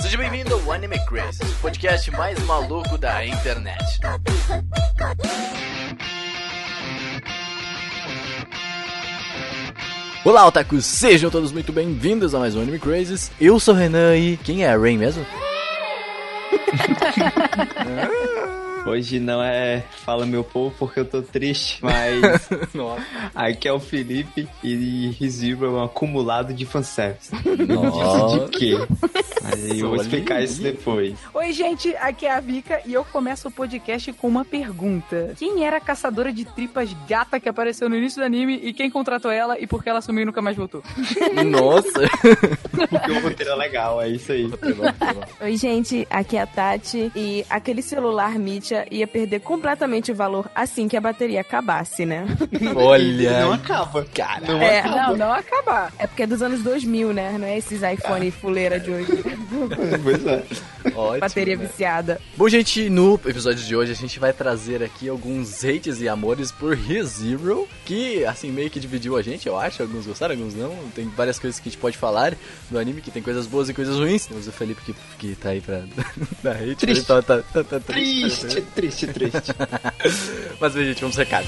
Seja bem-vindo ao Anime Crazy, o podcast mais maluco da internet. Olá, otakus! Sejam todos muito bem-vindos a mais um Anime Crazes. Eu sou o Renan e quem é a Rain mesmo? Hoje não é Fala Meu Povo porque eu tô triste, mas aqui é o Felipe e ReZero é um acumulado de fanservice. Nossa. De quê? Aí eu vou explicar isso depois. Oi, gente, aqui é a Vika e eu começo o podcast com uma pergunta. Quem era a caçadora de tripas gata que apareceu no início do anime e quem contratou ela e por que ela sumiu e nunca mais voltou? Nossa! Porque o roteiro é legal, é isso aí. Oi, gente, aqui é a Tati e aquele celular Mitya ia perder completamente o valor assim que a bateria acabasse, né? Olha! Não acaba. Cara, Não É, acaba. não, não acabar. É porque é dos anos 2000, né? Não é esses iPhone fuleira de hoje. Pois é. ótimo, Bateria né? viciada. Bom, gente, no episódio de hoje a gente vai trazer aqui alguns hates e amores por ReZero, que, assim, meio que dividiu a gente, eu acho. Alguns gostaram, alguns não. Tem várias coisas que a gente pode falar do anime, que tem coisas boas e coisas ruins. Temos o Felipe que, que tá aí pra dar hate. Triste. Ele tá, tá, tá, tá triste. Triste, triste, triste. Mas, bem, gente, vamos pro recado.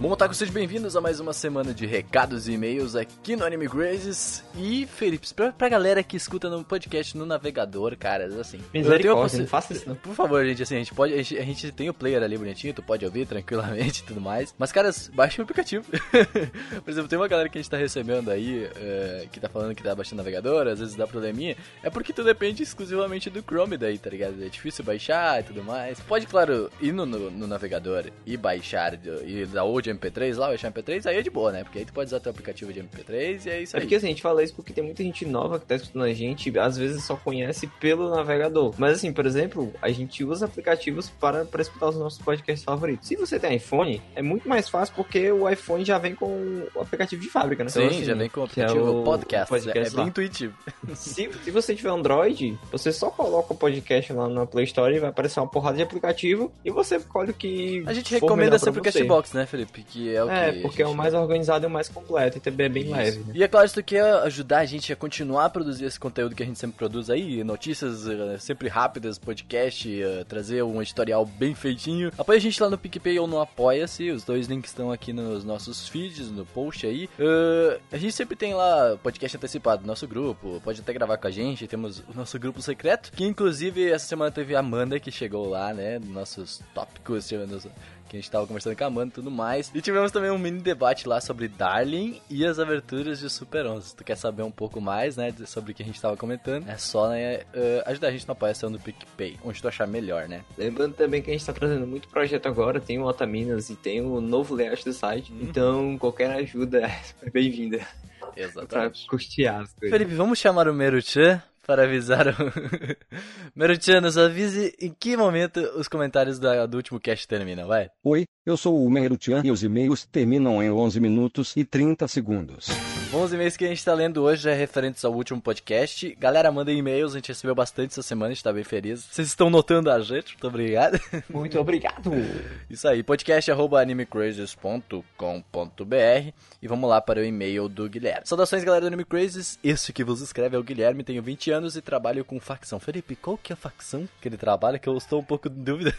Bom, Otaku, sejam bem-vindos a mais uma semana de recados e e-mails aqui no Anime Crazes. E, Felipe, pra, pra galera que escuta no podcast no navegador, cara, assim... eu tenho possi- não faça isso não. Por favor, gente, assim, a gente pode. A gente, a gente tem o player ali bonitinho, tu pode ouvir tranquilamente e tudo mais. Mas, caras, baixa o aplicativo. Por exemplo, tem uma galera que a gente tá recebendo aí, é, que tá falando que tá baixando o navegador, às vezes dá probleminha. É porque tu depende exclusivamente do Chrome daí, tá ligado? É difícil baixar e tudo mais. Pode, claro, ir no, no, no navegador e baixar, e dar ou de MP3 lá, baixar MP3, aí é de boa, né? Porque aí tu pode usar teu aplicativo de MP3 e é isso É aí. porque assim, a gente fala isso porque tem muita gente nova que tá escutando a gente, às vezes só conhece pelo navegador. Mas assim, por exemplo, a gente usa aplicativos para, para escutar os nossos podcasts favoritos. Se você tem iPhone, é muito mais fácil porque o iPhone já vem com o aplicativo de fábrica, né? Sim, Então, assim, já vem com o é aplicativo o podcast. podcast é, é bem lá. intuitivo. Se, se você tiver Android, você só coloca o podcast lá na Play Store e vai aparecer uma porrada de aplicativo e você escolhe o que. A gente recomenda o pra você. Castbox, né, Felipe? Que é o É, que. porque a é o gente- mais organizado e o mais completo e também é bem Isso. leve. Né? E é claro, se tu quer ajudar a gente a continuar a produzir esse conteúdo que a gente sempre produz aí, notícias eh, sempre rápidas, podcast, eh, trazer um editorial bem feitinho, apoia a gente lá no PicPay ou no Apoia-se, os dois links estão aqui nos nossos feeds, no post aí. Eh, a gente sempre tem lá podcast antecipado no nosso grupo, pode até gravar com a gente, temos o nosso grupo secreto, que inclusive essa semana teve a Amanda que chegou lá, né, nossos tópicos, tirando que a gente tava conversando com a Amanda e tudo mais. E tivemos também um mini debate lá sobre Darling e as aberturas de Super 11. Se tu quer saber um pouco mais, né, sobre o que a gente tava comentando, é só, né, eh, ajudar a gente na apoiação do PicPay, onde tu achar melhor, né? Lembrando também que a gente tá trazendo muito projeto agora, tem o Otaminas e tem o novo layout do site. Uhum. Então, qualquer ajuda é bem-vinda pra Exatamente. custear as coisas. Felipe, vamos chamar o Meruchan para avisar o... Meruchan, nos avise em que momento os comentários do último cast terminam, vai? Oi, eu sou o Merutian e os e-mails terminam em 11 minutos e 30 segundos. Bom, os e-mails que a gente tá lendo hoje é referentes ao último podcast. Galera, mandem e-mails, a gente recebeu bastante essa semana, a gente tá bem feliz. Vocês estão notando a gente, muito obrigado. Muito obrigado! Isso aí, podcast arroba animecrazes.com.br e vamos lá para o e-mail do Guilherme. Saudações, galera do Anime Crazes. Esse que vos escreve é o Guilherme, tenho 20 anos e trabalho com facção. Felipe, qual que é a facção que ele trabalha? Que eu estou um pouco em dúvida.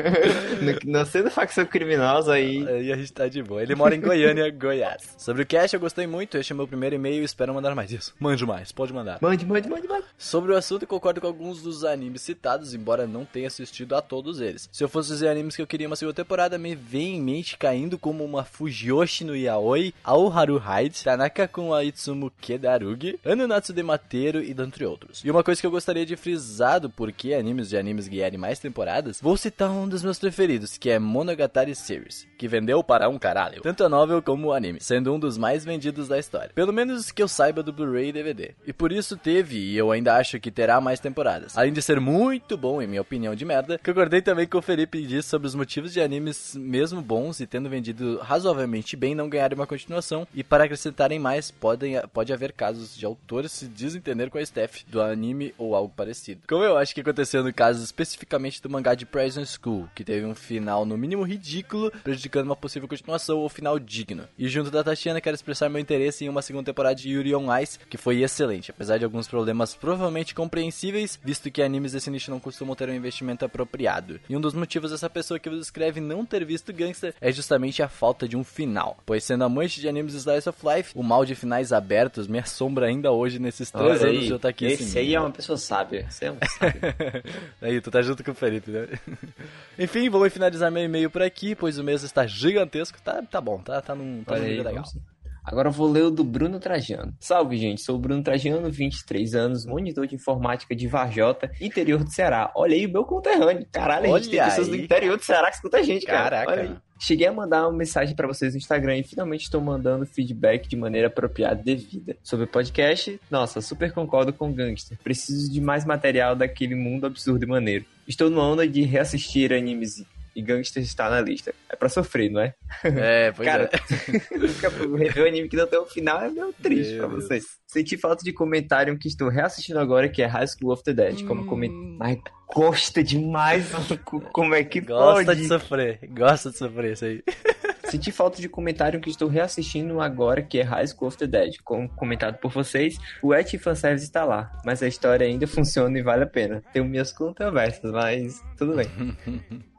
Não sendo facção criminosa aí. Aí a gente tá de boa. Ele mora em Goiânia, Goiás. Sobre o cast, eu gostei muito. Este é meu primeiro e-mail e espero mandar mais. Isso, mande mais, pode mandar. Mande, mande, mande, mande. Sobre o assunto, concordo com alguns dos animes citados, embora não tenha assistido a todos eles. Se eu fosse dizer animes que eu queria uma segunda temporada, me vem em mente caindo como uma Fujoshi no Yaoi, Aoharu Hide, Tanaka com a Itsumu Kedarugi, Anunatsu de Mateiro e dentre outros. E uma coisa que eu gostaria de frisar do porquê animes de animes guiarem mais temporadas, vou citar um dos meus preferidos, que é Monogatari Series, que vendeu para um caralho, tanto a novel como o anime, sendo um dos mais vendidos da história. Pelo menos que eu saiba do Blu-ray e DVD. E por isso teve, e eu ainda acho que terá mais temporadas. Além de ser muito bom, em minha opinião de merda, concordei também com o Felipe disse sobre os motivos de animes mesmo bons e tendo vendido razoavelmente bem não ganharem uma continuação. E para acrescentarem mais, podem, pode haver casos de autores se desentender com a staff do anime ou algo parecido. Como eu acho que aconteceu no caso especificamente do mangá de Prison School, que teve um final no mínimo ridículo, prejudicando uma possível continuação ou final digno. E junto da Tatiana, quero expressar meu interesse em uma segunda temporada de Yuri on Ice, que foi excelente, apesar de alguns problemas provavelmente compreensíveis, visto que animes desse nicho não costumam ter um investimento apropriado. E um dos motivos dessa pessoa que vos escreve não ter visto Gangster é justamente a falta de um final. Pois sendo amante de animes Slice of Life, o mal de finais abertos me assombra ainda hoje nesses três Olha anos aí, de eu estar aqui Esse assim. aí é uma pessoa sábia. Esse é um sábio. Aí, tu tá junto com o Felipe, né? Enfim, vou finalizar meu e-mail por aqui, pois o mês está gigantesco. Tá, tá bom, tá, tá num, tá Olha num aí, legal. vamos- Agora eu vou ler o do Bruno Trajano. Salve, gente. Sou o Bruno Trajano, 23 anos, monitor de informática de Varjota, interior do Ceará. Olha aí o meu conterrâneo. Caralho, a gente tem pessoas do interior do Ceará que escutam a gente, cara. Caraca. Cheguei a mandar uma mensagem pra vocês no Instagram e finalmente estou mandando feedback de maneira apropriada e devida. Sobre o podcast, nossa, super concordo com o Gangster. Preciso de mais material daquele mundo absurdo e maneiro. Estou no onda de reassistir animes e Gangster está na lista. É pra sofrer, não é? É, pois Cara, é. rever o anime que não tem um final é meio triste Meu pra vocês. Senti falta de comentário que estou reassistindo agora, que é High School of the Dead. Como coment... Mas gosta demais. Como é que Gosta pode? de sofrer, gosta de sofrer isso aí. Senti falta de comentário que estou reassistindo agora, que é High School of the Dead. Como comentado por vocês, o Et Fanservice está lá, mas a história ainda funciona e vale a pena. Tenho minhas controvérsias, mas tudo bem.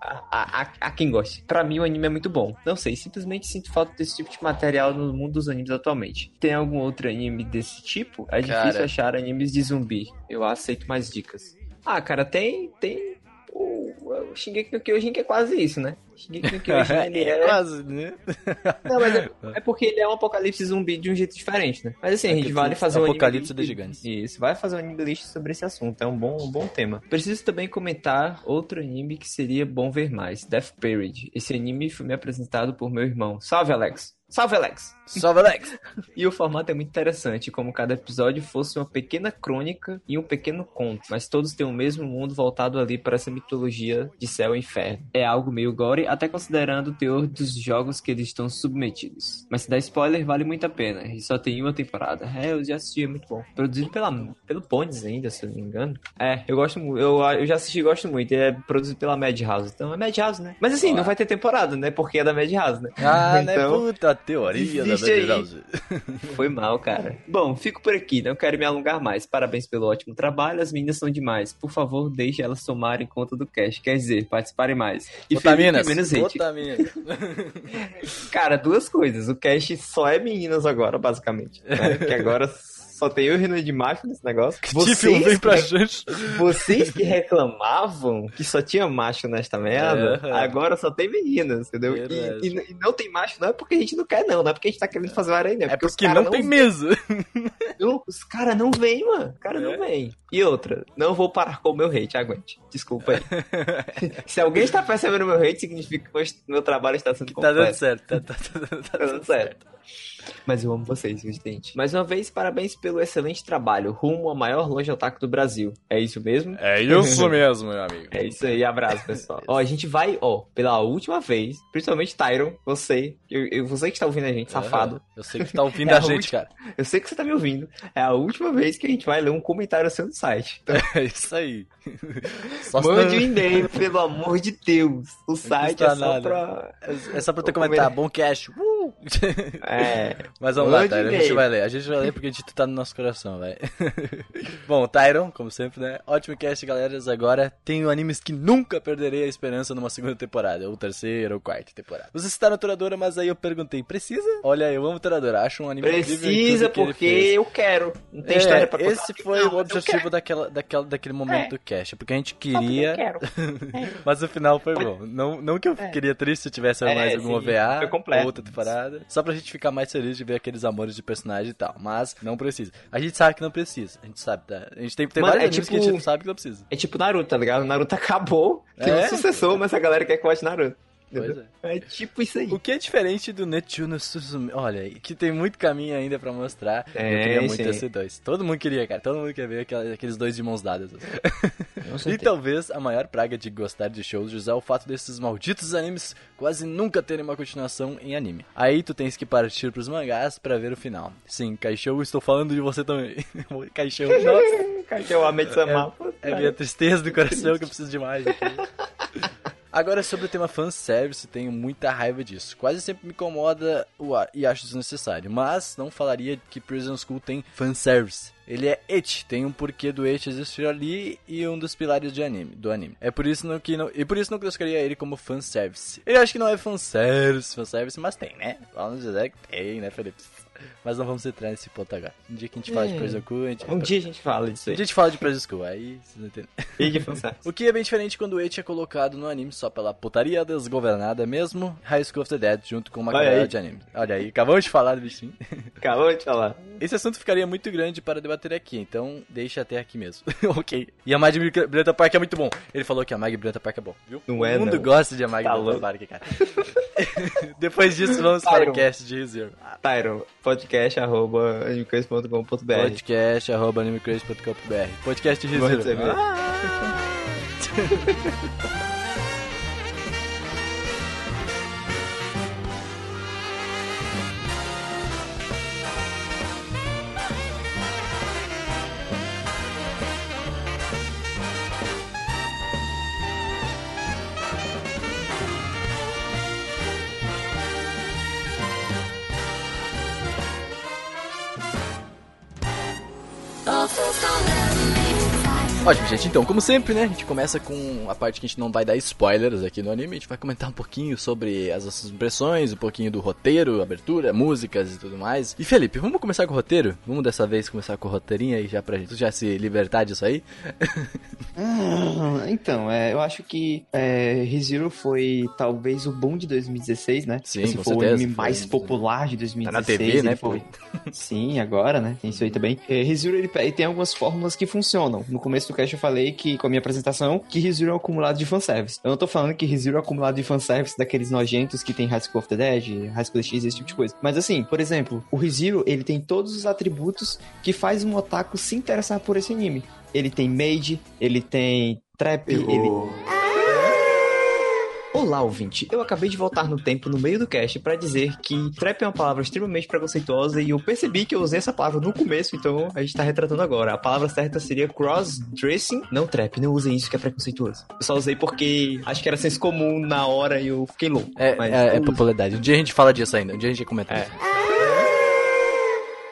Há, há- há quem goste. Pra mim, o anime é muito bom. Não sei, simplesmente sinto falta desse tipo de material no mundo dos animes atualmente. Tem algum outro anime desse tipo? É Cara. difícil achar animes de zumbi. Eu aceito mais dicas. Ah, cara, tem. tem o, o Shingeki no Kyojin que é quase isso, né? Shingeki no Kyojin, ele é... quase, né? Não, mas é, é porque ele é um apocalipse zumbi de um jeito diferente, né? Mas assim, a gente vale fazer um Apocalipse de gigantes. Isso, vai fazer um anime list sobre esse assunto. É um bom, um bom tema. Preciso também comentar outro anime que seria bom ver mais: Death Period. Esse anime foi me apresentado por meu irmão. Salve, Alex! Salve, Alex! Salve, Alex! E o formato é muito interessante, como cada episódio fosse uma pequena crônica e um pequeno conto, mas todos têm o mesmo mundo voltado ali para essa mitologia de céu e inferno. É algo meio gore, até considerando o teor dos jogos que eles estão submetidos. Mas se dá spoiler, vale muito a pena, e só tem uma temporada. É, eu já assisti, é muito bom. Produzido pela, pelo Pones ainda, se eu não me engano. É, eu gosto eu, eu já assisti e gosto muito, é produzido pela Madhouse, então é Madhouse, né? Mas assim, não vai ter temporada, né? Porque é da Madhouse, né? Ah, né? Então- Puta teoria da Existe aí. Madhouse. Foi mal, cara. Bom, fico por aqui, não quero me alongar mais. Parabéns pelo ótimo trabalho, as meninas são demais. Por favor, deixe elas tomarem conta do cast. Quer dizer, participarem mais. E Otaminas, menos hate. Otaminas. Cara, duas coisas. O cast só é meninas agora, basicamente. Né? Que agora só tem eu e Renan de macho nesse negócio. Tiffin, vem pra gente. vocês que reclamavam que só tinha macho nesta merda, É. agora só tem meninas, entendeu? E, e- e não tem macho não é porque a gente não quer, não. Não é porque a gente tá querendo fazer o aranha, É os porque cara não tem mesa. não, os caras não vêm, mano. Os caras É? não vêm. E outra, não vou parar com o meu hate, aguente. Desculpa aí. Se alguém está percebendo meu hate, significa que meu trabalho está sendo Tá dando completo. certo. Tá, tá, tá, tá, Tá dando certo. Mas eu amo vocês, gente? Mais uma vez, parabéns pelo excelente trabalho. Rumo à maior loja otaku do Brasil. É isso mesmo? É isso mesmo, meu amigo. É isso aí, abraço, pessoal. ó, a gente vai, ó, pela última vez, principalmente Tyron, você, eu, eu- você que está ouvindo a gente, safado. Eu sei que tá ouvindo É a a gente, última- cara. Eu sei que você tá me ouvindo. É a última vez que a gente vai ler um comentário seu no site. Então, É isso aí. Só mande um e-mail, pelo amor de Deus. O site é só nada. pra. É só pra comentar, comer. bom cash. Uh! É. Mas vamos lá, Tyron, a gente vai ler. A gente vai ler porque a gente tá no nosso coração, velho. Bom, Tyron, como sempre, né? Ótimo cast, galera. Agora tenho animes que nunca perderei a esperança numa segunda temporada, ou terceira, ou quarta temporada. Você está na Toradora, mas aí eu perguntei, precisa? Olha, eu amo Toradora, acho um anime Precisa, que porque fez. eu quero. Não tem É, história pra contar. esse foi Não, o objetivo daquela, daquela, daquele momento É. do cast, porque a gente queria, quero. mas o final foi bom. Não, não que eu queria triste se tivesse É, mais alguma sim, OVA, foi completo. outra temporada, só pra gente ficar mais feliz de ver aqueles amores de personagem e tal, mas não precisa. A gente sabe que não precisa, a gente sabe, tá? A gente tem, tem Mano, vários é animes que tipo- a gente sabe que não precisa. É tipo Naruto, tá ligado? Naruto acabou, tem É? um sucessor, mas a galera quer que vote Naruto. Pois é. É tipo isso aí. O que é diferente do Netsuno Suzume? Olha que tem muito caminho ainda pra mostrar. eu Tem, queria muito sim. esse dois. Todo mundo queria, cara. Todo mundo quer ver aqueles dois de mãos dadas. assim. E talvez a maior praga de gostar de shows é o fato desses malditos animes quase nunca terem uma continuação em anime. Aí tu tens que partir pros mangás pra ver o final. Sim, Kaishou, estou falando de você também. Kaishou, nossa, Cachorro Amete Samar. é minha tristeza do coração que eu preciso de mais aqui. Agora, sobre o tema fanservice, tenho muita raiva disso. Quase sempre me incomoda e acho desnecessário. Mas não falaria que Prison School tem fanservice. Ele é et, tem um porquê do et existir ali e um dos pilares de anime, do anime. É por isso que não, e por isso não classificaria ele como fanservice. Ele acho que não é fanservice, fanservice, mas tem, né? Vamos dizer que tem, né, Felipe? Mas não vamos entrar nesse ponto agora. Um dia que a gente fala de É. Prison School, a gente... Um dia a gente fala disso Um aí. dia a gente fala de Prison School, aí vocês não entendem. Fanservice. O que é bem diferente quando o Eti é colocado no anime só pela putaria desgovernada mesmo, High School of the Dead, junto com uma galera de anime. Olha aí, acabamos de falar do bichinho. Acabou de falar. Esse assunto ficaria muito grande para debater aqui, então deixa até aqui mesmo. ok. E a Mag Brenta Park é muito bom. Ele falou que a Mag Brenta Park é bom, viu? Não o é, mundo não. gosta de a Mag Tá louco. Park, cara. Depois disso, vamos para o Tyron. cast de Rizero. Tyron, podcast arroba animecrazy.com.br. Podcast arroba animecrazy.com.br Podcast de Vou Rizero. receber. Ótimo, gente. Então, como sempre, né? A gente começa com a parte que a gente não vai dar spoilers aqui no anime. A gente vai comentar um pouquinho sobre as nossas impressões, um pouquinho do roteiro, abertura, músicas e tudo mais. E Felipe, vamos começar com o roteiro? Vamos dessa vez começar com o roteirinho aí já pra gente já se libertar disso aí? Ah, então, é, eu acho que é, ReZero foi talvez o boom de 2016, né? Sim, Se com for o certeza, anime foi mais popular de 2016. Tá na TV, né, foi- Sim, agora, né? Tem isso aí também. É, ReZero, ele, ele tem algumas fórmulas que funcionam. No começo do cast eu falei que, com a minha apresentação, que ReZero é um acumulado de fanservice. Eu não tô falando que ReZero é um acumulado de fanservice daqueles nojentos que tem High School of the Dead, High School X, esse tipo de coisa. Mas assim, por exemplo, o ReZero, ele tem todos os atributos que faz um otaku se interessar por esse anime. Ele tem maid, ele tem trap, ele... Olá, ouvinte. Eu acabei de voltar no tempo no meio do cast pra dizer que trap é uma palavra extremamente preconceituosa e eu percebi que eu usei essa palavra no começo, então a gente tá retratando agora. A palavra certa seria cross-dressing. Não trap, não usem isso que é preconceituoso. Eu só usei porque acho que era senso comum na hora e eu fiquei louco. É, Mas é, é popularidade. Um dia a gente fala disso ainda. Um dia a gente comenta É. isso.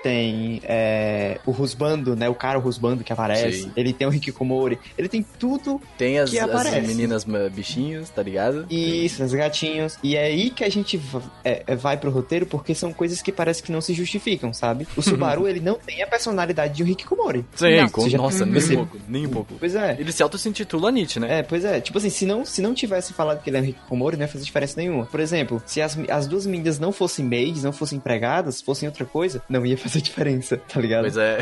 Tem é, o Rusbando, né? O cara Rusbando que aparece. Sim. Ele tem o Hikikomori. Ele tem tudo Tem as, Que as aparece. meninas ma- bichinhos, tá ligado? isso, os gatinhos. E é aí que a gente é, é, vai pro roteiro porque são coisas que parece que não se justificam, sabe? O Subaru, ele não tem a personalidade de um Hikikomori. Sim, Não, com- já- nossa, nem um pouco, nem um pouco. Pois é. Ele se auto-intitula Nietzsche, né? É, pois é. Tipo assim, se não, se não tivesse falado que ele é um Hikikomori, não ia fazer diferença nenhuma. Por exemplo, se as, as duas meninas não fossem maids, não fossem empregadas, fossem outra coisa, não ia fazer diferença, tá ligado? Pois é.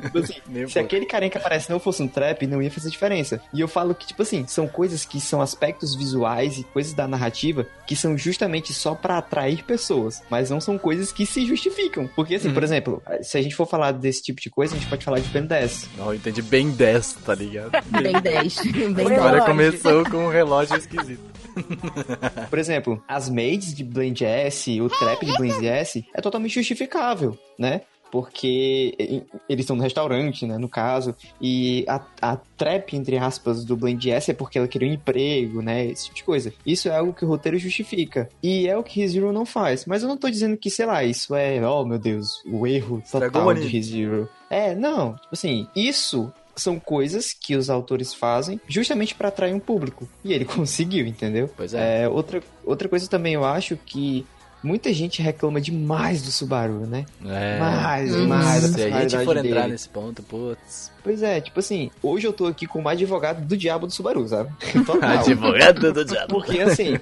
Tipo assim, se pouco. aquele carinha que aparece não fosse um trap, não ia fazer diferença. E eu falo que, tipo assim, são coisas que são aspectos visuais e coisas da narrativa que são justamente só pra atrair pessoas, mas não são coisas que se justificam. Porque, assim, Uhum. por exemplo, se a gente for falar desse tipo de coisa, a gente pode falar de Ben 10. Não, eu entendi bem 10, tá ligado? Bem 10. Bem 10. Agora começou com um relógio esquisito. Por exemplo, as maids de Blend S, o trap de Blend S, é totalmente justificável, né? Porque eles estão no restaurante, né, no caso, e a, a trap, entre aspas, do Blend S é porque ela queria um emprego, né, esse tipo de coisa. Isso é algo que o roteiro justifica. E é o que ReZero não faz. Mas eu não tô dizendo que, sei lá, isso é, oh meu Deus, o erro total de. ReZero. É, não, tipo assim, isso são coisas que os autores fazem justamente pra atrair um público. E ele conseguiu, entendeu? Pois é. É, outra, outra coisa também eu acho que muita gente reclama demais do Subaru, né? É. Mais, Hum. mais. Se a gente for entrar dele. nesse ponto, putz. Pois é, tipo assim, hoje eu tô aqui com o advogado do diabo do Subaru, sabe? Advogado do diabo. Porque assim,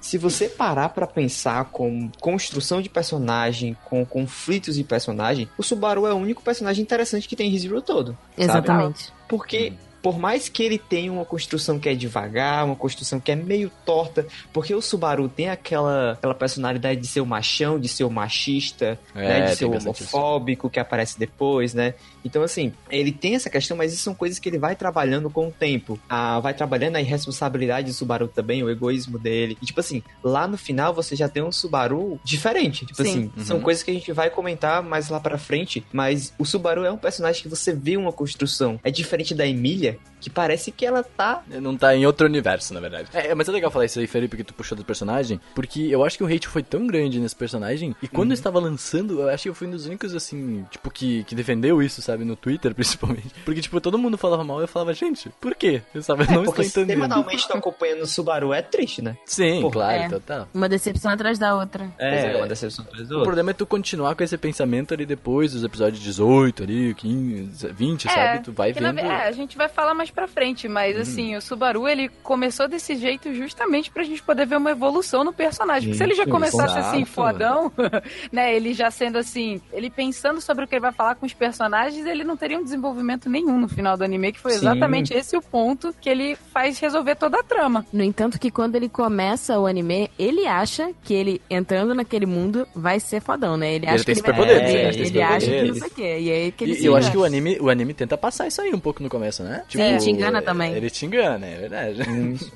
se você parar pra pensar com construção de personagem, com conflitos de personagem, o Subaru é o único personagem interessante que tem em todo. sabe? Exatamente. Porque por mais que ele tenha uma construção que é devagar, uma construção que é meio torta, porque o Subaru tem aquela, aquela personalidade de ser o machão, de ser o machista, É, né, de ser o homofóbico que aparece depois, né? Então, assim, ele tem essa questão, mas isso são coisas que ele vai trabalhando com o tempo. Ah, vai trabalhando a irresponsabilidade do Subaru também, o egoísmo dele. E, tipo assim, lá no final você já tem um Subaru diferente. Tipo Sim. assim, são Uhum. coisas que a gente vai comentar mais lá pra frente, mas o Subaru é um personagem que você vê uma construção. É diferente da Emília, Okay. Que parece que ela tá. Não tá em outro universo, na verdade. É, mas é legal falar isso aí, Felipe, que tu puxou do personagem, porque eu acho que o hate foi tão grande nesse personagem, e quando eu estava lançando, eu acho que eu fui um dos únicos, assim, tipo, que, que defendeu isso, sabe, no Twitter, principalmente. Porque, tipo, todo mundo falava mal, eu falava, gente, por quê? Eu, sabe, eu não estou porque entendendo. semanalmente tô acompanhando o Subaru, é triste, né? Sim, Pô, claro, é. total. Uma decepção atrás da outra. É, é. uma decepção atrás do O outro. problema é tu continuar com esse pensamento ali depois dos episódios 18 ali, 15, 20, sabe? Tu vai que na vendo. ve- é, a gente vai falar mais pra frente, mas Uhum. assim, o Subaru ele começou desse jeito justamente pra gente poder ver uma evolução no personagem. Porque se ele já começasse assim, exato. fodão, né, ele já sendo assim, ele pensando sobre o que ele vai falar com os personagens, ele não teria um desenvolvimento nenhum no final do anime, que foi Sim. exatamente esse o ponto que ele faz resolver toda a trama. No entanto, que quando ele começa o anime, ele acha que ele entrando naquele mundo vai ser fodão, né? Ele Ele acha tem que ele vai superpoderes, né? ele, Ele acha que não sei o quê. E aí que ele E se eu acho engana. que o anime, o anime tenta passar isso aí um pouco no começo, né? Sim, te engana também. Ele te engana, é verdade.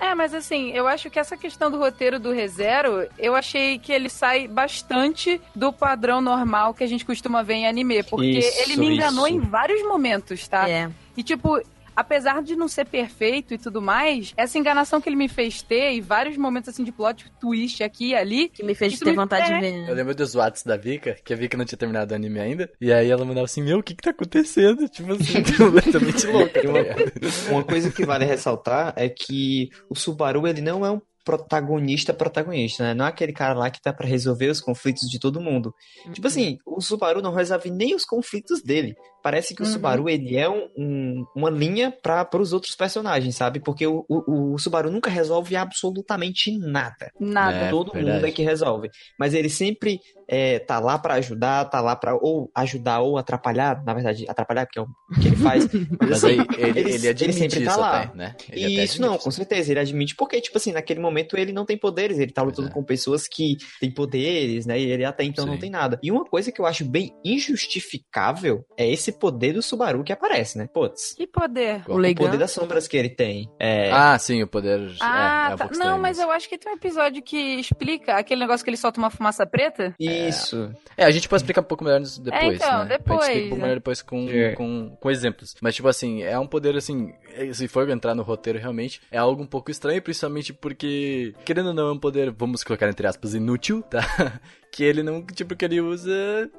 É, mas assim, eu acho que essa questão do roteiro do ReZero, eu achei que ele sai bastante do padrão normal que a gente costuma ver em anime. Porque Isso, ele me enganou isso. em vários momentos, tá? É. E tipo. Apesar de não ser perfeito e tudo mais, essa enganação que ele me fez ter e vários momentos assim de plot twist aqui e ali, Que me fez ter me- vontade é. de ver. Eu lembro dos Whats da Vika, que a Vika não tinha terminado o anime ainda. E aí ela mandava assim, meu, o que que tá acontecendo? Tipo assim, completamente louca. E tá uma, uma coisa que vale ressaltar é que o Subaru ele não é um protagonista protagonista, né? Não é aquele cara lá que tá pra resolver os conflitos de todo mundo. Tipo assim, o Subaru não resolve nem os conflitos dele. Parece que o Uhum. Subaru ele é um, um- uma linha para os outros personagens, sabe? Porque o, o, o Subaru nunca resolve absolutamente nada. nada. É, Todo verdade. mundo é que resolve. Mas ele sempre é, tá lá pra ajudar, tá lá pra ou ajudar ou atrapalhar. Na verdade, atrapalhar, porque é o que ele faz. Mas, Mas assim, aí, ele, ele- ele admite ele sempre tá isso lá. até, né? Ele e até isso não, com certeza, ele admite, porque, tipo assim, naquele momento ele não tem poderes, ele tá lutando é. com pessoas que têm poderes, né? E ele até então não Sim. tem nada. E uma coisa que eu acho bem injustificável é esse poder do Subaru que aparece, né? Putz. Que poder. O O poder das sombras que ele tem. É. Ah, sim, o poder. Ah, é, é tá. Não, mas eu acho que tem um episódio que explica aquele negócio que ele solta uma fumaça preta. Isso. É, a gente pode explicar um pouco melhor depois, então, né? depois, A gente explica um pouco melhor depois com, É. com, com exemplos. Mas, tipo assim, é um poder, assim, é, se for entrar no roteiro, realmente, é algo um pouco estranho, principalmente porque, querendo ou não, é um poder, vamos colocar entre aspas, inútil, tá? Que ele não, tipo, que ele usa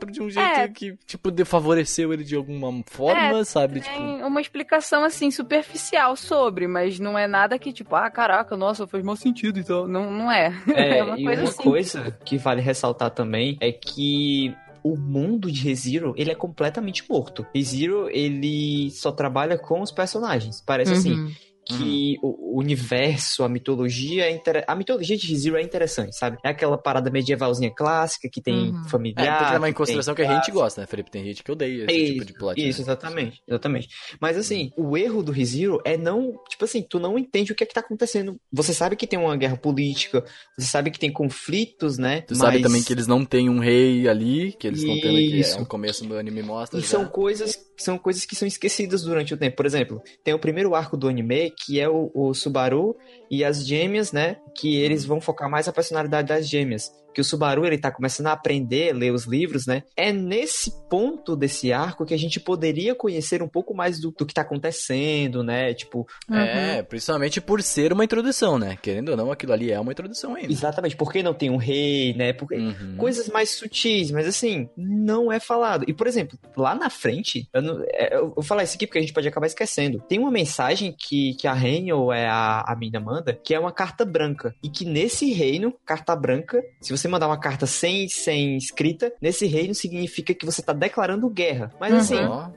de um jeito É. que, tipo, de- favoreceu ele de alguma forma, sabe? Tipo, Tem uma explicação assim superficial sobre, mas não é nada que tipo, ah, caraca, nossa, faz mau sentido então. Não, não é. É, É uma e coisa uma assim. coisa que vale ressaltar também é que o mundo de ReZero, ele é completamente morto. ReZero, ele só trabalha com os personagens. Parece assim, Uhum. Que o o universo, a mitologia, é inter... a mitologia de ReZero é interessante, sabe? É aquela parada medievalzinha clássica que tem Uhum. é, familiar. tem que levar em que consideração que a gente gosta, né, Felipe? Tem gente que odeia esse isso, tipo de plot. Isso, né? exatamente. Exatamente. Mas assim, o erro do ReZero é não. Tipo assim, tu não entende o que é que tá acontecendo. Você sabe que tem uma guerra política, você sabe que tem conflitos, né? Tu sabe mas- também que eles não têm um rei ali, que eles estão tendo que é Isso. o começo do anime mostra E já. são coisas, são coisas que são esquecidas durante o tempo. Por exemplo, tem o primeiro arco do anime, que é o, o Subaru e as gêmeas, né? Que eles vão focar mais a personalidade das gêmeas. Que o Subaru, ele tá começando a aprender, ler os livros, né? É nesse ponto desse arco que a gente poderia conhecer um pouco mais do, do que tá acontecendo, né? Tipo, É, principalmente por ser uma introdução, né? Querendo ou não, aquilo ali é uma introdução ainda. exatamente, por que não tem um rei, né? Porque Uhum. coisas mais sutis, mas assim, não é falado. E, por exemplo, lá na frente, eu, não, é, eu vou falar isso aqui porque a gente pode acabar esquecendo. Tem uma mensagem que, que a Rain, ou é a, a mina manda, que é uma carta branca. E que nesse reino, carta branca, se você mandar uma carta sem, sem escrita, nesse reino significa que você tá declarando guerra. Mas Uhum. assim, Ó,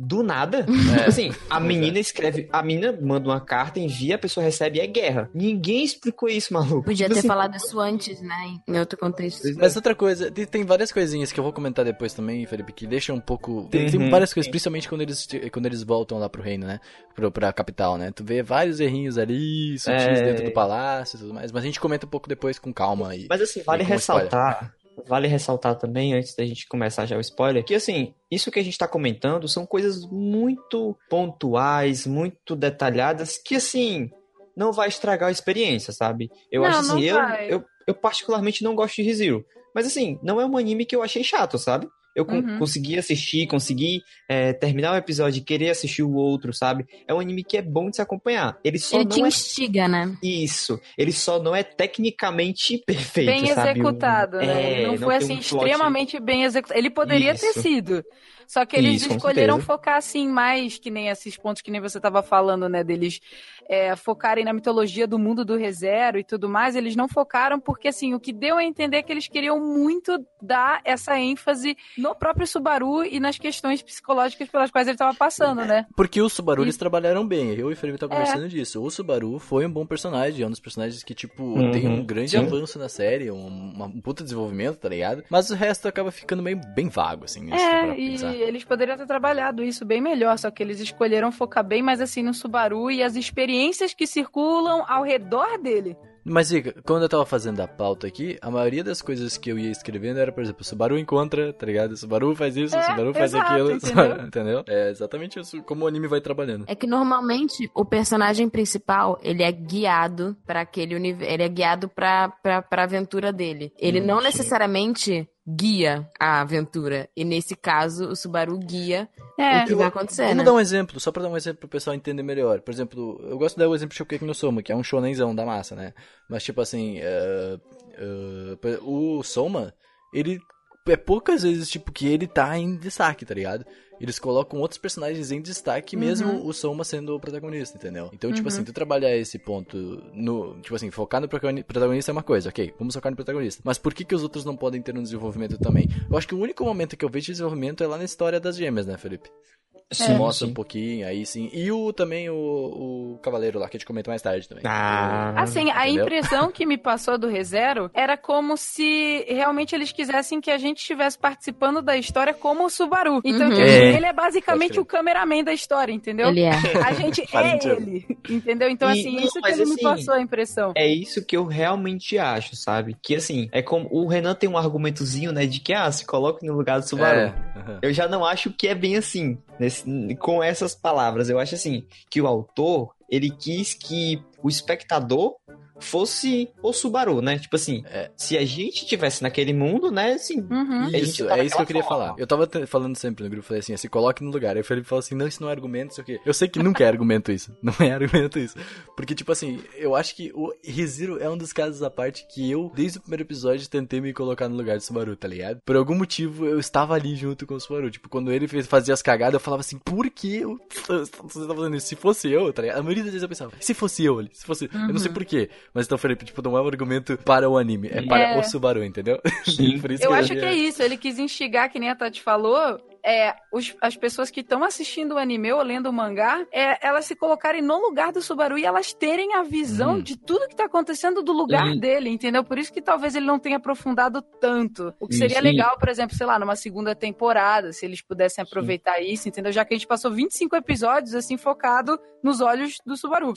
do nada. É. Tipo assim, a menina escreve, a menina manda uma carta, envia, a pessoa recebe e é guerra. Ninguém explicou isso, maluco. Podia Tipo ter assim, falado isso antes, né? Em outro contexto. Mas outra coisa, tem, tem várias coisinhas que eu vou comentar depois também, Felipe, que deixam um pouco. Tem, tem Uhum, várias coisas, sim. principalmente quando eles, quando eles voltam lá pro reino, né? Pro, pra capital, né? Tu vê vários errinhos ali, sutis É. dentro do palácio e tudo mais. Mas a gente comenta um pouco depois com calma aí. Mas assim, vale ressaltar, vale ressaltar também, antes da gente começar já o spoiler, que assim, isso que a gente tá comentando são coisas muito pontuais, muito detalhadas, que assim, não vai estragar a experiência, sabe? Eu Não, acho assim, eu, eu, eu particularmente não gosto de ReZero. Mas assim, não é um anime que eu achei chato, sabe? Eu Uhum. consegui assistir, consegui é, terminar o episódio e querer assistir o outro, sabe? É um anime que é bom de se acompanhar. Ele só Ele não te é instiga, né? isso. Ele só não é tecnicamente perfeito, bem sabe? executado, Um- né? é, ele não foi assim um plot- extremamente bem executado. Ele poderia ter Isso. sido. Só que eles Isso, escolheram focar assim mais que nem esses pontos que nem você estava falando, né? Deles é, focarem na mitologia do mundo do ReZero e tudo mais. Eles não focaram porque assim o que deu a entender é que eles queriam muito dar essa ênfase no próprio Subaru e nas questões psicológicas pelas quais ele estava passando, né? Porque o Subaru E- eles trabalharam bem. Eu e o Felipe tá É. conversando disso. O Subaru foi um bom personagem. É um dos personagens que, tipo, Uhum, tem um grande sim. avanço na série. Um, um puta desenvolvimento, tá ligado? Mas o resto acaba ficando meio bem vago, assim. É, pra e pensar. Eles poderiam ter trabalhado isso bem melhor, só que eles escolheram focar bem mais assim no Subaru e as experiências que circulam ao redor dele. Mas, Ica, quando eu tava fazendo a pauta aqui, a maioria das coisas que eu ia escrevendo era, por exemplo, Subaru encontra, tá ligado? Subaru faz isso, É, Subaru faz exato, aquilo, entendeu? entendeu? É exatamente isso, como o anime vai trabalhando. É que normalmente o personagem principal, ele é guiado para aquele universo, ele é guiado pra, pra, pra aventura dele. Ele Hum, não sim. necessariamente guia a aventura. E nesse caso, o Subaru guia É, o que vai acontecer, Vamos né? dar um exemplo, só pra dar um exemplo pro pessoal entender melhor. Por exemplo, eu gosto de dar o exemplo de Shokugeki no Soma, que é um shonenzão da massa, né? Mas, tipo assim, é, é, o Soma, ele é poucas vezes, tipo, que ele tá em destaque, tá ligado? Eles colocam outros personagens em destaque, Uhum. mesmo o Soma sendo o protagonista, entendeu? Então, tipo Uhum. assim, tu trabalhar esse ponto no... Tipo assim, focar no protagoni- protagonista é uma coisa, ok, vamos focar no protagonista. Mas por que que os outros não podem ter um desenvolvimento também? Eu acho que o único momento que eu vejo desenvolvimento é lá na história das gêmeas, né, Felipe? Sim, mostra sim. um pouquinho, aí sim. E o também o, o Cavaleiro lá, que a gente comenta mais tarde também. Ah, Assim, a Entendeu? impressão que me passou do ReZero era como se realmente eles quisessem que a gente estivesse participando da história como o Subaru. Então, Uhum. que É. ele é basicamente o cameraman da história, entendeu? Ele é. A gente é ele, entendeu? Então, E- assim, não, isso que ele me assim, passou a impressão. É isso que eu realmente acho, sabe? Que assim, é como o Renan tem um argumentozinho, né, de que ah, se coloque no lugar do Subaru. É, aham. Eu já não acho que é bem assim, nesse- com essas palavras. Eu acho assim, que o autor, ele quis que o espectador fosse o Subaru, né? Tipo assim, É. se a gente tivesse naquele mundo, né, assim, Uhum. a gente Isso, é isso que eu queria forma. falar. Eu tava falando sempre no grupo, falei assim, se coloque no lugar. Aí o Felipe falou assim, não, isso não é argumento, não sei o quê. Eu sei que nunca é argumento isso. Não é argumento isso. Porque, tipo assim, eu acho que o ReZero é um dos casos à parte que eu, desde o primeiro episódio, tentei me colocar no lugar do Subaru, tá ligado? Por algum motivo, eu estava ali junto com o Subaru. Tipo, quando ele fez, fazia as cagadas, eu falava assim, por que eu, você tá fazendo isso? Se fosse eu, tá ligado? A maioria das vezes eu pensava, se fosse eu ali, se fosse... Eu não sei por quê. Mas então, Felipe, tipo, não é um argumento para o anime, é para É. o Subaru, entendeu? Sim. Por isso Eu que acho que é isso. Ele quis instigar, que nem a Tati falou, é, os- as pessoas que estão assistindo o anime ou lendo o mangá, é, elas se colocarem no lugar do Subaru e elas terem a visão Hum. de tudo que tá acontecendo do lugar Uhum. dele, entendeu? Por isso que talvez ele não tenha aprofundado tanto. O que seria e- legal, por exemplo, sei lá, numa segunda temporada, se eles pudessem aproveitar isso, entendeu? Já que a gente passou 25 episódios, assim, focado nos olhos do Subaru.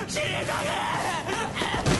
ちょっと思い知らせてやろうかし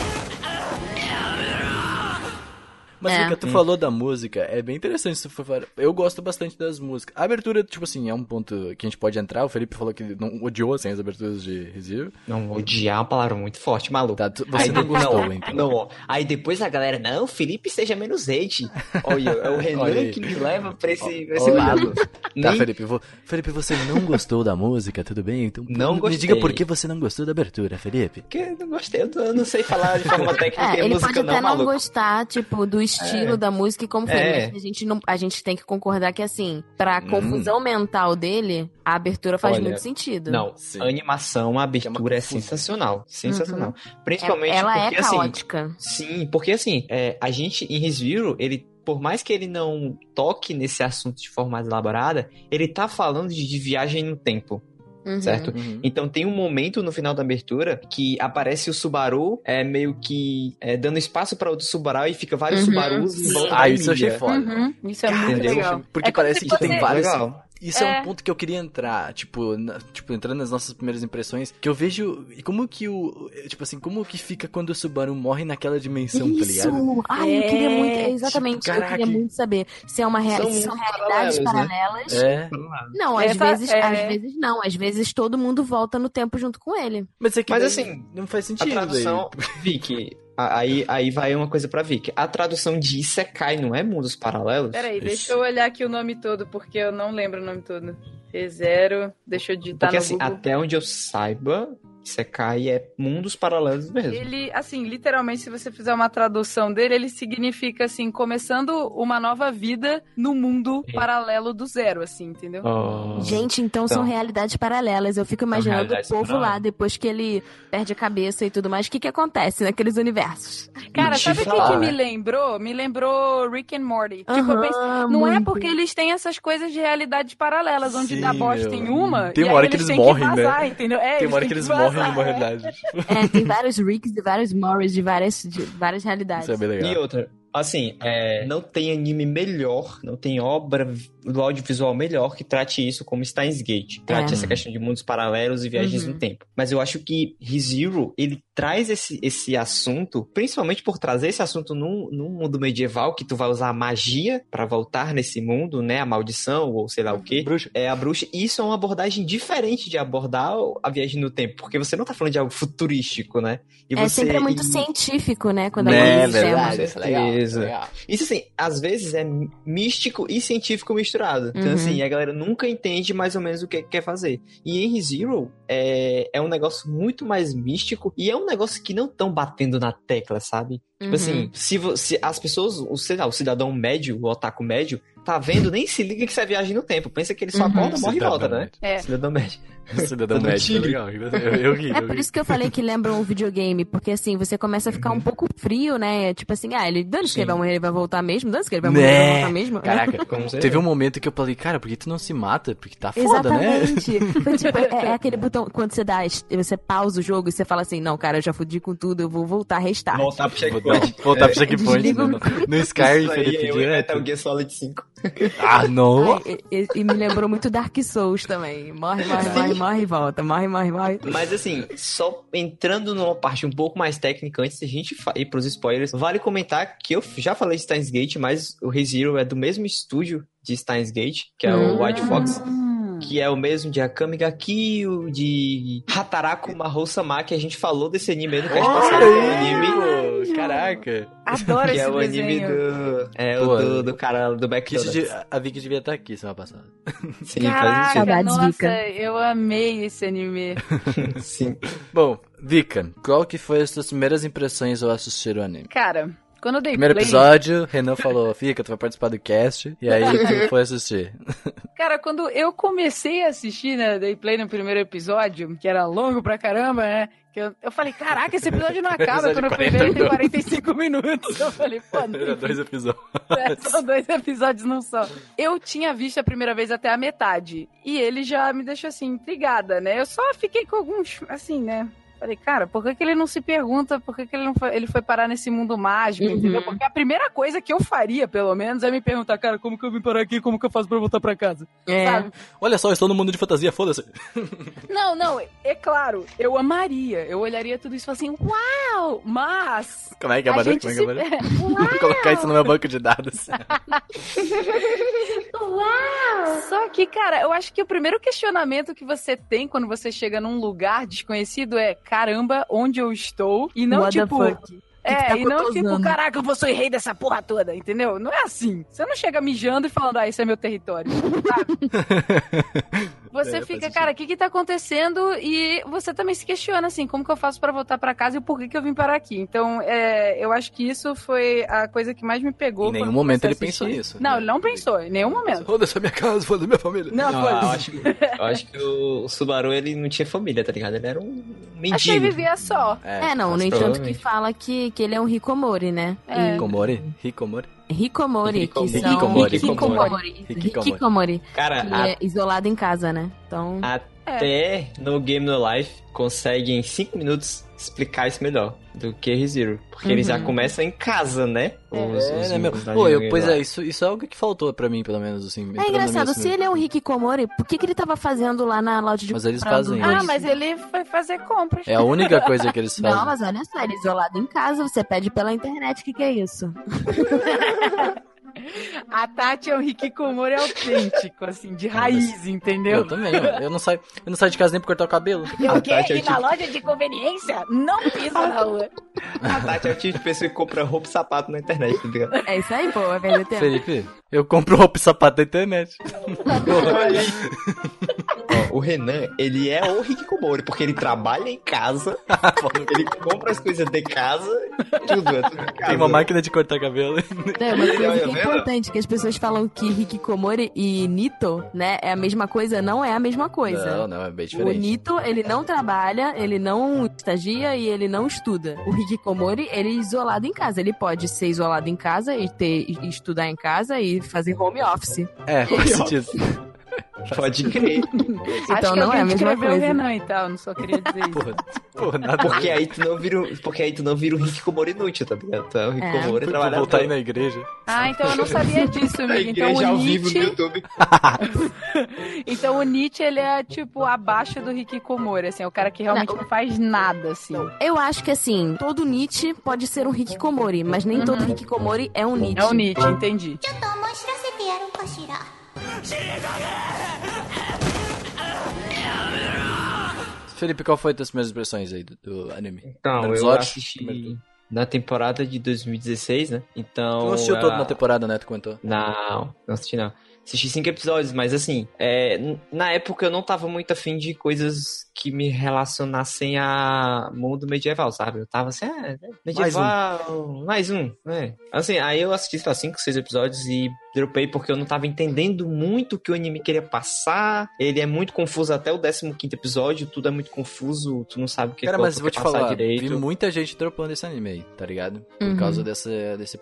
Mas, É. Vika, tu falou da música, é bem interessante se for falar. Eu gosto bastante das músicas. A abertura, tipo assim, é um ponto que a gente pode entrar. O Felipe falou que não odiou, assim, as aberturas de Rezero. Não, odiar é uma palavra muito forte, maluco. Tá, tu- você Aí não gostou, não, então. Não. Aí depois a galera, não, Felipe seja menos hate. Olha, é o Renan Olha que me leva pra esse, pra esse Olha. lado. Tá, Nem- Felipe, vou... Felipe, você não gostou da música, tudo bem? Então, Não me gostei. diga por que você não gostou da abertura, Felipe. Porque eu não gostei, eu não- sei falar de forma técnica É, e ele música pode até não, não gostar, tipo, do estilo da música e como foi. É. Mas a gente, não, a gente tem que concordar que, assim, pra Hum. confusão mental dele, a abertura faz Olha, muito sentido. Não, Sim. a animação, a é uma abertura é, confusão. sensacional. Sensacional. É- Principalmente ela porque, é assim, caótica. Sim, porque assim, é, a gente em ReZero, ele por mais que ele não toque nesse assunto de forma mais elaborada, ele tá falando de, de viagem no tempo. Uhum. Certo? Uhum. Então tem um momento no final da abertura que aparece o Subaru é, meio que é, dando espaço para outro Subaru e fica vários Uhum. Subarus em volta Ah, da isso eu achei foda. Uhum, isso é muito Entendeu? legal. Porque É parece que tem vários. Legal. Isso é. É. um ponto que eu queria entrar, tipo, na- tipo, entrando nas nossas primeiras impressões, que eu vejo e como que o, tipo assim, como que fica quando o Subaru morre naquela dimensão, tá ligado? Isso! Ai, eu queria É, muito. Exatamente, tipo, eu queria caraca. muito saber se é uma rea- São se são realidades paralelos, paralelas. É, Não, às Essa- vezes, é- às vezes não. Às vezes todo mundo volta no tempo junto com ele. mas é que Mas daí assim, não faz A sentido. tradução, Vicky, a- aí, aí vai uma coisa pra Vicky. A tradução de Isekai não é mundos paralelos? Peraí, Ixi. deixa eu olhar aqui o nome todo, porque eu não lembro o nome todo. E0, deixa eu digitar Porque no assim, Google. até onde eu saiba, Isekai é mundos paralelos mesmo. Ele, assim, literalmente, se você fizer uma tradução dele, ele significa, assim, começando uma nova vida no mundo Sim. paralelo do zero, assim, entendeu? Oh. Gente, então, são Então. realidades paralelas. Eu fico imaginando o povo lá, depois que ele perde a cabeça e tudo mais. O que que acontece naqueles universos? Cara, sabe o que, que me né? lembrou? Me lembrou Rick and Morty. Tipo, eu penso, não é muito. porque eles têm essas coisas de realidades paralelas, onde Sim, dá bosta em uma. Tem e uma aí hora que eles têm morrem, né? vazar, Entendeu? É, Tem uma hora que eles vazar, morrem numa realidade. É, tem vários Ricks e vários Morris de várias, de várias realidades. Isso é bem legal. E outra, assim, é, não tem anime melhor, não tem obra do audiovisual melhor que trate isso como Steins Gate. Trate É. essa questão de mundos paralelos e viagens Uhum. no tempo. Mas eu acho que ReZero, ele traz esse, esse assunto, principalmente por trazer esse assunto num, num mundo medieval, que tu vai usar a magia pra voltar nesse mundo, né? A maldição, ou sei lá o quê. Bruxa. É a bruxa. E isso é uma abordagem diferente de abordar a viagem no tempo, porque você não tá falando de algo futurístico, né? E É você- sempre muito e- científico, né? Quando Né, aborda esse verdade, isso é legal, isso é legal. Isso assim, às vezes é místico e científico misturado. Então, Uhum. assim, a galera nunca entende mais ou menos o que quer fazer. E em Zero é, é um negócio muito mais místico e é um negócio que não estão batendo na tecla, sabe? Tipo Uhum. assim, se, se as pessoas, o, sei lá, o cidadão médio, o otaku médio, tá vendo, nem se liga que isso é viagem no tempo. Pensa que ele só Uhum. acorda, morre e volta, né? É. Cidadão médio. Cidadão médico, tigre. legal. Eu, eu ri, É eu por ri. isso que eu falei que lembra um videogame, porque assim, você começa a ficar um pouco frio, né? Tipo assim, ah, ele dane-se que ele vai morrer, ele vai voltar mesmo, dane-se que ele vai morrer, ele Né? vai voltar mesmo. Caraca, Como você teve um momento que eu falei, cara, por que tu não se mata? Porque tá foda, né? Exatamente. Foi tipo, é, é aquele botão, quando você dá, você pausa o jogo e você fala assim, não, cara, eu já fudi com tudo, eu vou voltar, restart. Voltar pro checkpoint. voltar pro checkpoint. Né? o- No, no Felipe, é o direto. Metal Gear Solid 5. Ah, não! Ai, e, e- e me lembrou muito Dark Souls também. Morre, morre, morre, morre e volta. Morre, morre, morre. Mas assim, só entrando numa parte um pouco mais técnica, antes da gente ir pros spoilers, vale comentar que eu já falei de Steins Gate, mas o ReZero é do mesmo estúdio de Steins Gate, que é o Hum. White Fox. Que é o mesmo de Akame ga Kill, de Hataraku Mahou-sama, que a gente falou desse anime aí no cast passado. É anime, caraca. Adoro que esse é o anime desenho. do... É, Pô, o do, do cara do McDonald's. de- a Vicky devia estar aqui semana passada. Sim, faz Caraca, Saudades, nossa, Vika. eu amei esse anime. sentido. Sim. Bom, Vika, qual que foi as suas primeiras impressões ao assistir o anime? Cara, quando eu dei Primeiro play... episódio, Renan falou, Vika, tu vai participar do cast, e aí tu foi assistir. Cara, quando eu comecei a assistir, né, dei play no primeiro episódio, que era longo pra caramba, né? Que eu, eu falei, caraca, esse episódio não acaba. Episódio Quando eu fui 40 ver, tem minutos. 45 minutos. Eu falei, pô, não Era dois episódios. É, são dois episódios num só. Eu tinha visto a primeira vez até a metade. E ele já me deixou assim, intrigada, né? Eu só fiquei com alguns, assim, né? Falei, cara, por que, que ele não se pergunta por que, que ele não foi, ele foi parar nesse mundo mágico, Uhum. entendeu? Porque a primeira coisa que eu faria, pelo menos, é me perguntar, cara, como que eu vim parar aqui? Como que eu faço pra voltar pra casa? É. Sabe? Olha só, eu estou no mundo de fantasia, foda-se. Não, não, é claro, eu amaria. Eu olharia tudo isso e assim, uau! Mas. Como é que é, gente Como é que é? Vou colocar isso no meu banco de dados. Só que, cara, eu acho que o primeiro questionamento que você tem quando você chega num lugar desconhecido é: caramba, onde eu estou? E não What tipo. É, que tá e não tipo, caraca, eu vou ser o rei dessa porra toda, entendeu? Não é assim. Você não chega mijando e falando, ah, esse é meu território, sabe? Você É, fica, cara, o que que tá acontecendo? E você também se questiona, assim, como que eu faço pra voltar pra casa e o porquê que eu vim parar aqui. Então, é, eu acho que isso foi a coisa que mais me pegou. Em nenhum momento ele pensou nisso. Não, ele não pensou, em nenhum momento. Foda-se a minha casa, foda-se a minha família. Não, Não, foi. eu, acho que, eu acho que o Subaru, ele não tinha família, tá ligado? Ele era um mendigo. Achei que vivia só. É, não, mas no entanto que fala que, que ele é um Hikomori, né? É. Hikomori? Hikomori? Hikomori, que são... Hikikomori. Hikikomori. Hikikomori. Cara, Ele a- é isolado em casa, né? Então... até no Game No Life consegue em 5 minutos explicar isso melhor do que ReZero. Porque eles já Uhum. começam em casa, né? Os- É, os né, meu? Pô, eu, pois No é, isso, isso é algo que faltou pra mim, pelo menos, assim. É engraçado, se ele é um Hikikomori, por que, que ele tava fazendo lá na loja de Mas eles fazem dois? Ah, mas ele foi fazer compras. É a única coisa que eles fazem. Não, mas olha só, ele é isolado em casa, você pede pela internet, o que, que é isso? A Tati é um Hikikomori autêntico, assim, de raiz, Eu entendeu? também, mano. eu não saio, eu não saio de casa nem pra cortar o cabelo. Eu A quê? Tati é o E na tipo- loja de conveniência? Não pisa na rua. A Tati é o tipo de pessoa que compra roupa e sapato na internet, tá ligado? É isso aí, pô, vai perder tempo. Felipe, eu compro roupa e sapato da internet. Ó, o Renan, ele é o Hikikomori, porque ele trabalha em casa, ele compra as coisas de casa, tudo, é tudo em casa. Tem uma máquina de cortar cabelo. É, uma coisa que é importante, que as pessoas falam que Hikikomori e Nito, né, é a mesma coisa, não é a mesma coisa. Não, não, é bem O diferente. Nito, ele não trabalha, ele não estagia e ele não estuda. O Hikikomori, ele é isolado em casa. Ele pode ser isolado em casa e, ter, e estudar em casa e fazer home office. É, faz sentido. Pode crer. Acho Então que não é a mesma coisa. Renan e tal, não só queria dizer isso. Porra, porra nada. Porque aí tu não vira, o- porque aí tu não vira o Hikikomori inútil, tá ligado? É o Hikikomori Fui pra trabalhador. voltar aí na igreja. Ah, então eu não sabia disso, amigo. Então o ao vivo no Nietzsche, YouTube. então o Nietzsche, ele é tipo abaixo do Hikikomori, assim, é o cara que realmente Não. não faz nada, assim. Eu acho que assim, todo Nietzsche pode ser um Hikikomori, mas nem todo Hikikomori é um Nietzsche. É o Nietzsche, entendi. Felipe, qual foi as tuas primeiras impressões aí do, do anime? Então, eu horas, assisti na temporada de 2016, né? Então. Tu não assistiu toda todo na temporada, né? Tu comentou? Não, não assisti não. Assisti cinco episódios, mas assim, é, na época eu não tava muito afim de coisas que me relacionassem a mundo medieval, sabe? Eu tava assim, ah, medieval, mais um, né? Assim, aí eu assisti, sei lá, cinco, seis episódios e dropei porque eu não tava entendendo muito o que o anime queria passar. Ele é muito confuso até o 15 quinto episódio, tudo é muito confuso, tu não sabe o que Cara, mas vou te falar, direito. vi muita gente dropando esse anime aí, tá ligado? Por Uhum. causa dessa, desse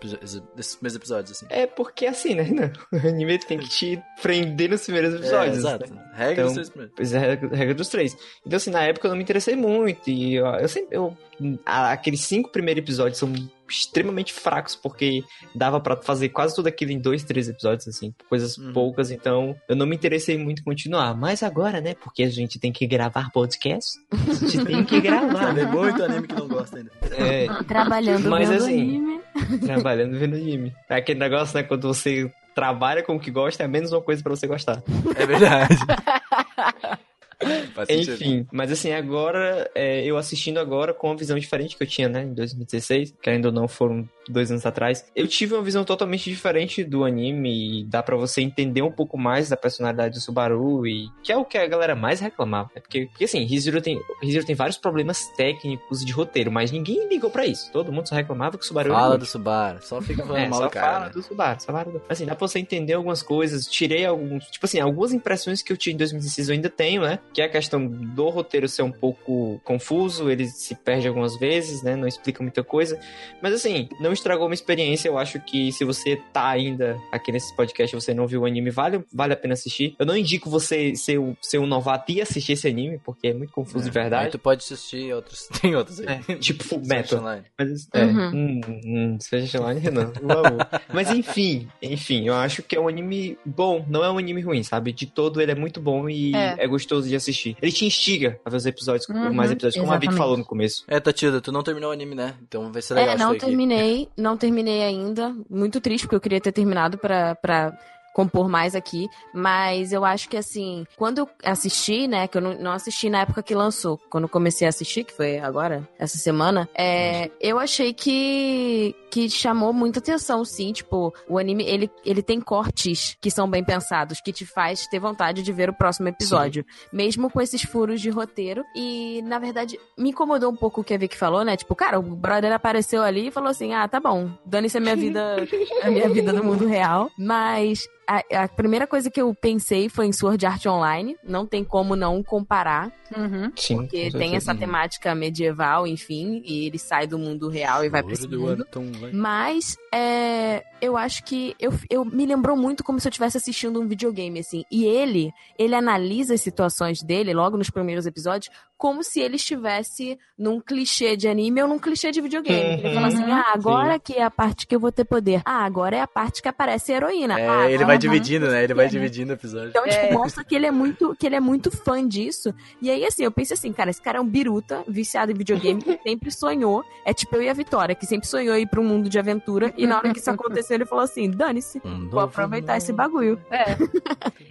desses primeiros episódios, assim. É porque assim, né? O anime tem que te prender nos primeiros episódios. É, exato. né? Regra Então, dos três primeiros. Pois é, regra dos três. Então, assim, na época eu não me interessei muito. E eu, eu sempre. Eu, aqueles cinco primeiros episódios são extremamente fracos, porque dava pra fazer quase tudo aquilo em dois, três episódios, assim, coisas Uhum. poucas. Então, eu não me interessei muito em continuar. Mas agora, né? Porque a gente tem que gravar podcast, a gente tem que gravar. Tem muito anime que não gosta ainda. É, Trabalhando Mas, vendo assim, anime. trabalhando vendo anime. É aquele negócio, né? Quando você trabalha com o que gosta, é menos uma coisa pra você gostar. É verdade. Enfim, mas assim, agora, é, eu assistindo agora com uma visão diferente que eu tinha, né, em 2016, que ainda não foram dois anos atrás, eu tive uma visão totalmente diferente do anime e dá pra você entender um pouco mais da personalidade do Subaru e que é o que a galera mais reclamava, né? Porque, porque assim, ReZero tem, tem vários problemas técnicos de roteiro, mas ninguém ligou pra isso. Todo mundo só reclamava que o Subaru Fala do Subaru, só fica falando É, mal só cara. fala né? do Subaru, do... Assim, dá pra você entender algumas coisas. Tirei alguns... Tipo assim, algumas impressões que eu tinha em 2016 eu ainda tenho, né? Que é a questão do roteiro ser um pouco confuso, ele se perde algumas vezes, né? Não explica muita coisa. Mas assim, não estragou uma experiência. Eu acho que se você tá ainda aqui nesse podcast e você não viu o anime, vale, vale a pena assistir. Eu não indico você ser, um- ser um novato e assistir esse anime, porque é muito confuso de Aí verdade. tu pode assistir outros. Tem outros aí. É, tipo Full Metal. Online. Mas, é, Uhum. hum, hum, seja online, favor. Mas enfim, enfim, eu acho que é um anime bom, não é um anime ruim, sabe? De todo ele é muito bom e É. é, gostoso de assistir. Ele te instiga a ver os episódios, Uhum, mais episódios, como a Vic falou no começo. É, Tatilda, tu não terminou o anime, né? Então vai ser legal É, não terminei, não terminei ainda. Muito triste, porque eu queria ter terminado pra compor mais aqui. Mas eu acho que, assim, quando eu assisti, né, que eu não, não assisti na época que lançou, quando eu comecei a assistir, que foi agora, essa semana, é, eu achei que, que chamou muita atenção, sim. Tipo, o anime, ele, ele tem cortes que são bem pensados, que te faz ter vontade de ver o próximo episódio. Mesmo com esses furos de roteiro. E, na verdade, me incomodou um pouco o que a Vicky falou, né? Tipo, cara, o brother apareceu ali e falou assim: ah, tá bom, dane-se a minha vida, a minha vida do mundo real. Mas a, a primeira coisa que eu pensei foi em Sword Art Online. Não tem como não comparar. Uhum. Sim. Porque com tem essa temática medieval, enfim, e ele sai do mundo real e vai pra esse Sword mundo. Mas é, eu acho que eu, eu me lembrou muito como se eu estivesse assistindo um videogame, assim. E ele, ele analisa as situações dele, logo nos primeiros episódios, como se ele estivesse num clichê de anime ou num clichê de videogame. Ele fala assim: Uhum. ah, agora que é a parte que eu vou ter poder. Ah, agora é a parte que aparece a heroína. É, ah, ele vai é dividindo, né? Ele vai né? dividindo o episódio. Então, tipo, É. mostra que ele é muito, que ele é muito fã disso. E aí, assim, eu pensei assim, cara, esse cara é um biruta, viciado em videogame, que sempre sonhou. É tipo eu e a Vitória, que sempre sonhou ir pra um mundo de aventura. E na hora que isso aconteceu, ele falou assim: dane-se, Um vou aproveitar esse bagulho. É.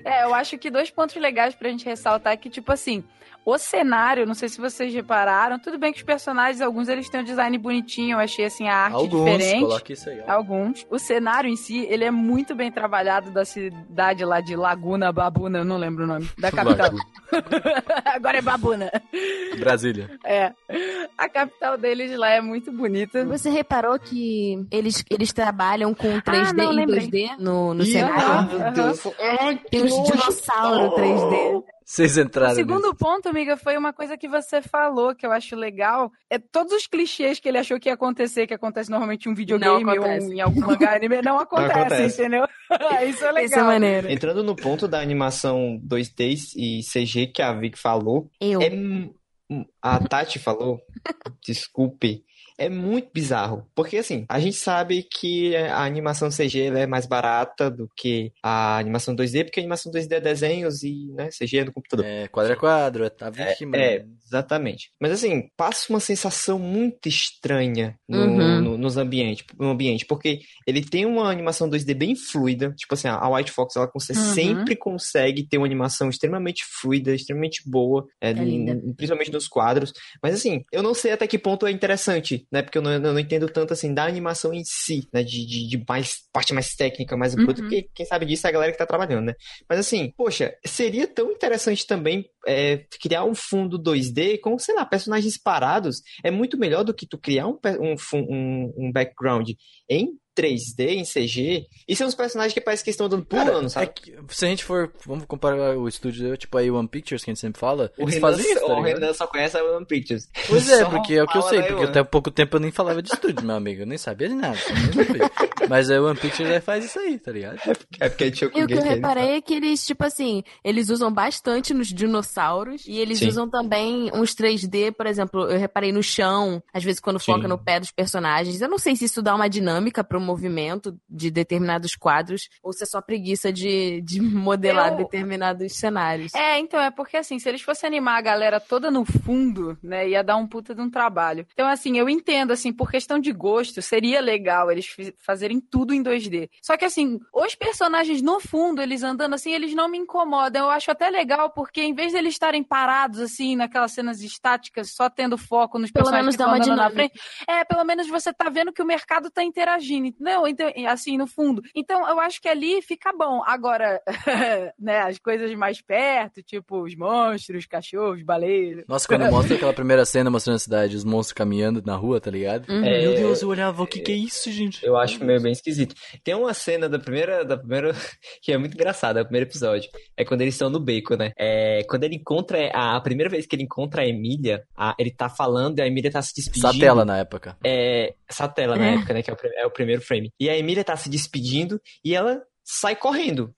é, eu acho que dois pontos legais pra gente ressaltar é que, tipo assim, o cenário, não sei se vocês repararam, tudo bem que os personagens, alguns eles têm um design bonitinho, eu achei assim a arte Alguns, diferente. coloca isso aí. ó. Alguns. O cenário em si, ele é muito bem trabalhado da cidade lá de Laguna Babuna, eu não lembro o nome, da capital. Agora é Babuna. Brasília. É. A capital deles lá é muito bonita. Você reparou que eles, eles trabalham com 3D Ah, não, e lembrei. 2D no, no Ih, cenário? ah, Aham. meu Deus. Ai, que Tem dinossauros 3D. Vocês O entraram segundo ponto, amiga, foi uma coisa que você falou que eu acho legal. É todos os clichês que ele achou que ia acontecer, que acontece normalmente em um videogame ou acontece. em algum mangá anime, não acontece, acontece. entendeu? Isso é legal. Isso é maneiro. Entrando no ponto da animação 2D e CG que a Vic falou, Eu. é a Tati falou, desculpe, é muito bizarro. Porque assim, a gente sabe que a animação CG ela é mais barata do que a animação 2D, porque a animação 2D é desenhos e né, CG é no computador. É, quadro a quadro, é tá vixe, mano. É, exatamente. Mas assim, passa uma sensação muito estranha no, Uhum. no- nos ambientes, no ambiente, porque ele tem uma animação 2D bem fluida, tipo assim, a White Fox ela cons- Uhum. sempre consegue ter uma animação extremamente fluida, extremamente boa, é, linda. n- principalmente nos quadros. Mas assim, eu não sei até que ponto é interessante, né? Porque eu não, eu não entendo tanto assim da animação em si, né? De, de, de mais parte mais técnica, mais bruta, Uhum. porque quem sabe disso é a galera que tá trabalhando, né? Mas assim, poxa, seria tão interessante também é, criar um fundo 2D com, sei lá, personagens parados. É muito melhor do que tu criar um, um, um, um background em 3D, em CG, e ser uns personagens que parece que estão Cara, pulando, é sabe? que, se a gente for, vamos comparar o estúdio, tipo aí One Pictures, que a gente sempre fala, O eles Renan, fazem isso, tá o? Renan só conhece a One Pictures. Pois é, Só porque é o que eu sei, porque até há pouco tempo eu nem falava de estúdio, meu amigo, eu nem sabia de nada. Mas a One Pictures é, faz isso aí, tá ligado? É porque a gente E o que eu reparei é que eles, tipo assim, eles usam bastante nos dinossauros e eles Sim. usam também uns 3D, por exemplo, eu reparei no chão, às vezes quando foca Sim. no pé dos personagens. Eu não sei se isso dá uma dinâmica pro movimento de determinados quadros ou se é só preguiça de, de modelar Eu- determinados cenários. É, então, é porque assim, se eles fossem animar a galera toda no fundo, né, ia dar um puta de um trabalho. Então, assim, eu entendo, assim, por questão de gosto, seria legal eles fazerem tudo em 2D. Só que, assim, os personagens no fundo, eles andando assim, eles não me incomodam. Eu acho até legal, porque em vez de eles estarem parados, assim, naquelas cenas estáticas, só tendo foco nos Pelo personagens menos que dá uma andando na dinâmica. frente, é, pelo menos você tá vendo que o mercado tá interagindo, entendeu? Então, assim, no fundo. Então, eu acho que ali fica bom. Agora, né, as coisas mais perto, tipo os monstros, cachorros, baleias. Nossa, quando mostra aquela primeira cena mostrando a cidade, os monstros caminhando na rua, tá ligado? Uhum. É, Meu Deus, eu olhava, o que que é isso, gente? Eu acho meio bem esquisito. Tem uma cena da primeira, da primeira que é muito engraçada, o primeiro episódio. É quando eles estão no beco, né? É, quando ele encontra, a, a primeira vez que ele encontra a Emília, a- ele tá falando e a Emília tá se despedindo. Satela na época. É, Satela na É. época, né? Que é o, é o primeiro frame. E a Emília tá se despedindo e ela sai correndo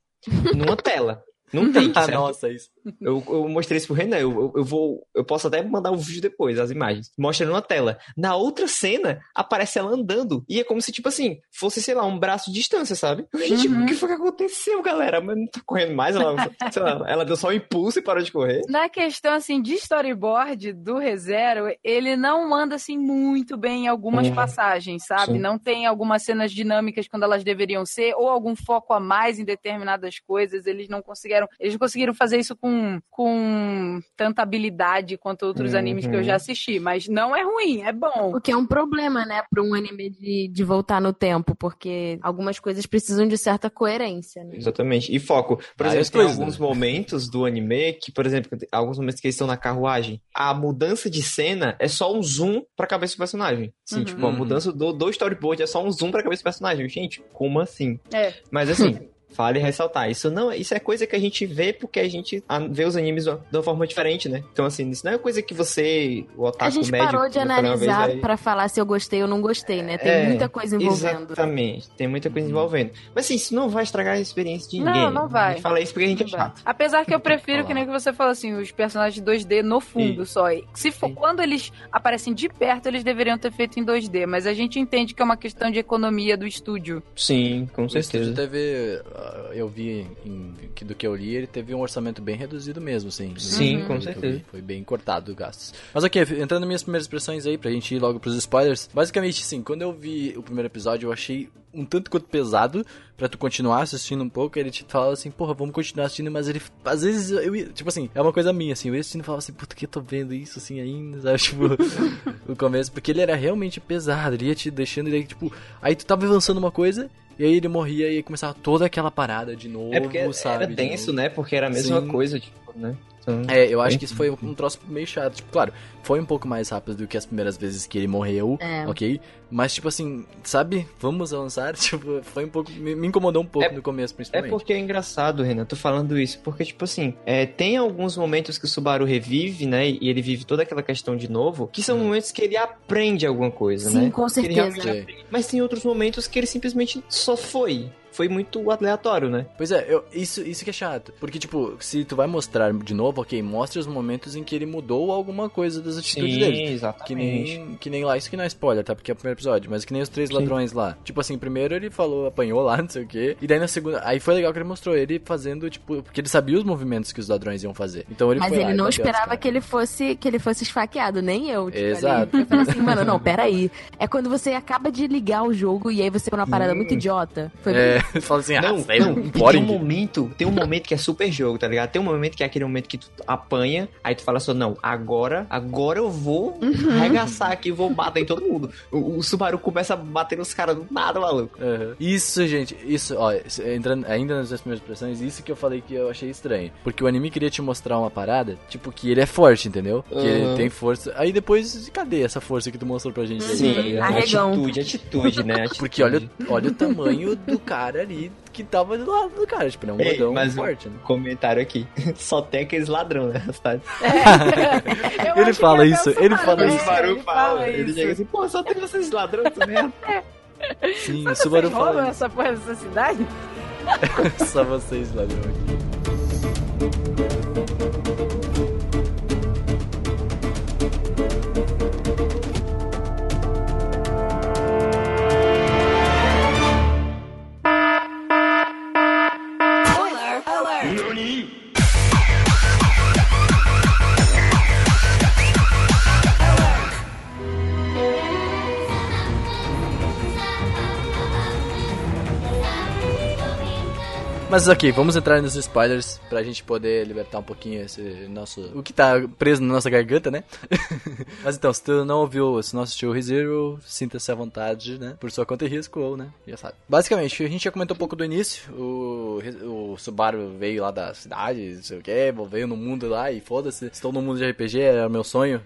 numa tela. Num take, Ah, nossa, isso. Eu, eu mostrei isso pro Renan. Eu, eu, vou. Eu posso até mandar um vídeo depois, as imagens. Mostra numa tela. Na outra cena, aparece ela andando. E é como se, tipo assim, fosse, sei lá, um braço de distância, sabe? Gente, Uhum. o que foi que aconteceu, galera? Mas não tá correndo mais. Ela, lá, ela deu só um impulso e parou de correr. Na questão, assim, de storyboard do ReZero, ele não anda, assim, muito bem em algumas Uhum. passagens, sabe? Sim. Não tem algumas cenas dinâmicas quando elas deveriam ser, ou algum foco a mais em determinadas coisas. Eles não conseguiram, eles não conseguiram fazer isso com, com tanta habilidade quanto outros Uhum. animes que eu já assisti. Mas não é ruim, é bom. O que é um problema, né, pra um anime de, de voltar no tempo, porque algumas coisas precisam de certa coerência, né? Exatamente. E foco. Por exemplo, tem coisas, alguns né? momentos do anime que, por exemplo, tem alguns momentos que eles estão na carruagem, a mudança de cena é só um zoom pra cabeça do personagem. Sim, Uhum. tipo, a mudança do, do storyboard é só um zoom pra cabeça do personagem. Gente, como assim? É. Mas assim, Vale ressaltar. Isso não, isso é coisa que a gente vê porque a gente vê os animes de uma forma diferente, né? Então, assim, isso não é coisa que você, o otaku A gente médio... parou de vez, analisar vai- pra falar se eu gostei ou não gostei, né? Tem É, muita coisa envolvendo. Exatamente, tem muita coisa envolvendo. Mas assim, isso não vai estragar a experiência de Não, ninguém. não vai. A gente fala isso porque a gente é chato. Apesar que eu prefiro que nem que você falou assim, os personagens 2D no fundo só. E Se for Sim. quando eles aparecem de perto, eles deveriam ter feito em 2D, mas a gente entende que é uma questão de economia do estúdio. Sim, com O estúdio certeza. Ah, eu vi em- que do que eu li, ele teve um orçamento bem reduzido mesmo, sim. Sim, Do com certeza. Foi bem cortado os gastos. Mas ok, entrando nas minhas primeiras expressões aí, pra gente ir logo pros spoilers. Basicamente, sim, quando eu vi o primeiro episódio, eu achei um tanto quanto pesado pra tu continuar assistindo um pouco. Ele te falava assim, porra, vamos continuar assistindo, mas ele, às vezes, eu ia, tipo assim, é uma coisa minha, assim, eu ia assistindo e falava assim, puta, que eu tô vendo isso assim ainda, sabe? Tipo, no começo, porque ele era realmente pesado, ele ia te deixando, ele, tipo, aí tu tava avançando uma coisa. E aí ele morria e começava toda aquela parada de novo, É porque sabe? era de denso, novo. né? Porque era a mesma Sim. coisa, tipo, né? Então, É, eu acho que isso foi um troço meio chato. Tipo, claro, foi um pouco mais rápido do que as primeiras vezes que ele morreu, É. ok? Mas, tipo assim, sabe? Vamos avançar? Tipo, foi um pouco. Me, me incomodou um pouco É- no começo, É principalmente. porque é engraçado, Renan, tô falando isso, porque, tipo assim, é, tem alguns momentos que o Subaru revive, né, e ele vive toda aquela questão de novo, que são Hum. momentos que ele aprende alguma coisa, Sim, né? com Que ele certeza. realmente Sim. aprende. Mas tem outros momentos que ele simplesmente só foi. Foi muito aleatório, né? Pois é, eu- isso, isso que é chato. Porque, tipo, se tu vai mostrar de novo, ok, mostre os momentos em que ele mudou alguma coisa das atitudes dele. exatamente. Que nem, que nem lá, isso que não é spoiler, tá? Porque é o primeiro episódio, mas que nem os três Sim. ladrões lá. Tipo assim, primeiro ele falou, apanhou lá, não sei o quê. E daí na segunda. Aí foi legal que ele mostrou ele fazendo, tipo, porque ele sabia os movimentos que os ladrões iam fazer. Então ele Mas foi ele não esperava que ele fosse que ele fosse esfaqueado, nem eu. Tipo, Exato. ali. Eu falei assim, mano, não, peraí. É quando você acaba de ligar o jogo e aí você põe uma parada muito idiota. Foi É, fala assim, ah, Não, sério, não, e tem um momento, tem um momento que é super jogo, tá ligado? Tem um momento que é aquele momento que tu apanha, aí tu fala assim, não, agora, agora eu vou Uhum. arregaçar aqui, vou bater em todo mundo. O, o Subaru começa a bater nos caras do nada, maluco. Aham. Isso, gente, isso, ó, entrando ainda nas minhas primeiras impressões, isso que eu falei que eu achei estranho. Porque o anime queria te mostrar uma parada, tipo, que ele é forte, entendeu? Que ele Uhum. tem força. Aí depois, cadê essa força que tu mostrou pra gente aí, Sim. tá atitude, atitude, né? Atitude. Porque olha, olha o tamanho do cara ali que tava do lado do cara, tipo, é um Ei, gordão mas forte, né? Comentário aqui. Só tem aqueles ladrões, né? Eu Ele fala isso, ele fala é, isso. Subaru Ele fala Ele chega assim, pô, só tem vocês ladrões mesmo. Sim, Só o Subaru vocês roubam fala essa porra dessa cidade? Só vocês, ladrões. Mas ok, vamos entrar nos spoilers pra gente poder libertar um pouquinho esse nosso. O que tá preso na nossa garganta, né? Mas então, se tu não ouviu, se não assistiu o ReZero, sinta-se à vontade, né? Por sua conta e risco, ou, né? Já sabe. Basicamente, a gente já comentou um pouco do início. O, o Subaru veio lá da cidade, não sei o que, veio no mundo lá e foda-se. Estou no mundo de RPG, era meu sonho.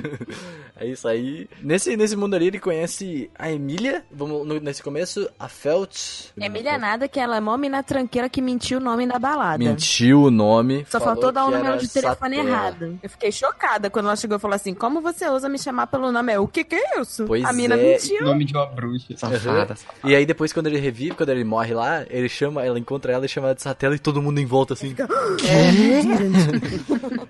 é isso aí. Nesse, nesse mundo ali, ele conhece a Emília, vamos no- nesse começo, a Felt. Emília nada, que ela é mó mina tranqueira que mentiu o nome da balada. Mentiu o nome. Só falou faltou dar o número era de telefone errado. Eu fiquei chocada quando ela chegou e falou assim: Como você ousa me chamar pelo nome? Eu, o que que é isso? Pois a mina é, mentiu. Nome de uma bruxa. Safada, safada. E aí depois quando ele revive, quando ele morre lá, ele chama, ela encontra ela e chama ela de Satela e todo mundo em volta assim.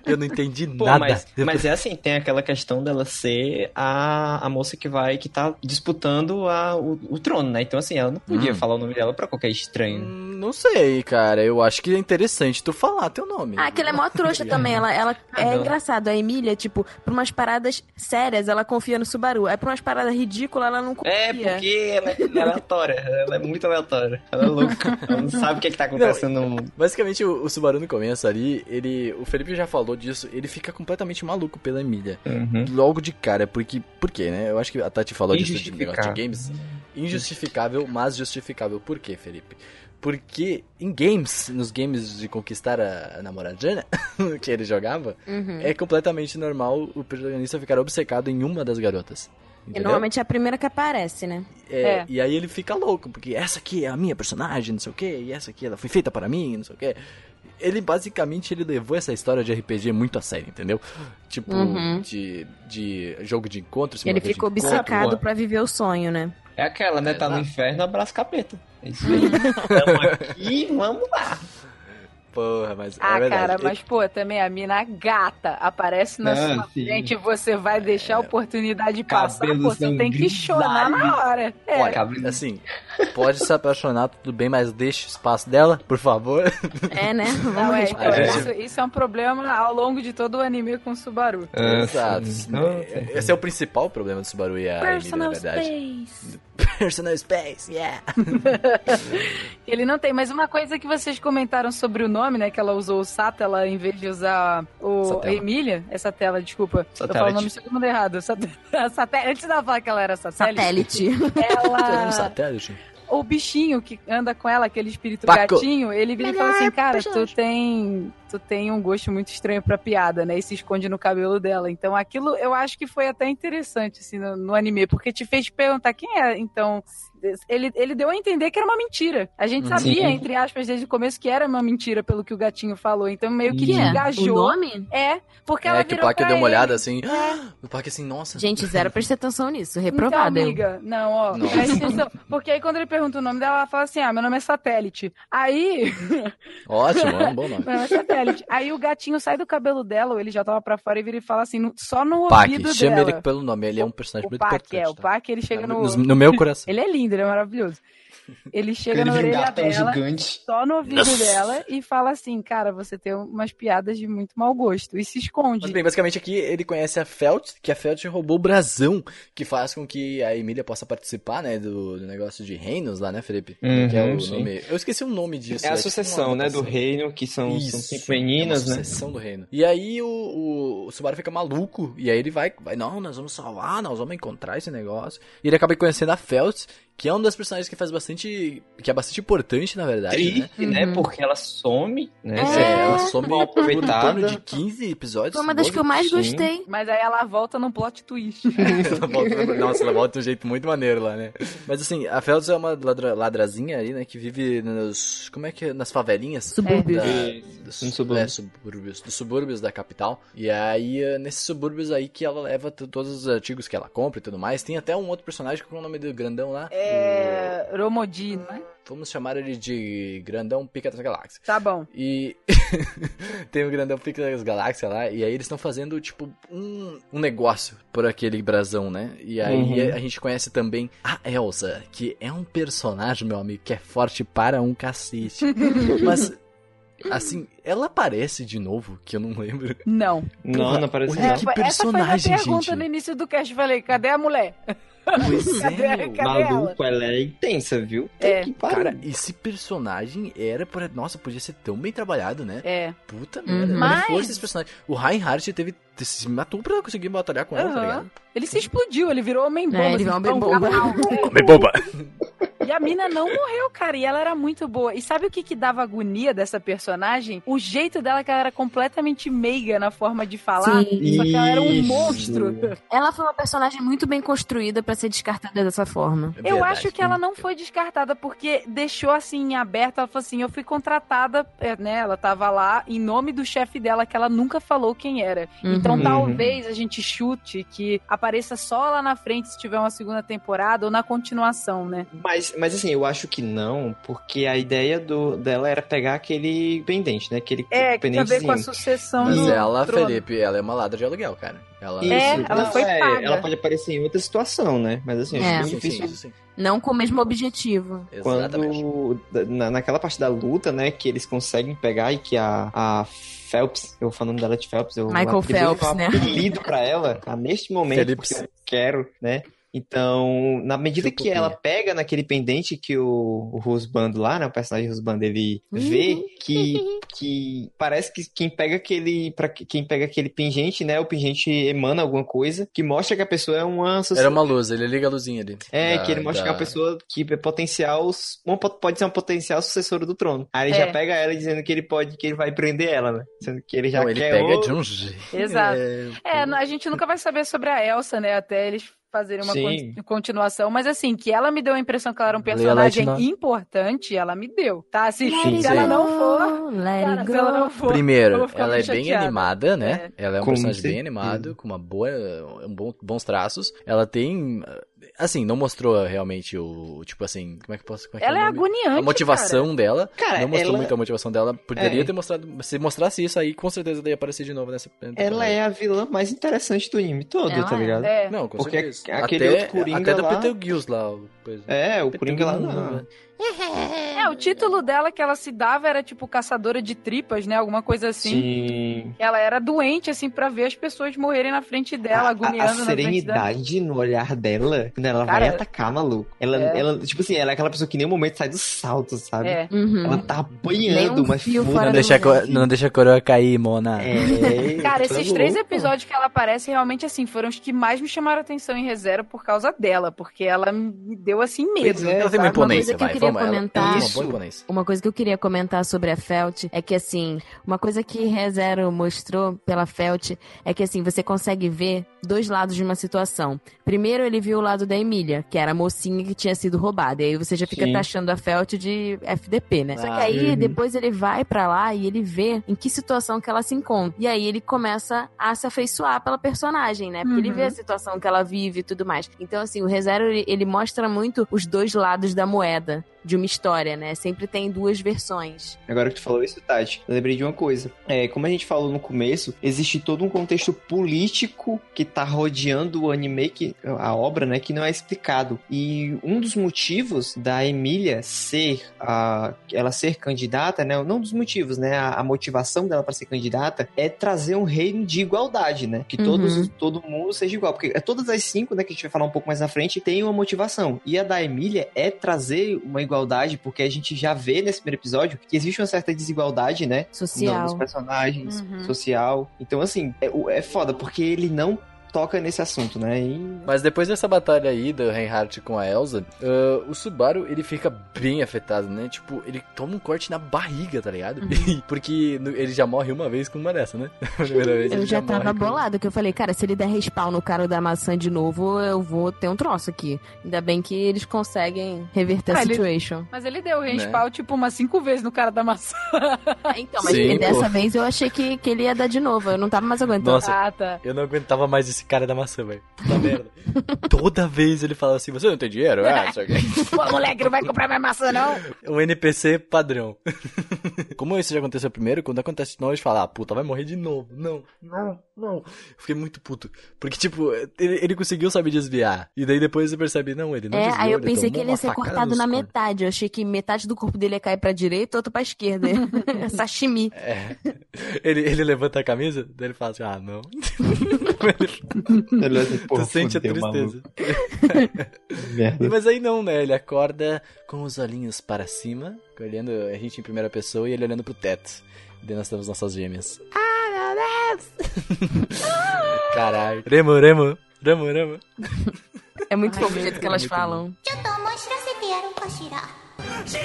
Eu não entendi Pô, nada. mas, mas é assim, tem aquela questão dela ser a, a moça que vai, que tá disputando a, o, o trono, né? Então assim, ela não podia Hum. falar o nome dela pra qualquer estranho. Hum, Não sei, cara. Eu acho que é interessante tu falar teu nome. Ah, que ela é mó trouxa também. Ela, ela é não. engraçado. A Emília, tipo, pra umas paradas sérias, ela confia no Subaru. Aí pra umas paradas ridículas, ela não confia. É, porque ela é aleatória, ela é muito aleatória. Ela é louca, ela não sabe o que, é que tá acontecendo no mundo. Basicamente, o, o Subaru no começo ali, ele. O Felipe já falou disso, ele fica completamente maluco pela Emília. Uhum. Logo de cara, porque. Por quê, né? Eu acho que a Tati falou disso de negócio de games. Injustificável, mas justificável. Por quê, Felipe? Porque em games, nos games de conquistar a, a namoradinha que ele jogava, Uhum. é completamente normal o protagonista ficar obcecado em uma das garotas. E entendeu? normalmente é a primeira que aparece, né? É, É. E aí ele fica louco, porque essa aqui é a minha personagem, não sei o que, e essa aqui ela foi feita para mim, não sei o que. Ele basicamente ele levou essa história de RPG muito a sério, entendeu? Tipo, Uhum. de, de jogo de encontro. Ele ficou obcecado boa. pra viver o sonho, né? É aquela, né? Tá no inferno, abraça capeta. É isso aí. Tamo aqui, vamos lá. Porra, mas Ah, é verdade. cara, mas pô, também a mina gata aparece na Ah, sua sim. frente e você vai deixar a oportunidade passar, Cabelo pô, você tem que chorar na hora. É. Olha, assim, pode se apaixonar, tudo bem, mas deixa o espaço dela, por favor. É, né? Vamos Não, é, respeitar. então, isso, isso é um problema ao longo de todo o anime com o Subaru. Ah, Exato. sim. Então. Esse é o principal problema do Subaru e a Emília, na Personal verdade. space. Personal Space, yeah. Ele não tem, mas uma coisa que vocês comentaram sobre o nome, né? Que ela usou o Satela em vez de usar o Satela. Emília. Essa tela, desculpa. Eu falo o nome todo mundo errado. Sat- Satélite. Antes dela falar que ela era satélite, Satélite. Tá ela. satélite? o bichinho que anda com ela, aquele espírito Paco. gatinho, ele vira e fala assim, cara, tu tem, tu tem um gosto muito estranho pra piada, né? E se esconde no cabelo dela. Então aquilo eu acho que foi até interessante, assim, no, no anime, porque te fez perguntar quem é. Então, ele, ele deu a entender que era uma mentira. A gente Uhum. sabia, Sim. entre aspas, desde o começo que era uma mentira, pelo que o gatinho falou. Então meio que te é? O engajou. nome? É, porque ela É que o virou Pac deu uma olhada assim. É. O Pac assim, nossa. Gente, zero prestei atenção nisso. Então, Reprovada. eu. amiga, não, ó, atenção. Porque aí quando ele pergunta o nome dela, ela fala assim: ah, meu nome é Satélite. Aí, Ótimo, é um bom nome. meu nome é Satélite. Aí o gatinho sai do cabelo dela, ou ele já tava pra fora e vira e fala assim, no- só no Pac, ouvido chama dela. ele pelo nome, ele é um personagem o muito Pac, importante. é, o tá? Pac, ele chega no... no, no meu coração. Ele é lindo, ele é maravilhoso. Ele chega Ele na um orelha dela, gigante. só no ouvido dela, e fala assim, cara, você tem umas piadas de muito mau gosto. E se esconde. Mas bem, basicamente aqui ele conhece a Felt, que a Felt roubou o brasão, que faz com que a Emília possa participar, né, do, do negócio de reinos lá, né, Felipe? Uhum, que é o sim. nome. Eu esqueci o nome disso. É a tipo sucessão, uma né? Do reino, que são, são Isso, cinco meninas, é né? sucessão do reino. E aí o, o, o Subaru fica maluco, e aí ele vai, vai, não, nós vamos salvar, nós vamos encontrar esse negócio. E ele acaba conhecendo a Felt, que é um das personagens que faz bastante, que é bastante importante, na verdade, né? Triste, né? Uhum. Porque ela some, né? É, É, ela some Mal por aproveitada. torno de 15 episódios. Foi uma das que eu 12. mais Sim. gostei. Mas aí ela volta num plot twist. ela volta, nossa, ela volta de um jeito muito maneiro lá, né? Mas assim, a Feltz é uma ladra, ladrazinha aí, né? Que vive nos. Como é que é? Nas favelinhas. Subúrbios. Da, dos, Nos subúrbios. É, subúrbios. Dos subúrbios da capital. E aí, eh, nesses subúrbios aí que ela leva todos os artigos que ela compra e tudo mais. Tem até um outro personagem com o nome do grandão lá. É. Romodi, não é? O- Vamos chamar ele de Grandão Pica das Galáxias. Tá bom. E tem o Grandão Pica das Galáxias lá, e aí eles estão fazendo, tipo, um, um negócio por aquele brasão, né? E aí Uhum. a gente conhece também a Elsa, que é um personagem, meu amigo, que é forte para um cacete. Mas, assim, ela aparece de novo, que eu não lembro. Não. Não, não parece Olha não. que foi- essa foi a personagem, pergunta gente. no início do cast. Falei, cadê a mulher? Pois é? Maluco, ela é intensa, viu? É. que. Cara, esse personagem era pra. Nossa, podia ser tão bem trabalhado, né? É. Puta Uhum. merda. A Mas- força desse personagem. O Reinhardt teve. Se matou pra conseguir batalhar com ela, tá Aham. ligado? Ele se explodiu, ele virou homem-bomba. É, ele virou assim, homem-bomba. pão, pau. Homem bomba! E a mina não morreu, cara, e ela era muito boa. E sabe o que que dava agonia dessa personagem? O jeito dela, que ela era completamente meiga na forma de falar. Sim. Só que ela era um monstro. Ela foi uma personagem muito bem construída pra ser descartada dessa forma. É Eu acho que ela não foi descartada porque deixou assim em aberto. Ela falou assim: eu fui contratada, é, né? Ela tava lá em nome do chefe dela, que ela nunca falou quem era. Então Uhum. talvez a gente chute que apareça só lá na frente se tiver uma segunda temporada ou na continuação, né? Mas, mas assim, eu acho que não, porque a ideia do, dela era pegar aquele pendente, né? Aquele É, que tem a ver com a pendentezinho. sucessão Mas ela, trono. Felipe, ela é uma ladra de aluguel, cara. Ela... É, ela Não, foi paga. Ela pode aparecer em outra situação, né? Mas assim, É. acho Sim, bem sim, difícil. isso sim. Não com o mesmo objetivo. Exatamente. Quando, na, naquela parte da luta, né, que eles conseguem pegar e que a, a Phelps, eu vou falando dela de Phelps, eu Michael Phelps, né? apelido pra ela, tá, neste momento, Phillips. porque eu quero, né, então, na medida que ela pega naquele pendente que o, o Rusbando lá, né, o personagem Rusbando, ele vê que, que parece que quem pega aquele, para quem pega aquele pingente, né, o pingente emana alguma coisa que mostra que a pessoa é uma Era uma luz, ele liga a luzinha ali. é, Da- que ele mostra que é da- uma pessoa que é potencial, uma, pode ser uma potencial sucessora do trono. Aí ele É. já pega ela dizendo que ele pode, que ele vai prender ela, né? Sendo que ele já Não, ele quer pega o- de um jeito. Exato. É, É, a gente nunca vai saber sobre a Elsa, né? Até eles fazerem uma Sim. continuação, mas assim, que ela me deu a impressão que ela era um personagem importante, ela me deu, tá? Se, Sim, se ela não for, let cara, it se ela go. não for, Primeiro, ela é muito bem chateada. animada, né? Ela é um Com personagem bem animado, com uma boa, um bom, bons traços. Ela tem, assim, não mostrou realmente o, tipo assim, como é que eu posso... Como é que Ela é é agoniante, A motivação dela, Cara, não mostrou ela- muito a motivação dela. Poderia É. ter mostrado, se mostrasse isso aí, com certeza ela ia aparecer de novo nessa Ela é a vilã mais interessante do anime todo, Ela tá é. ligado? É. Não, com Porque certeza. aquele até, outro Coringa até do lá- Peter Gills lá. coisa. É, o Peter Coringa lá não. né? É, o título dela que ela se dava era tipo caçadora de tripas, né? Alguma coisa assim. Sim. Ela era doente, assim, pra ver as pessoas morrerem na frente dela, A- a, agoniando a dela. serenidade no olhar dela, quando ela Cara, vai atacar, maluco. Ela, é. ela, tipo assim, ela é aquela pessoa que em nenhum momento sai do salto, sabe? É. Uhum. Ela tá apanhando, um mas fora Não deixa, a não deixa a coroa cair, Mona. É, Cara, esses três louco. episódios que ela aparece, realmente, assim, foram os que mais me chamaram a atenção em ReZero por causa dela, porque ela me deu, assim, medo. É, Ela tem uma imponência, coisa que eu vai. queria Vamos, comentar- ela uma. Uma coisa que eu queria comentar sobre a Felt é que, assim, uma coisa que ReZero mostrou pela Felt é que, assim, você consegue ver dois lados de uma situação. Primeiro, ele viu o lado da Emília, que era a mocinha que tinha sido roubada. E aí você já fica Sim. taxando a Felt de FDP, né? Só que Ah, aí, uhum. depois ele vai pra lá e ele vê em que situação que ela se encontra. E aí ele começa a se afeiçoar pela personagem, né? Porque ele Uhum. vê a situação que ela vive e tudo mais. Então, assim, o ReZero, ele, ele mostra muito os dois lados da moeda de uma história, né? Sempre tem duas versões. Agora que tu falou isso, Tati, eu lembrei de uma coisa. É, como a gente falou no começo, existe todo um contexto político que tá rodeando o anime, que, a obra, né, que não é explicado. E um dos motivos da Emília ser a, ela ser candidata, né, não dos motivos, né, a, a motivação dela para ser candidata é trazer um reino de igualdade, né, que todos, Uhum. todo mundo seja igual, porque todas as cinco, né, que a gente vai falar um pouco mais na frente, tem uma motivação. E a da Emília é trazer uma igualdade, porque a gente já vê nesse primeiro episódio que existe uma certa desigualdade, né? Social. Nos personagens, Uhum. social. Então, assim, é, é foda, porque ele não toca nesse assunto, né? E Mas depois dessa batalha aí do Reinhardt com a Elsa, ah, o Subaru ele fica bem afetado, né? Tipo, ele toma um corte na barriga, tá ligado? Porque no- ele já morre uma vez com uma dessa, né? Primeira vez Eu ele já morre tava com- bolado, que eu falei, cara, se ele der respawn no cara da maçã de novo, eu vou ter um troço aqui. Ainda bem que eles conseguem reverter a Ah, ele- situation. Mas ele deu respawn, tipo, umas cinco vezes no cara da maçã. Então, mas Sim, dessa vez eu achei que, que ele ia dar de novo. Eu não tava mais aguentando. Nossa, Ah, tá. eu não aguentava mais esse cara da maçã, velho. Puta merda. Toda vez ele fala assim, você não tem dinheiro? Ah, isso aqui. Pô, moleque, não vai comprar minha maçã, não? Um NPC padrão. Como isso já aconteceu primeiro, quando acontece de novo, a gente fala, ah, puta, vai morrer de novo. Não, não, não. Fiquei muito puto. Porque, tipo, ele, ele conseguiu saber desviar. E daí depois você percebe, não, ele não É, desviou, aí eu pensei que ele ia ser cortado na metade. Eu achei que metade do corpo dele ia cair pra direita e outro pra esquerda. Sashimi. É. Ele, ele levanta a camisa, daí ele fala assim, ah, não. ele assim, pô, tu sente a tristeza. Mas aí não, né? Ele acorda com os olhinhos para cima, olhando a gente em primeira pessoa e ele olhando pro teto. E daí nós temos nossas gêmeas. Ah, meu Deus! Caralho. Remo, Remo, Remo, Remo. É muito fofo o jeito que é elas muito falam. ち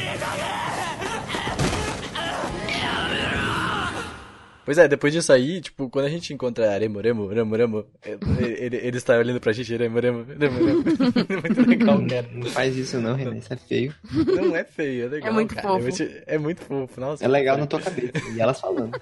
Pois é, depois disso aí, tipo, quando a gente encontra Remo, Remo, Remo, Remo, ele, ele, ele está olhando pra gente, Remo, Remo, Remo, Remo. É muito legal, cara. Não faz isso não, Renan, isso é feio. Não é feio, é legal, É muito cara. fofo. É muito, é muito fofo, nossa. É legal na tua cabeça. E elas falando.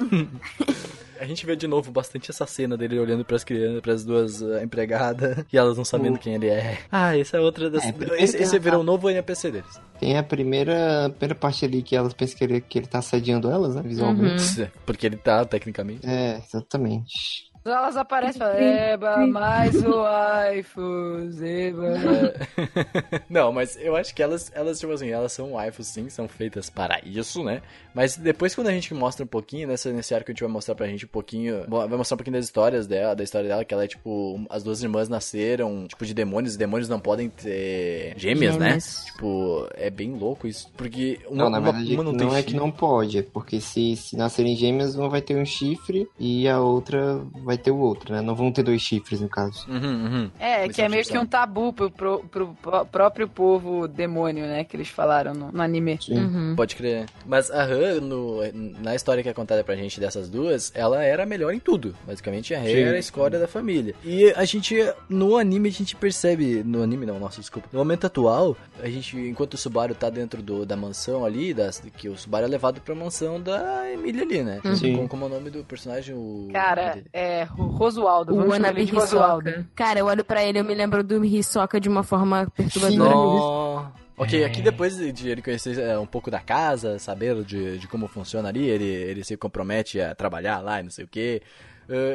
A gente vê de novo bastante essa cena dele olhando pras crianças, pras duas ah, empregadas, e elas não sabendo O- quem ele é. Ah, essa é outra das. É, esse esse a- virou um novo NPC deles. Tem a primeira, a primeira parte ali que elas pensam que ele, que ele tá assediando elas, né, visualmente. Uhum. Porque ele tá, tecnicamente. É, exatamente. Elas aparecem e falam, Eba, mais waifus, Eba. É. Não, mas eu acho que elas, elas, tipo assim, elas são waifus sim, são feitas para isso, né? Mas depois quando a gente mostra um pouquinho, nessa, nesse arco a gente vai mostrar pra gente um pouquinho, vai mostrar um pouquinho das histórias dela, da história dela, que ela é tipo, as duas irmãs nasceram, tipo, de demônios, e demônios não podem ter gêmeas, Gêmeas. né? Tipo, é bem louco isso, porque uma, Não, na uma- verdade, uma não, não, tem é que chifre. não pode, é porque se, se nascerem gêmeas, uma vai ter um chifre e a outra vai ter o outro, né? Não vão ter dois chifres, no caso. Uhum, uhum. É, Mas que é meio que um tabu pro, pro, pro pró- próprio povo demônio, né? Que eles falaram no, no anime. Sim. Uhum. Pode crer. Mas a No- na história que é contada pra gente dessas duas, ela era a melhor em tudo. Basicamente, a Sim. era a escória da família. E a gente, no anime, a gente percebe. No anime, não, nossa, desculpa. No momento atual, a gente, enquanto o Subaru tá dentro do, da mansão ali, das, que o Subaru é levado pra mansão da Emília ali, né? Sim. Como, como é o nome do personagem? O... Cara, é Ro- Rosualdo. O de Rosualdo. Cara, eu olho pra ele e eu me lembro do Hisoka de uma forma perturbadora. Nó. Ok, aqui depois de ele conhecer é, um pouco da casa, saber de, de como funciona ali, ele, ele se compromete a trabalhar lá e não sei o que.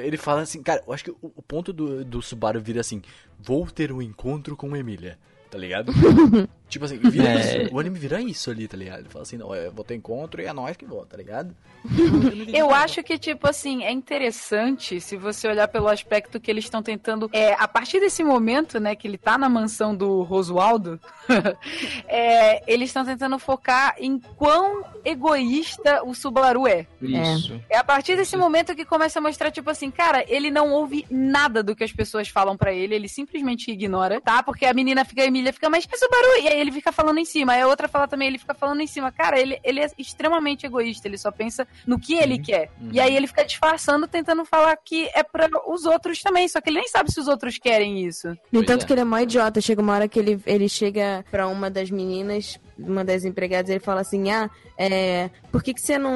ele fala assim, cara, eu acho que o, o ponto do, do Subaru vira assim: vou ter um encontro com Emília, tá ligado? tipo assim, vira É. isso, o anime vira isso ali, tá ligado? Ele fala assim: não, eu vou ter encontro e é nós que vou, tá ligado? Eu acho que, tipo assim, é interessante se você olhar pelo aspecto que eles estão tentando. É, a partir desse momento, né, que ele tá na mansão do Rosualdo, é, eles estão tentando focar em quão egoísta o Subaru é. Isso. É a partir desse momento que começa a mostrar, tipo assim, cara, ele não ouve nada do que as pessoas falam pra ele, ele simplesmente ignora, tá? Porque a menina fica, a Emília fica, mas é Subaru, e aí ele fica falando em cima, aí a outra fala também, ele fica falando em cima. Cara, ele, ele é extremamente egoísta, ele só pensa no que ele quer. Uhum. E aí ele fica disfarçando, tentando falar que é pra os outros também, só que ele nem sabe se os outros querem isso. No entanto é. que ele é mó idiota. Chega uma hora que ele, ele chega pra uma das meninas, uma das empregadas, e ele fala assim, ah, é, por que, que você não,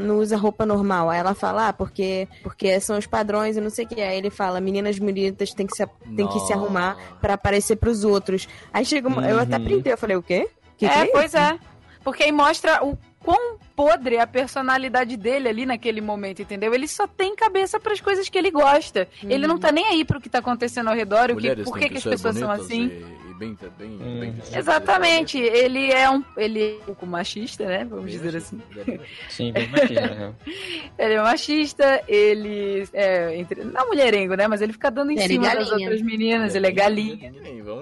não usa roupa normal? Aí ela fala, ah, porque, porque são os padrões e não sei o que. Aí ele fala, meninas bonitas têm que se, têm que se arrumar pra aparecer pros outros. Aí chega uma, eu até Uhum. printei, eu falei, o quê? Que que é, é isso? pois é. Porque aí mostra o quão podre é a personalidade dele ali naquele momento, entendeu? Ele só tem cabeça pras coisas que ele gosta. Ele não tá nem aí pro que tá acontecendo ao redor, o que, por que, que as pessoas são assim. E, e bem, bem, Hum. bem. Exatamente, ele é um ele é um pouco machista, né? Vamos dizer assim. Sim, bem machista, real. Ele é machista, ele é entre, não mulherengo, né? Mas ele fica dando em Ele é cima das outras meninas, ele é galinha.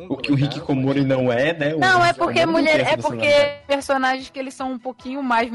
O que o Rick Komori não é, né? O Não, é porque mulher, é porque personagens que eles são um pouquinho mais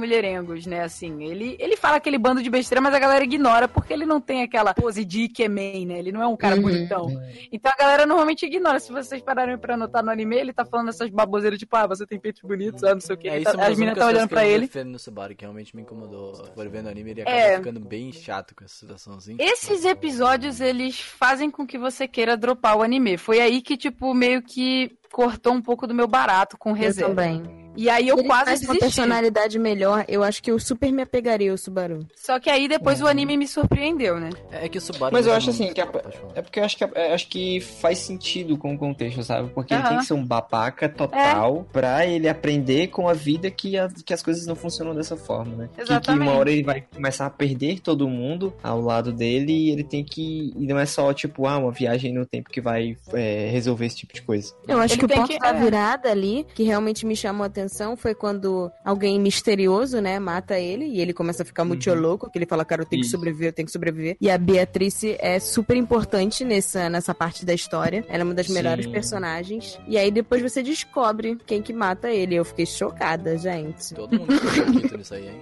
né? Assim, ele, ele fala aquele bando de besteira, mas a galera ignora porque ele não tem aquela pose de Ikemen, né? Ele não é um cara Uhum. bonitão. Então a galera normalmente ignora. Se vocês pararem pra notar no anime, ele tá falando essas baboseiras tipo, ah, você tem peitos bonitos, ah, não sei o que. É, isso uma as meninas tá olhando pra ele. no Subaru, que realmente me incomodou. Por vendo o anime, ele acaba É. ficando bem chato com essa situação assim. Esses episódios, eles fazem com que você queira dropar o anime. Foi aí que, tipo, meio que cortou um pouco do meu barato com Eu reserva. também. E aí eu ele quase faz uma desisti. personalidade melhor, eu acho que eu super me apegaria ao Subaru. Só que aí depois o anime me surpreendeu, né? É que o Subaru. Mas eu não- acho assim que a- Pode falar. É porque eu acho que, eu acho que faz sentido com o contexto, sabe? Porque ele Aham. tem que ser um babaca total pra ele aprender com a vida que, a- que as coisas não funcionam dessa forma, né? Que- Que, Exatamente. uma hora ele vai começar a perder todo mundo ao lado dele e ele tem que. E não é só, tipo, ah, uma viagem no tempo que vai é, resolver esse tipo de coisa. Eu acho Ele que o tem ponto que- da é. virada ali, que realmente me chamou a atenção, foi quando alguém misterioso, né, mata ele e ele começa a ficar muito Uhum. louco, que ele fala, cara, eu tenho que sobreviver, eu tenho que sobreviver. E a Beatrice é super importante nessa, nessa parte da história. Ela é uma das Sim. melhores personagens. E aí depois você descobre quem que mata ele. Eu fiquei chocada, gente. Todo mundo bonito nisso aí, hein?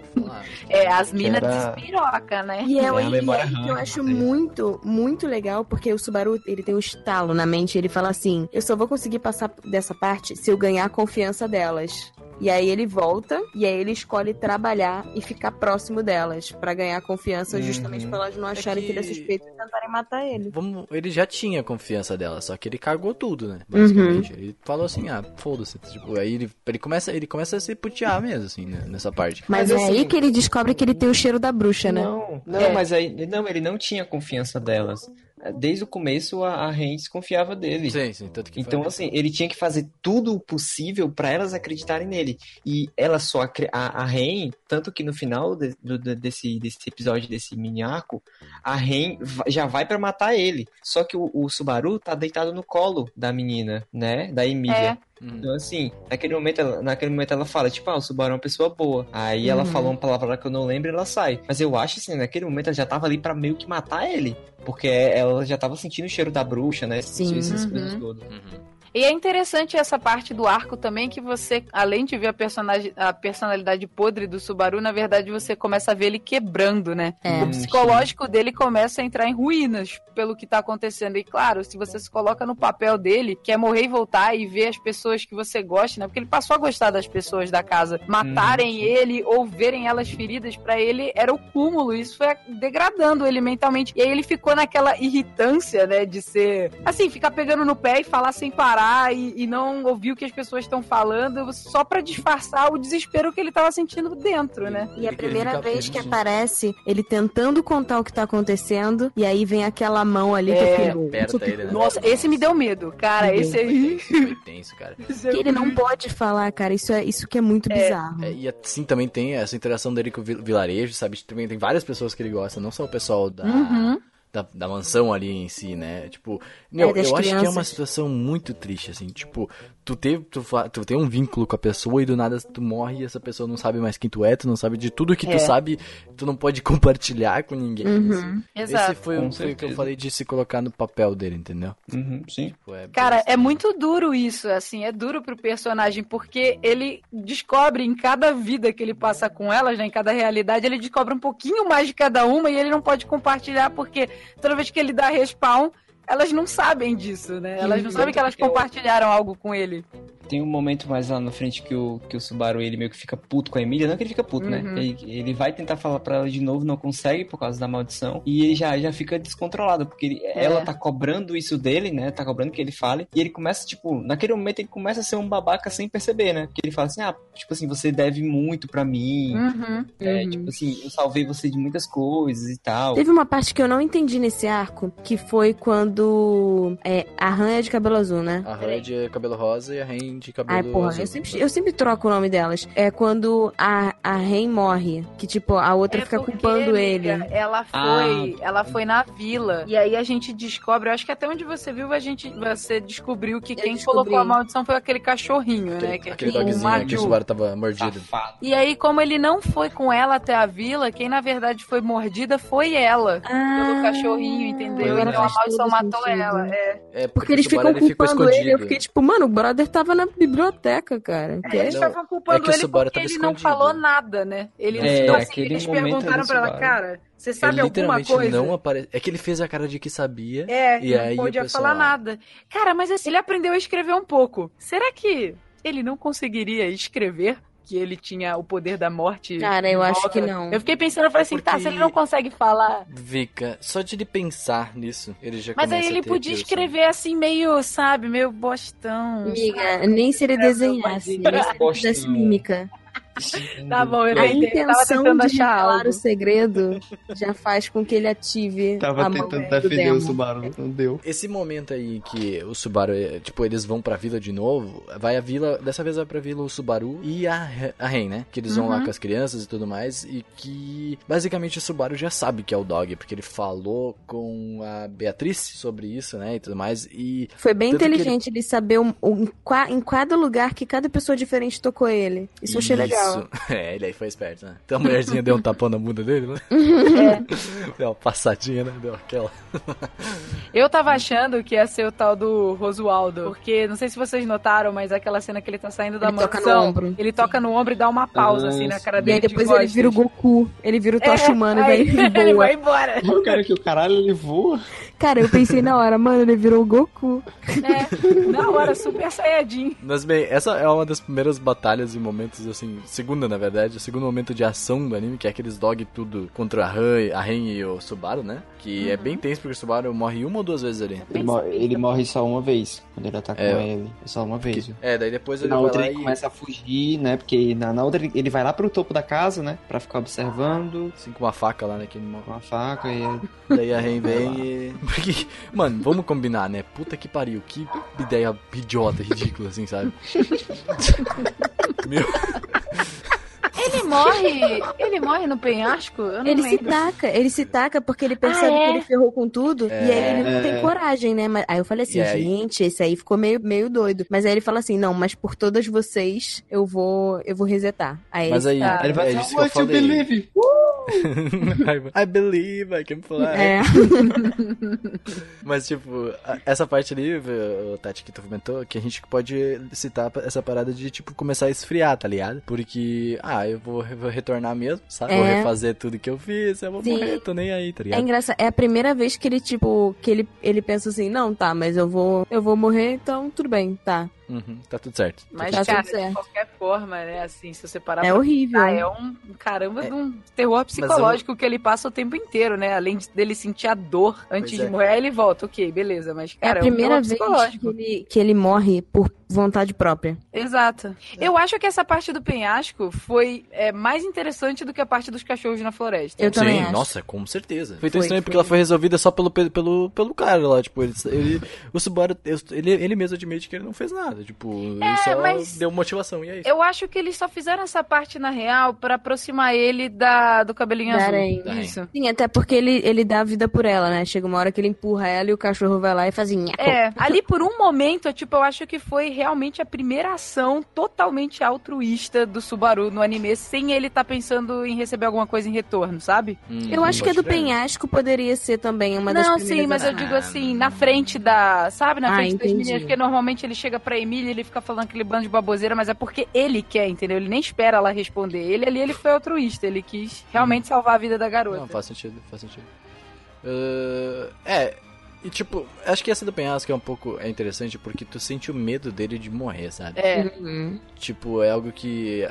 É, as minas era- despiroca, né? E é, É e é que eu acho muito, muito legal, porque o Subaru, ele tem um estalo na mente, ele fala assim, eu só vou conseguir passar dessa parte se eu ganhar a confiança delas. E aí ele volta, e aí ele escolhe trabalhar e ficar próximo delas, pra ganhar a confiança, justamente Uhum. pra elas não acharem que... ele é que- suspeito e tentarem matar ele. Vamos, ele já tinha confiança dela, só que ele cagou tudo, né? Uhum. Basicamente. Ele falou assim, ah, foda-se. Tipo, aí ele, ele, começa, ele começa a se putear mesmo, assim, né, nessa parte. Mas, Mas, é assim- aí que ele descobre que ele tem o cheiro da bruxa, né? Não, não, É. mas aí. Não, ele não tinha confiança delas. Desde o começo a, a Ren desconfiava dele. Sim, sim, tanto que Então, foi- assim, ele tinha que fazer tudo o possível pra elas acreditarem nele. E ela só. A, a Ren, tanto que no final de- do- desse, desse episódio, desse mini arco, a Ren já vai pra matar ele. Só que o, o Subaru tá deitado no colo da menina, né? Da Emília. Uhum. Então, assim, naquele momento, ela, naquele momento ela fala, tipo, ah, o Subaru é uma pessoa boa. Aí ela Uhum. falou uma palavra lá que eu não lembro e ela sai. Mas eu acho, assim, naquele momento ela já tava ali pra meio que matar ele. Porque ela já tava sentindo o cheiro da bruxa, né? Sim. Essas Uhum. coisas todas. Uhum. E é interessante essa parte do arco também, que você, além de ver a, personagem, a personalidade podre do Subaru, na verdade você começa a ver ele quebrando, né? É. O psicológico dele começa a entrar em ruínas pelo que tá acontecendo. E claro, se você se coloca no papel dele, que é morrer e voltar e ver as pessoas que você gosta, né? Porque ele passou a gostar das pessoas da casa. Matarem ele ou verem elas feridas, pra ele era o cúmulo. Isso foi degradando ele mentalmente. E aí ele ficou naquela irritância, né? De ser. Assim, ficar pegando no pé e falar sem parar e, e não ouvir o que as pessoas estão falando, só pra disfarçar o desespero que ele tava sentindo dentro, né? E a primeira vez que né? aparece, ele tentando contar o que tá acontecendo, e aí vem aquela mão ali que É, eu fiquei, aperta "Nossa, ele, né? Nossa, esse me deu medo, cara. Me deu. Esse aí. Foi tenso, cara. esse que ele não pode falar, cara. Isso é isso que é muito bizarro. É, e assim também tem essa interação dele com o vil- vilarejo, sabe? Também tem várias pessoas que ele gosta, não só o pessoal da, Uhum. Da, da mansão ali em si, né? Tipo, meu, das eu acho que é uma situação muito triste, assim. Tipo, tu, teve, tu, tu tem um vínculo com a pessoa e do nada tu morre e essa pessoa não sabe mais quem tu é, tu não sabe de tudo que É. tu sabe, tu não pode compartilhar com ninguém. assim. Exato. Esse foi, Com o- foi o que eu falei de se colocar no papel dele, entendeu? Uhum, sim. Tipo, é Cara, é muito duro isso, assim, é duro pro personagem, porque ele descobre em cada vida que ele passa com elas, né, em cada realidade, ele descobre um pouquinho mais de cada uma e ele não pode compartilhar, porque toda vez que ele dá respawn, elas não sabem disso, né? Elas não sabem que elas compartilharam algo com ele. Tem um momento mais lá na frente que o, que o Subaru ele meio que fica puto com a Emília. Não que ele fica puto, Uhum. né? Ele, ele vai tentar falar pra ela de novo, não consegue por causa da maldição. E ele já, já fica descontrolado, porque ele- É. ela tá cobrando isso dele, né? Tá cobrando que ele fale. E ele começa, tipo, naquele momento ele começa a ser um babaca sem perceber, né? Porque ele fala assim: ah, tipo assim, você deve muito pra mim. Uhum. É, tipo assim, eu salvei você de muitas coisas e tal. Teve uma parte que eu não entendi nesse arco, que foi quando é, a Han é de cabelo azul, né? A Han é de cabelo rosa e a Ren de cabelo Ai, porra, azul. eu sempre, eu sempre troco o nome delas. É quando a, a Ren morre, que tipo, a outra É fica porque, culpando ele. amiga, Ela foi, ela foi na vila. E aí a gente descobre, eu acho que até onde você viu, a gente, você descobriu que quem descobri. colocou a maldição foi aquele cachorrinho, né? Aquele, Que aquele é dogzinho que o. Subaru tava mordido. Safado. E aí, como ele não foi com ela até a vila, quem na verdade foi mordida foi ela. Pelo cachorrinho, entendeu? Agora Então a maldição matou sentido. ela. É. É, Porque eles o ficam Subaru, ele culpando ele. Eu fiquei tipo, mano, o brother tava na biblioteca, cara. Que É, é- eles Não, estavam culpando é que o ele porque ele não escondido. falou nada, né? Ele É, tipo assim, eles perguntaram pra ela, cara, você Ele sabe alguma literalmente coisa? não apareceu. É que ele fez a cara de que sabia. É, E aí não o podia pessoal- falar nada. Cara, mas assim, ele aprendeu a escrever um pouco. Será que ele não conseguiria escrever? Que ele tinha o poder da morte. Cara, eu acho que não. Eu fiquei pensando, eu falei assim, tá, Porque- se ele não consegue falar. Vika, só de ele pensar nisso, ele já Mas aí ele podia escrever assim, meio, sabe, meio bostão. Amiga, nem se ele desenhasse, nem se ele fizesse mímica. Tá bom, eu A tava intenção tentando de achar revelar algo. o segredo já faz com que ele ative Tava tentando do defender o Subaru, não deu. Esse momento aí que o Subaru, é, tipo, eles vão pra vila de novo, vai a vila, dessa vez vai pra vila o Subaru e a, a Ren, né? Que eles vão lá Uhum. com as crianças e tudo mais, e que basicamente o Subaru já sabe que é o Dog, porque ele falou com a Beatriz sobre isso, né? E tudo mais, e Foi bem inteligente ele saber o, o- em, qua- em cada lugar que cada pessoa diferente tocou ele. Isso eu achei legal. É, ele aí foi esperto, né? Então a mulherzinha deu um tapão na bunda dele, né? Deu uma passadinha, né? Deu aquela. Eu tava achando que ia ser o tal do Rosualdo. Porque, não sei se vocês notaram, mas aquela cena que ele tá saindo da Ele toca no mansão. ombro. Ele toca no ombro e dá uma pausa, Ah, assim, na cara E dele. aí depois de ele vira o Goku, ele vira o Tocha Humano e vai aí ele ele voa. vai embora. Eu quero que o caralho ele voa. Cara, eu pensei na hora, mano, ele virou o Goku. É, na hora, super saiyajin. Mas bem, essa é uma das primeiras batalhas e momentos, assim, segunda na verdade, o segundo momento de ação do anime, que é aqueles dog tudo contra a Ren, a Ren e o Subaru, né? Que é bem tenso porque o Subaru morre uma ou duas vezes ali. Ele, mor- ele morre só uma vez, quando ele ataca É. com ele. Só uma vez. viu? É, daí depois ele Na vai outra lá ele e... começa a fugir, né? Porque na, na outra ele, ele vai lá pro topo da casa, né? Pra ficar observando Assim, com uma faca lá naquele com momento. a faca e ele... Daí a Ren vem e... Porque, mano, vamos combinar, né? Puta que pariu, que ideia idiota, ridícula, assim, sabe? Meu... Ele morre. Ele morre no penhasco? Eu não Ele se lembro. taca, ele se taca porque ele percebe Ah, é? que ele ferrou com tudo. É. E aí ele não É. tem coragem, né? Mas, aí eu falei assim, gente, esse aí ficou meio, meio doido. Mas aí ele fala assim, não, mas por todas vocês eu vou, eu vou resetar. Aí Mas ele aí, tá. Ele vai é isso que eu "What you falei. believe?" Uh! I believe I can fly. É. Mas, tipo, essa parte ali, o Tati que tu comentou, que a gente pode citar essa parada de, tipo, começar a esfriar, tá ligado? Porque, ah, eu vou, vou retornar mesmo, sabe? Vou É. refazer tudo que eu fiz, eu vou Sim. morrer, tô nem aí, tá É ligado? engraçado, é a primeira vez que ele, tipo, que ele, ele pensa assim, não, tá, mas eu vou, eu vou morrer, então tudo bem, tá. Uhum, tá tudo certo. Mas, Tá cara, de certo. qualquer forma, né, assim, se você parar É pra horrível. pensar, é um caramba É. de um terror psicológico que ele passa o tempo inteiro, né? Além de- dele sentir a dor antes Pois de é. morrer, aí ele volta, ok, beleza, mas, É cara, a primeira um vez que psicológico. ele, que ele morre por vontade própria. Exato. Eu acho que essa parte do penhasco foi é, mais interessante do que a parte dos cachorros na floresta. Eu também Sim, acho. nossa, com certeza. Foi tão estranho foi. porque ela foi resolvida só pelo, pelo, pelo cara lá, tipo, ele, ele- o Subaru, ele, ele mesmo admite que ele não fez nada, tipo, ele só mas- deu motivação, e é isso. Eu acho que eles só fizeram essa parte na real pra aproximar ele da, do cabelinho Da azul. aranha. Isso. Sim, até porque ele, ele dá a vida por ela, né? Chega uma hora que ele empurra ela e o cachorro vai lá e faz nhaco. É, ali por um momento, eu, tipo, eu acho que foi realmente a primeira ação totalmente altruísta do Subaru no anime, sem ele estar pensando em receber alguma coisa em retorno, sabe? Hum, Eu acho que a do penhasco poderia ser também uma das não, primeiras sim, mas eu digo assim, na frente da. Sabe, na Ah, frente das entendi. meninas, porque normalmente ele chega pra Emília e ele fica falando aquele bando de baboseira, mas é porque ele quer, entendeu? Ele nem espera ela responder. Ele ali, ele foi altruísta, ele quis realmente salvar a vida da garota. Não, faz sentido, faz sentido. Uh, é, e tipo, acho que essa do penhasco é um pouco é interessante porque tu sente o medo dele de morrer, sabe? É, Uhum. Tipo, é algo que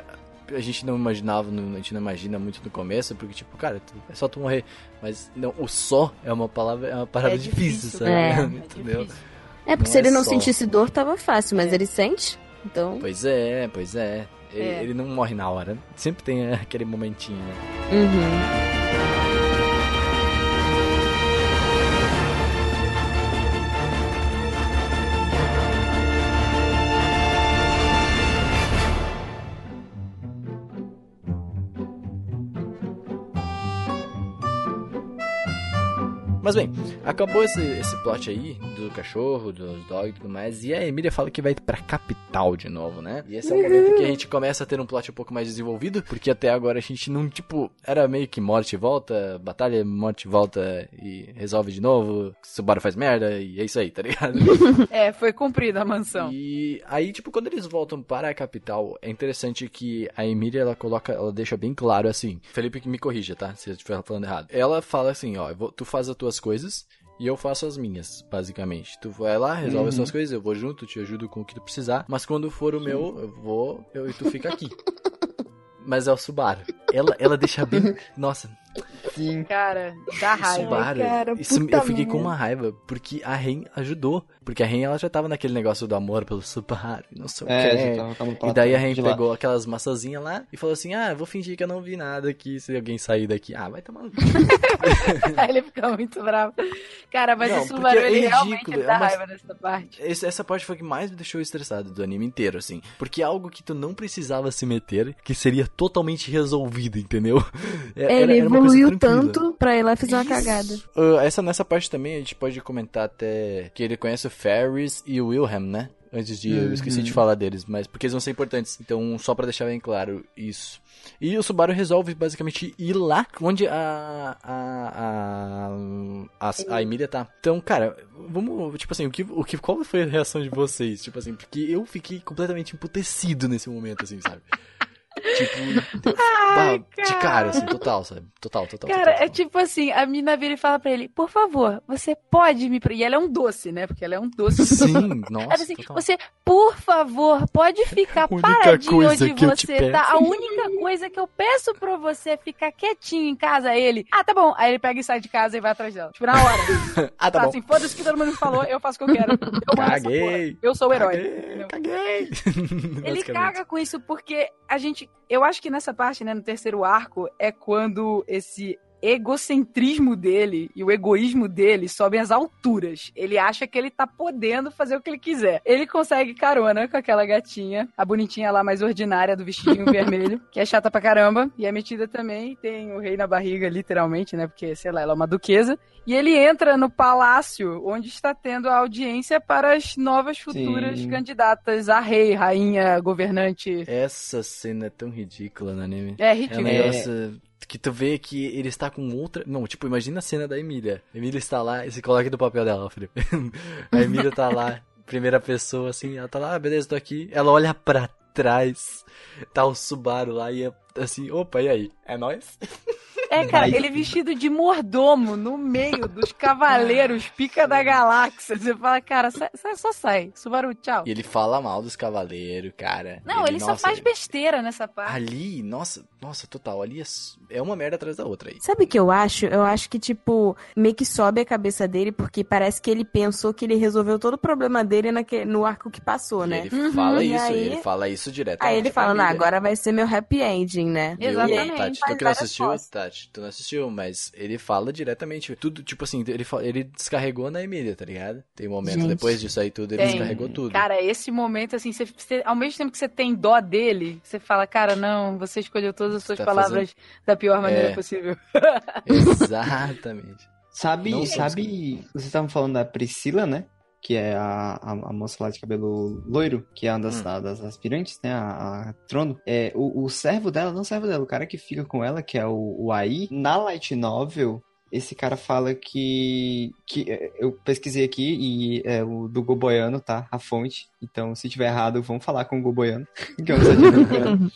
a gente não imaginava, a gente não imagina muito no começo, porque tipo, cara, tu- é só tu morrer. Mas não, o só é uma palavra, é uma palavra É difícil, difícil, sabe? É. é Entendeu? difícil. É, porque Não se é ele não só. sentisse dor, tava fácil, mas É. ele sente. Então. Pois é, pois é. Ele, É. ele não morre na hora. Sempre tem é, aquele momentinho, né? Uhum. Mas bem, acabou esse, esse plot aí do cachorro, dos dogs e tudo mais. E a Emília fala que vai pra capital de novo, né? E esse é o momento que a gente começa a ter um plot um pouco mais desenvolvido. Porque até agora a gente não, tipo, era meio que morte e volta, batalha, morte e volta e resolve de novo. Subaru faz merda e é isso aí, tá ligado? É, foi cumprida a mansão. E aí, tipo, quando eles voltam para a capital, é interessante que a Emília, ela coloca, ela deixa bem claro assim. Felipe que me corrija, tá? Se eu estiver falando errado. Ela fala assim, ó, tu faz as tuas coisas e eu faço as minhas, basicamente. Tu vai lá, resolve as tuas coisas, eu vou junto, te ajudo com o que tu precisar. Mas quando for o meu, eu vou, eu e tu fica aqui. Mas é o Subaru. Ela, ela deixa bem. Nossa, Sim. Cara, dá raiva. Subaru. cara, Isso, puta eu fiquei com merda. uma raiva, porque a Ren ajudou. Porque a Ren, ela já tava naquele negócio do amor pelo Subaru, não sei o É, que. já tava com E daí a Ren de lá. pegou aquelas maçãzinhas lá e falou assim: Ah, vou fingir que eu não vi nada aqui se alguém sair daqui. Ah, vai tomar no cu. Aí ele fica muito bravo. Cara, mas Não, o Subaru, é ele realmente ridículo, ele é dá uma- raiva nessa parte. Essa parte foi a que mais me deixou estressado do anime inteiro, assim. Porque é algo que tu não precisava se meter, que seria totalmente resolvido, entendeu? É- era- Ele era coisa evoluiu tanto pra ir lá fazer uma cagada. Ah, essa, nessa parte também a gente pode comentar até que ele conhece o Ferris e o Wilhelm, né? Antes de. Eu esqueci de falar deles, mas porque eles vão ser importantes. Então, só pra deixar bem claro isso. E o Subaru resolve basicamente ir lá onde a. A. A, a, a Emília tá. Então, cara, vamos. Tipo assim, o que, o que, qual foi a reação de vocês? Tipo assim, porque eu fiquei completamente emputecido nesse momento, assim, sabe? Tipo, bah, de cara, assim, total, sabe? Total, total. Cara, total, é total. tipo assim, a mina vira e fala pra ele, por favor, você pode me... pre-" E ela é um doce, né? Porque ela é um doce. Sim, nossa. Assim, total. você, por favor, pode ficar paradinho onde você tá. A única coisa que eu peço pra você é ficar quietinho em casa. Ele, ah, tá bom. Aí ele pega e sai de casa e vai atrás dela. Tipo, na hora. Ah, tá Tá bom. assim, foda-se o que todo mundo me falou, eu faço o que eu quero. Eu Caguei. Eu sou o herói. Caguei, caguei. Ele caga com isso porque a gente. Eu acho que nessa parte, né, no terceiro arco, é quando esse egocentrismo dele e o egoísmo dele sobem às alturas. Ele acha que ele tá podendo fazer o que ele quiser. Ele consegue carona com aquela gatinha, a bonitinha lá mais ordinária do vestidinho vermelho, que é chata pra caramba, e é metida também, tem o rei na barriga, literalmente, né, porque, sei lá, ela é uma duquesa. E ele entra no palácio onde está tendo a audiência para as novas futuras Sim. candidatas a rei, rainha, governante. Essa cena é tão ridícula no anime. É É um ridículo. negócio que tu vê que ele está com outra. Não, tipo, imagina a cena da Emília. Emília está lá, e se coloca do papel dela, Felipe. a Emília tá lá, primeira pessoa, assim, ela tá lá, ah, beleza, tô aqui. Ela olha pra trás, tá o Subaru lá e é assim, opa, e aí? É nóis? É, cara, ele vestido de mordomo no meio dos cavaleiros pica da galáxia. Você fala, cara, sai, sai- só sai. Subaru, tchau. E ele fala mal dos cavaleiros, cara. Não, ele, só nossa, faz ele- besteira nessa parte. Ali, nossa, nossa, total, ali é, é uma merda atrás da outra aí. Sabe o que eu acho? Eu acho que, tipo, meio que sobe a cabeça dele, porque parece que ele pensou que ele resolveu todo o problema dele naque- no arco que passou, E né? Ele fala E isso, aí- ele fala isso direto. Aí ele fala, não, agora vai ser meu happy ending, né? Exatamente. Tati, tu Faz que não várias tu não assistiu, mas ele fala diretamente, tudo, tipo assim, ele, ele descarregou na Emília, tá ligado? Tem um momento, Gente. depois disso aí tudo, ele Tem. descarregou tudo. Cara, esse momento, assim, você, você- ao mesmo tempo que você tem dó dele, você fala, cara, não, você escolheu todas as suas Tá palavras da pior maneira É. possível. Exatamente. Sabe, Não sabe, vocês estavam falando da Priscila, né? Que é a, a, a moça lá de cabelo loiro, que é uma das, Hum. a- das aspirantes, né? A, a Trono. É, o, o servo dela, não o servo dela, o cara que fica com ela, que é o, o AI, na light novel, esse cara fala que, que é, eu pesquisei aqui e é o do Goboiano, tá? A fonte. Então, se tiver errado, vamos falar com o Goboiano, que é um.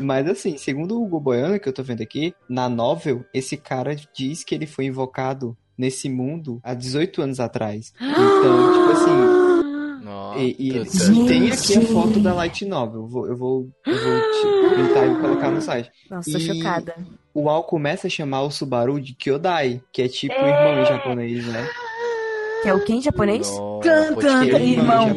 Mas assim, segundo o Goboiano que eu tô vendo aqui, na novel, esse cara diz que ele foi invocado nesse mundo há 18 anos atrás. Então, tipo assim, Nossa, e, e ele tem aqui a foto da Light Novel. Eu vou, eu vou, eu vou te printar e colocar no site. Nossa, tô E- chocada. O Al começa a chamar o Subaru de Kyodai, que é tipo o irmão em japonês, né? Que é o quem em japonês? Crer, irmão.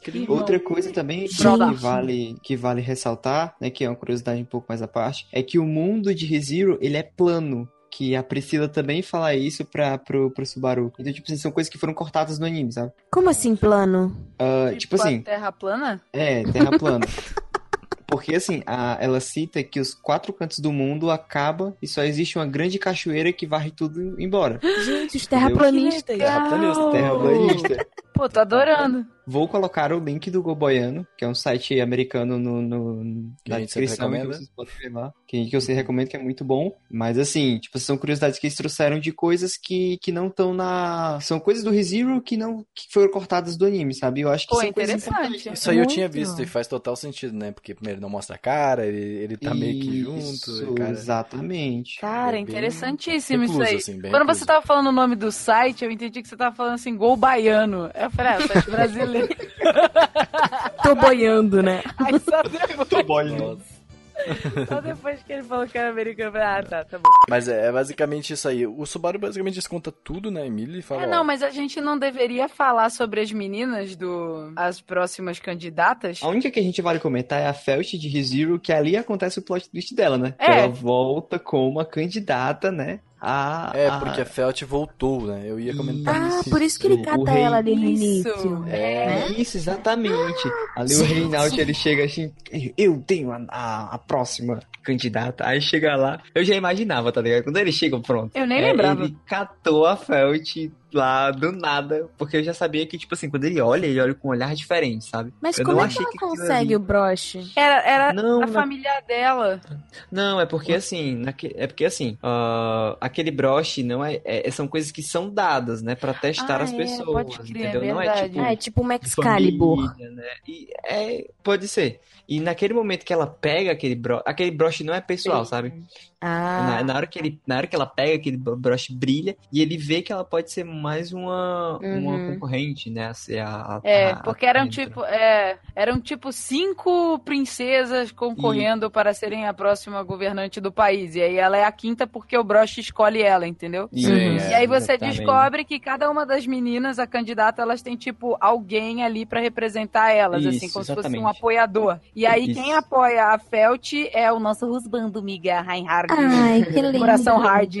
crer. Outra coisa também que vale, que vale ressaltar, né, que é uma curiosidade um pouco mais à parte, é que o mundo de ReZero, ele é plano. Que a Priscila também fala isso pra, pro, pro Subaru. Então, tipo assim, são coisas que foram cortadas no anime, sabe? Como assim, plano? Ah, tipo a assim, Terra plana? é, terra plana. Porque assim, a- ela cita que os quatro cantos do mundo acaba e só existe uma grande cachoeira que varre tudo embora. Gente, os terraplanistas. Terraplanista. Terraplanista. Pô, tô adorando. Vou colocar o link do Goboiano, que é um site americano no, no- Que a na gente sempre descrição, recomenda. vocês podem ver lá. Que, que eu sei, recomendo, que é muito bom. Mas assim, tipo, são curiosidades que eles trouxeram de coisas que, que não estão na... São coisas do ReZero que não que foram cortadas do anime, sabe? Eu acho que Pô, são coisas interessante. Isso aí eu tinha visto e faz total sentido, né? Porque primeiro não mostra a cara, ele, ele tá meio que junto. Isso, cara, exatamente. Cara, bem interessantíssimo recluso, isso aí. assim, Quando recluso. você tava falando o nome do site, eu entendi que você tava falando assim, gol baiano. Eu falei, ah, site brasileiro. Tô boiando, né? Aí só depois, Nossa. só depois que ele falou que era americano, eu falei, ah, tá, tá bom. Mas é, é basicamente isso aí. O Subaru basicamente desconta tudo na Emília e fala. É, ó, não, mas a gente não deveria falar sobre as meninas do... as próximas candidatas? A única que a gente vale comentar é a Felt de ReZero, que ali acontece o plot twist dela, né? Que É. ela volta como uma candidata, né? A, É, a- porque a Felt voltou, né? Eu ia comentar Ah, isso. por isso que ele O cata rei- ela ali no Isso. início. É. Isso, exatamente. Ali o Reinaldo, ele chega assim, eu tenho a, a, a próxima candidata. Aí chega lá, eu já imaginava, tá ligado? Quando ele chega, pronto. Eu nem É, lembrava. Ele catou a Felt lá do nada, porque eu já sabia que, tipo assim, quando ele olha, ele olha com um olhar diferente, sabe? Mas Eu como não é que achei ela que consegue ali- o broche? Era, era Não, a não. família dela. Não, é porque assim, naque- é porque assim, ah, aquele broche não é, é- são coisas que são dadas, né, Pra testar Ah, as é, pessoas, pode crer, entendeu? Não é tipo Ah, é tipo uma de Excalibur. família, né? E é, pode ser. E naquele momento que ela pega aquele broche, aquele broche não é pessoal, sabe? Ah, Na, na hora que ele, na hora que ela pega aquele bro- broche brilha e ele vê que ela pode ser mais uma, uma Uhum. concorrente, né, ser a, a- É, a- porque eram tipo, é, eram tipo cinco princesas concorrendo para serem a próxima governante do país. E aí ela é a quinta porque o broche escolhe ela, entendeu? Uhum. E aí você exatamente. descobre que cada uma das meninas, a candidata, elas têm, tipo, alguém ali pra representar elas, assim, Isso, como se fosse um exatamente. apoiador. E aí Isso. quem apoia a Felt é o nosso Rusbando Miga Reinhard. Ai, que lindo. Coração Hard.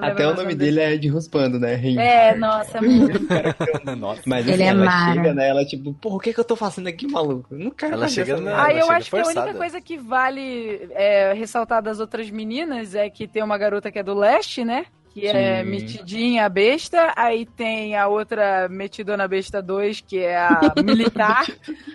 Até o nome dele é de Ruspando, né? É, nossa. Nossa. Mas Ele assim, é ela mara. chega, né? Ela tipo, porra, o que que eu tô fazendo aqui, maluco? Eu Não quero Ela chega na- merda. Ah, eu acho que a única forçada. coisa que vale é, ressaltar das outras meninas é que tem uma garota que é do leste, né? Que é Sim. metidinha besta, aí tem a outra metidona besta 2, que é a militar,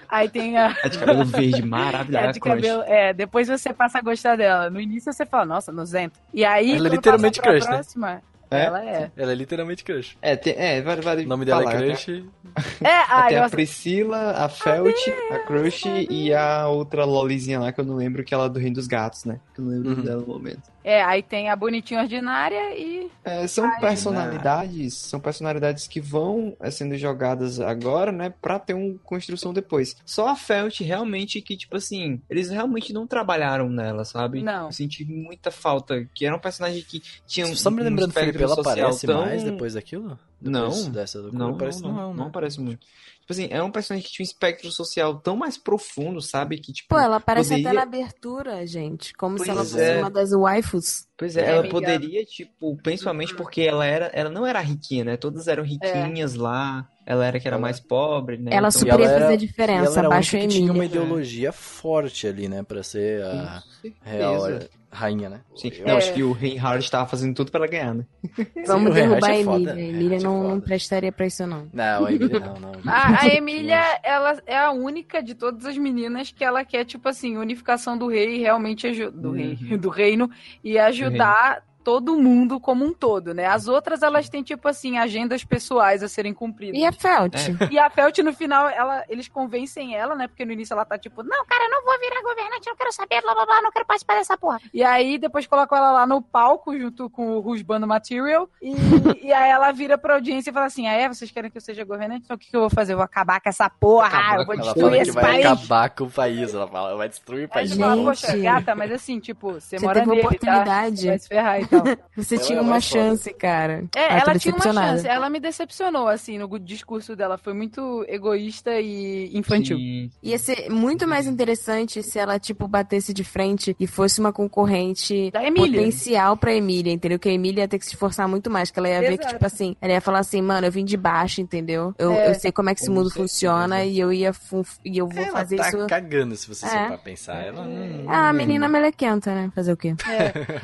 aí tem a É de cabelo verde, é maravilhosa. de cabelo, é, depois você passa a gostar dela. No início você fala, nossa, nozento. E aí, Ela é quando literalmente crush, né? próxima, É? ela é. Ela é literalmente crush. É, tem, é, vale, vale O nome dela falar, é né? crush. É, ai, Tem a Priscila, a Felt, a Crush e a outra lolizinha lá que eu não lembro, que ela é do Reino dos Gatos, né? Que eu não lembro Uhum. dela no momento. É, aí tem a bonitinha ordinária e É, são personalidades, são personalidades que vão é, sendo jogadas agora, né, pra ter uma construção depois. Só a Felt realmente que, tipo assim, eles realmente não trabalharam nela, sabe? Não. Eu senti muita falta, que era um personagem que tinha um, Só me um lembrando, espectro Felipe, ela aparece tão- mais depois daquilo? Não. Depois dessa loucura? Não, não, não, não, não, né? parece muito. Tipo assim, é um personagem que tinha um espectro social tão mais profundo, sabe? Que, tipo, Pô, ela aparece até poderia- na abertura, gente. Como se Pois ela fosse é. uma das waifus. Pois é, É, ela amiga. poderia, tipo, principalmente porque ela era, ela não era riquinha, né? Todas eram riquinhas lá. Ela era que era Ela- mais pobre, né? Ela Então- super ia ela era- fazer E diferença. ela era que tinha uma ideologia forte ali, né? Pra ser a real rainha, né? Sim. Eu- Não, acho que o Reinhard estava fazendo tudo pra ela ganhar, né? Vamos derrubar a Reinhardt é. Emília. A Emília Reinhardt é não, não prestaria pra isso, não. Não, a Emília não, não. A, a Emília, ela é a única de todas as meninas que ela quer, tipo assim, unificação do rei e realmente do Uhum. rei, do reino e ajudar todo mundo como um todo, né? As outras, elas têm, tipo assim, agendas pessoais a serem cumpridas. E a Felt? É. E a Felt, no final, ela, eles convencem ela, né? Porque no início ela tá tipo, não, cara, eu não vou virar governante, eu não quero saber, blá blá blá, não quero participar dessa porra. E aí depois colocam ela lá no palco junto com o Rusbando Material. E, e aí ela vira pra audiência e fala assim: ah, é? Vocês querem que eu seja governante? Então o que, que eu vou fazer? Eu vou acabar com essa porra, Acabar eu vou destruir esse vai país. acabar com o país. Ela fala, vai destruir o Aí país. você fala, Gente. poxa, gata, mas assim, tipo, você, Você mora nele, oportunidade. Tá? Vai se ferrar. Você Ela tinha é uma mais foda. chance, cara. É, Ah, ela tinha uma decepcionada. chance. Ela me decepcionou, assim, no discurso dela. Foi muito egoísta e infantil. Sim. Ia ser muito mais interessante se ela, tipo, batesse de frente e fosse uma concorrente potencial pra Emília, entendeu? Que a Emília ia ter que se esforçar muito mais, que ela ia ver que, Exato. tipo assim, ela ia falar assim, mano, eu vim de baixo, entendeu? Eu, É. eu sei como é que esse mundo certeza. funciona e eu ia e eu vou Ela fazer tá isso. cagando, se você É. pensar. Ela. Ah, a menina melequenta, né? Fazer o quê?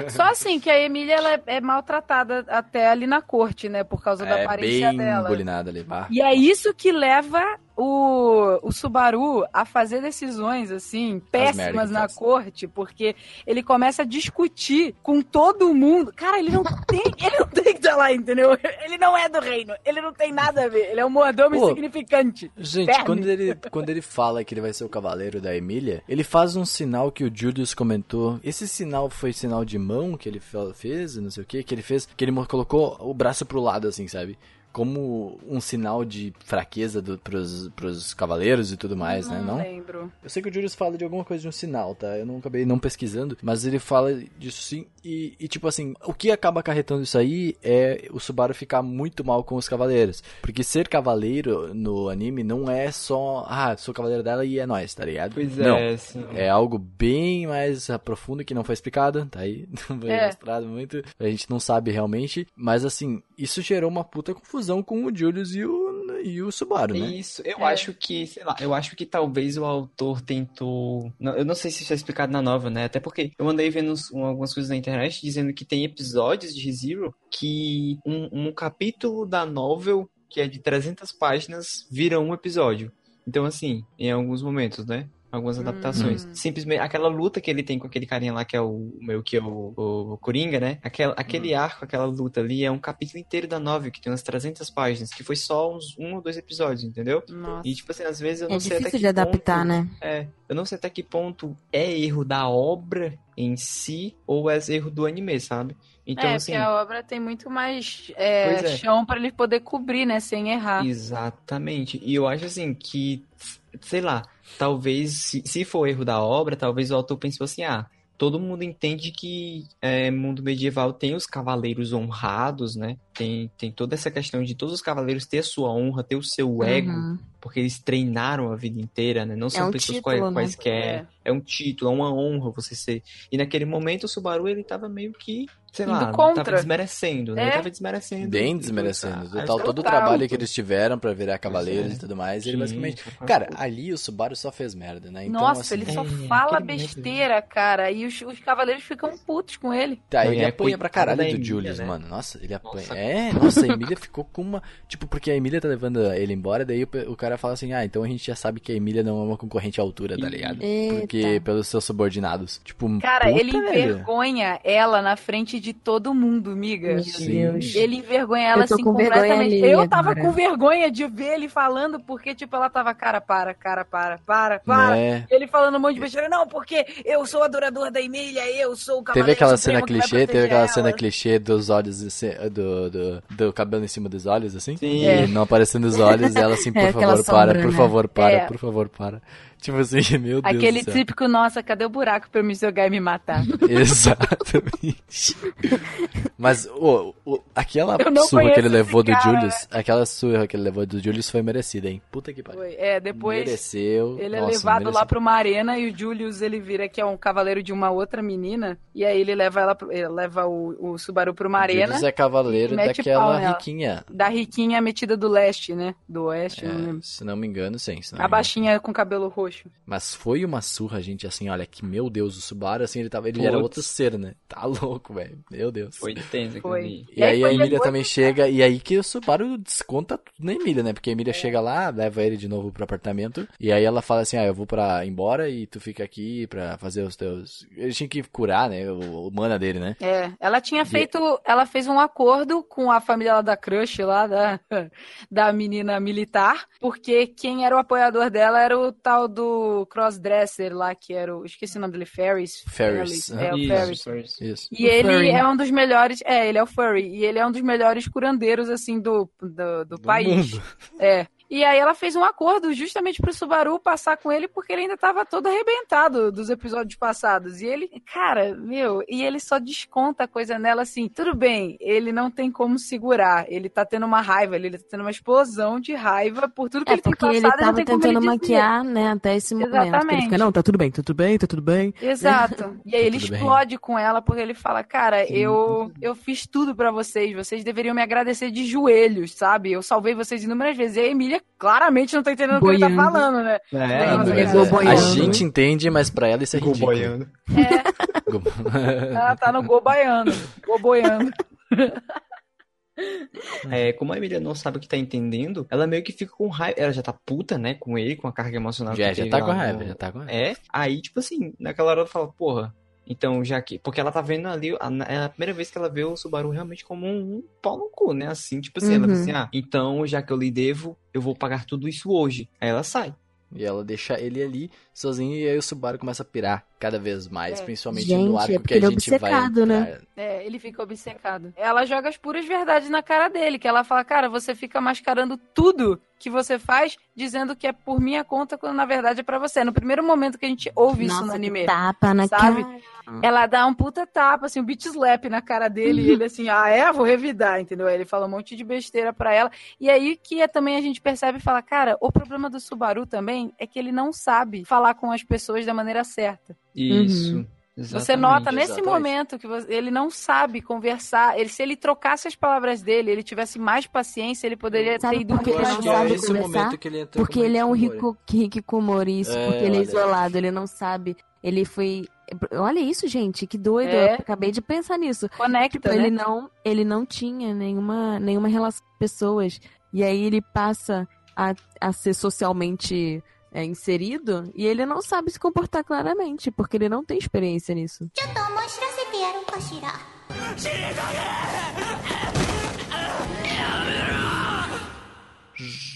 Só assim, que a Emília ela é, é maltratada até ali na corte, né? Por causa da É aparência bem dela. bulinada ali. Bah. E é isso que leva o, o Subaru a fazer decisões, assim, péssimas na corte, porque ele começa a discutir com todo mundo. Cara, ele não tem, ele não tem que estar lá, entendeu? Ele não é do reino, ele não tem nada a ver, ele é um mordomo Pô, insignificante. Gente, quando ele, quando ele fala que ele vai ser o cavaleiro da Emília, ele faz um sinal que o Julius comentou. Esse sinal foi sinal de mão que ele fe- fez, não sei o que, que ele fez, que ele colocou o braço pro lado, assim, sabe? Como um sinal de fraqueza do, pros, pros cavaleiros e tudo mais, né? Não? lembro. Eu sei que o Julius fala de alguma coisa de um sinal, tá? Eu não acabei não pesquisando, mas ele fala disso sim. E, e, tipo assim, o que acaba acarretando isso aí é o Subaru ficar muito mal com os cavaleiros. Porque ser cavaleiro no anime não é só, ah, sou cavaleiro dela e é nóis, tá ligado? Pois não. é, sim. É algo bem mais profundo que não foi explicado, tá aí? Não foi É. mostrado muito. A gente não sabe realmente. Mas assim, isso gerou uma puta confusão com o Julius e o, e o Subaru, né? Isso, eu É. acho que, sei lá, eu acho que talvez o autor tentou. não, eu não sei se isso é explicado na nova, né? Até porque eu andei vendo um- algumas coisas na internet dizendo que tem episódios de ReZero que um, um capítulo da novel, que é de 300 páginas, vira um episódio. Então, assim, em alguns momentos, né? Algumas adaptações. Hum. Simplesmente, aquela luta que ele tem com aquele carinha lá, que é o meu que é o, o Coringa, né? Aquela, aquele arco, aquela luta ali, é um capítulo inteiro da novel, que tem umas 300 páginas, que foi só uns um ou dois episódios, entendeu? Nossa. E, tipo assim, às vezes eu É não sei até difícil que de adaptar, ponto, né? É, eu não sei até que ponto é erro da obra em si ou é erro do anime, sabe? Então, é, assim, porque a obra tem muito mais é, é. chão pra ele poder cobrir, né? Sem errar. exatamente. E eu acho assim que, sei lá, talvez, se, se for erro da obra, talvez o autor pensou assim, ah, todo mundo entende que é, mundo medieval tem os cavaleiros honrados, né? Tem, tem toda essa questão de todos os cavaleiros ter a sua honra, ter o seu ego, Uhum. porque eles treinaram a vida inteira, né? Não são um pessoas título, quais- né? quaisquer. É. um título, é uma honra você ser. E naquele momento o Subaru ele tava meio que, sei Indo lá, contra. tava desmerecendo, né? É. Ele tava desmerecendo. Bem desmerecendo. Ah, Total, todo o trabalho que eles tiveram pra virar cavaleiros é. e tudo mais. Ele Sim, basicamente. foi uma Cara, ali o Subaru só fez merda, né? Então, Nossa, assim, ele só é, fala momento besteira, cara. E os, os cavaleiros ficam putos com ele. Tá, ele e é apanha pra caralho do Julius, né? mano. Nossa, ele apanha. Nossa. É, nossa, a Emília ficou com uma. Tipo, porque a Emília tá levando ele embora, daí o, o cara fala assim: ah, então a gente já sabe que a Emília não é uma concorrente à altura, tá ligado? Eita. Porque pelos seus subordinados. Tipo, Cara, puta, ele velho. envergonha ela na frente de todo mundo, miga. Meu Sim. Deus. Ele envergonha ela assim com vergonha completamente. alheia Eu tava agora. com vergonha de ver ele falando, porque, tipo, ela tava, cara, para, cara, para, para, para. Né? Ele falando um monte de besteira, não, porque eu sou adorador da Emília, eu sou o cavaleiro Teve aquela cena clichê, teve aquela ela. cena clichê dos olhos, esse- do, do, do cabelo em cima dos olhos, assim? Sim. É. E não aparecendo os olhos, e ela assim, por É, favor, para, sombra, por né? favor, para, É. por favor, para. Tipo assim, meu Deus Aquele do típico, nossa, cadê o buraco pra eu me jogar e me matar? Exatamente. Mas o, o- aquela surra que ele levou do cara. Julius, aquela surra que ele levou do Julius foi merecida, hein? Puta que pariu. Foi. É, depois Mereceu. ele é Nossa, levado mereceu. lá pra uma arena e o Julius, ele vira que é um cavaleiro de uma outra menina, e aí ele leva ela, ele leva o, o Subaru pra uma arena. Julius é cavaleiro daquela riquinha. Da riquinha metida do leste, né? Do oeste, eu não É, lembro. se não me engano, sim. se não A baixinha com cabelo roxo. Mas foi uma surra, gente, assim, olha, que meu Deus, o Subaru, assim, ele tava. Ele Putz. era outro ser, né? Tá louco, velho. Meu Deus. Foi tenso Foi. E aí a foi Emília também chega, e aí que o Subaru desconta tudo na Emília, né? Porque a É. Emília chega lá, leva ele de novo pro apartamento, e aí ela fala assim, ah, eu vou pra ir embora e tu fica aqui pra fazer os teus... Ele tinha que curar, né, o, o mana dele, né? É, ela tinha feito, ela fez um acordo com a família lá da Crush, lá da, da menina militar, porque quem era o apoiador dela era o tal do crossdresser lá, que era o, esqueci o nome dele, Ferris. Ferris, É, o Ferris. Ferris. Isso. E O ele Furry. é um dos melhores, é, ele é o Furry, e ele é um dos melhores curandeiros, assim, do, do, do país. mundo. É. E aí ela fez um acordo justamente pro Subaru passar com ele porque ele ainda tava todo arrebentado dos episódios passados. E ele, cara, meu, e ele só desconta a coisa nela assim, tudo bem, ele não tem como segurar, ele tá tendo uma raiva, ele tá tendo uma explosão de raiva por tudo que É ele tem passado ele não tava tentando maquiar, né, até esse momento. Exatamente. fica, não, tá tudo bem, tá tudo bem, tá tudo bem. Exato. E aí ele Tudo bem. explode com ela porque ele fala, cara, eu eu fiz tudo pra vocês, vocês deveriam me agradecer de joelhos, sabe? Eu salvei vocês inúmeras vezes. E a Emília claramente não tá entendendo o que ele tá falando, né? É, é, a gente entende, mas pra ela isso é ridículo. boiando. Go- Ela tá no gol baiano, gol boiando. É, como a Emília não sabe o que tá entendendo, ela meio que fica com raiva. Ela já tá puta, né, com ele, com a carga emocional já, que já teve tá com no- raiva, já tá com raiva. É, aí, tipo assim, naquela hora ela fala, porra, então já que. Porque ela tá vendo ali, a- é a primeira vez que ela vê o Subaru realmente como um, um pau no cu, né? Assim, tipo assim, ela Uhum. fala assim, ah, então já que eu lhe devo, eu vou pagar tudo isso hoje. Aí ela sai. E ela deixa ele ali sozinho e aí o Subaru começa a pirar cada vez mais, É. principalmente Gente, no é arco porque que a ele é gente vai obcecado, né? entrar. É, ele fica obcecado. Ela joga as puras verdades na cara dele, que ela fala, cara, você fica mascarando tudo que você faz, dizendo que é por minha conta, quando na verdade é pra você. No primeiro momento que a gente ouve isso no Nossa, anime. que tapa na sabe? cara. Ela dá um puta tapa, assim, um beat slap na cara dele, e ele assim, ah, é? Vou revidar, entendeu? Aí ele fala um monte de besteira pra ela. E aí que é, também a gente percebe e fala, cara, o problema do Subaru também é que ele não sabe falar com as pessoas da maneira certa. Isso. Você exatamente. nota nesse exatamente. momento que você- ele não sabe conversar. Ele, se ele trocasse as palavras dele, ele tivesse mais paciência, ele poderia Sabe ter ido por que muito ele não é sabe o conversar? ele Porque ele é um rico, hikikomori, isso, É, porque ele é isolado, ele não sabe. Ele foi. Olha isso, gente, que doido. É. Eu acabei de pensar nisso. Conecta, Tipo, né? ele não, ele não tinha nenhuma, nenhuma relação com pessoas. E aí ele passa a, a ser socialmente é, inserido e ele não sabe se comportar claramente, porque ele não tem experiência nisso.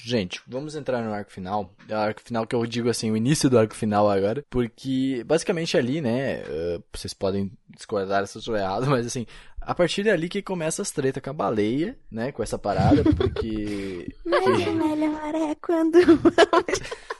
Gente, vamos entrar no arco final. É o arco final que eu digo assim, o início do arco final agora. Porque, basicamente ali, né? Eh, vocês podem discordar se eu sou errado, mas assim, a partir dali que começa as tretas com a baleia, né? Com essa parada, porque. Mas o melhor é quando.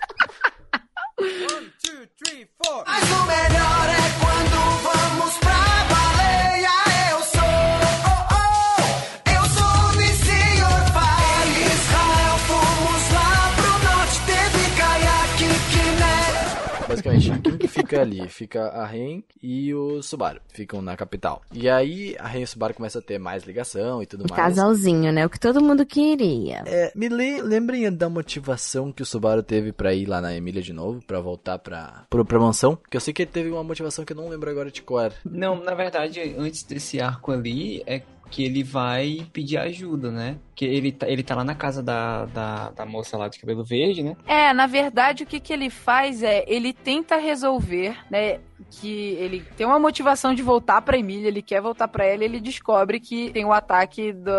fica ali? Fica a Ren e o Subaru. Ficam na capital. E aí, a Ren e o Subaru começam a ter mais ligação e tudo mais. casalzinho, né? O que todo mundo queria. É, me le lembrem da motivação que o Subaru teve pra ir lá na Emília de novo, pra voltar pra, pra, pra mansão. Que eu sei que ele teve uma motivação que eu não lembro agora de qual era. Não, na verdade, antes desse arco ali, é que ele vai pedir ajuda, né? Que ele tá, ele tá lá na casa da, da, da moça lá de cabelo verde, né? É, na verdade, o que, que ele faz é, ele tenta resolver, né? Que ele tem uma motivação de voltar pra Emília, ele quer voltar pra ela, e ele descobre que tem o ataque do,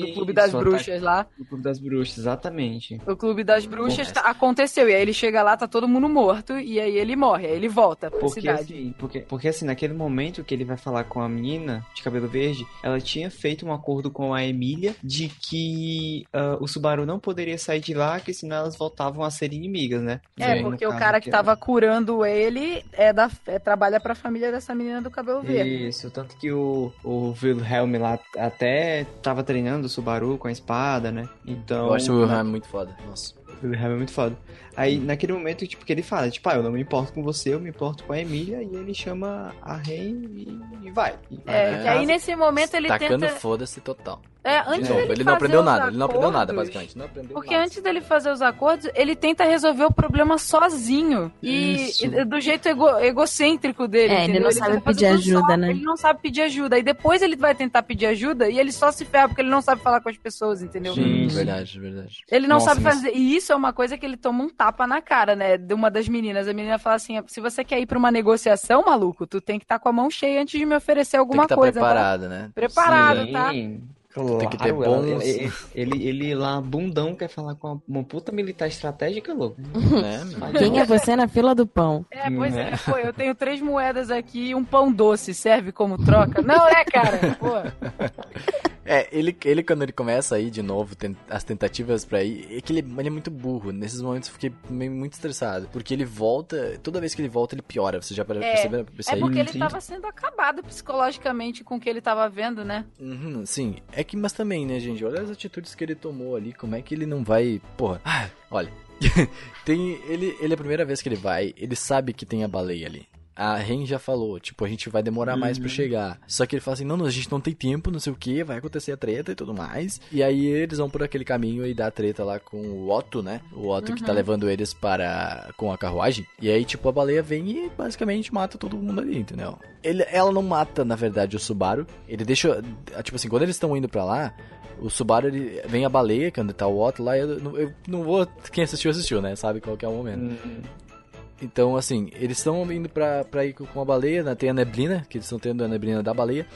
do Clube das Isso, o Bruxas ataque lá. do Clube das Bruxas, exatamente. O Clube das Bruxas Bom, tá- aconteceu, e aí ele chega lá, tá todo mundo morto, e aí ele morre, aí ele volta pra Porque cidade. assim, porque, porque assim, naquele momento que ele vai falar com a menina de cabelo verde, ela tinha feito um acordo com a Emília de que ah, o Subaru não poderia sair de lá, que senão elas voltavam a ser inimigas, né? É, porque o cara que tava curando ele é da, é, trabalha pra família dessa menina do cabelo verde. Isso, tanto que o, o Wilhelm lá até tava treinando o Subaru com a espada, né? Então. eu acho o Wilhelm muito foda. Nossa. O Wilhelm é muito foda. Aí, naquele momento, tipo, que ele fala, tipo, ah, eu não me importo com você, eu me importo com a Emília, e ele chama a Ren e, e vai. E vai É, que aí nesse momento ele Tacando tenta. foda-se total. É, De antes novo, dele ele não aprendeu nada, ele não aprendeu nada, acordos- basicamente. Não aprendeu Porque nada. antes dele fazer os acordos, ele tenta resolver o problema sozinho. E, e do jeito ego- egocêntrico dele. É, ele não sabe tenta fazer pedir ajuda, só, né? Ele não sabe pedir ajuda. E depois ele vai tentar pedir ajuda e ele só se ferra porque ele não sabe falar com as pessoas, entendeu? Sim, Sim. verdade, verdade. Ele não Nossa, sabe mas- fazer. E isso é uma coisa que ele toma um tapa na cara, né? De uma das meninas. A menina fala assim: se você quer ir pra uma negociação, maluco, tu tem que estar com a mão cheia antes de me oferecer Tem que alguma estar coisa. tá? preparado, né? Preparado, Sim, tá? Claro, Tem que ter ela- bons- Ele, ele, ele lá, bundão, quer falar com uma, uma puta militar estratégica, louco. né? Quem é você na fila do pão? É, pois é, Né? pô, eu tenho três moedas aqui e um pão doce, serve como troca? Não é, cara? Pô. É, ele, ele quando ele começa aí de novo, as tentativas pra ir, é que ele, ele é muito burro. Nesses momentos eu fiquei meio, muito estressado. Porque ele volta, toda vez que ele volta, ele piora. Você já É, percebeu isso É aí? porque ele sim. tava sendo acabado psicologicamente com o que ele tava vendo, né? Uhum, sim. É que, mas também, né, gente? Olha as atitudes que ele tomou ali. Como é que ele não vai. Porra. Ah, olha. tem. Ele, ele é a primeira vez que ele vai, ele sabe que tem a baleia ali. A Ren já falou, tipo, a gente vai demorar mais pra chegar. Só que ele fala assim, não, não, a gente não tem tempo, não sei o que, vai acontecer a treta e tudo mais. E aí eles vão por aquele caminho e dá treta lá com o Otto, né? O Otto que tá levando eles para... com a carruagem. E aí, tipo, a baleia vem e basicamente mata todo mundo ali, entendeu? Ele, ela não mata, na verdade, o Subaru. Ele deixa... Tipo assim, quando eles estão indo pra lá... O Subaru, ele, vem a baleia, quando tá o Otto lá, eu, eu não vou... Quem assistiu, assistiu, né? Sabe qual que é o momento. Então, assim, eles estão indo pra, pra ir com a baleia, né? tem a neblina, que eles estão tendo a neblina da baleia.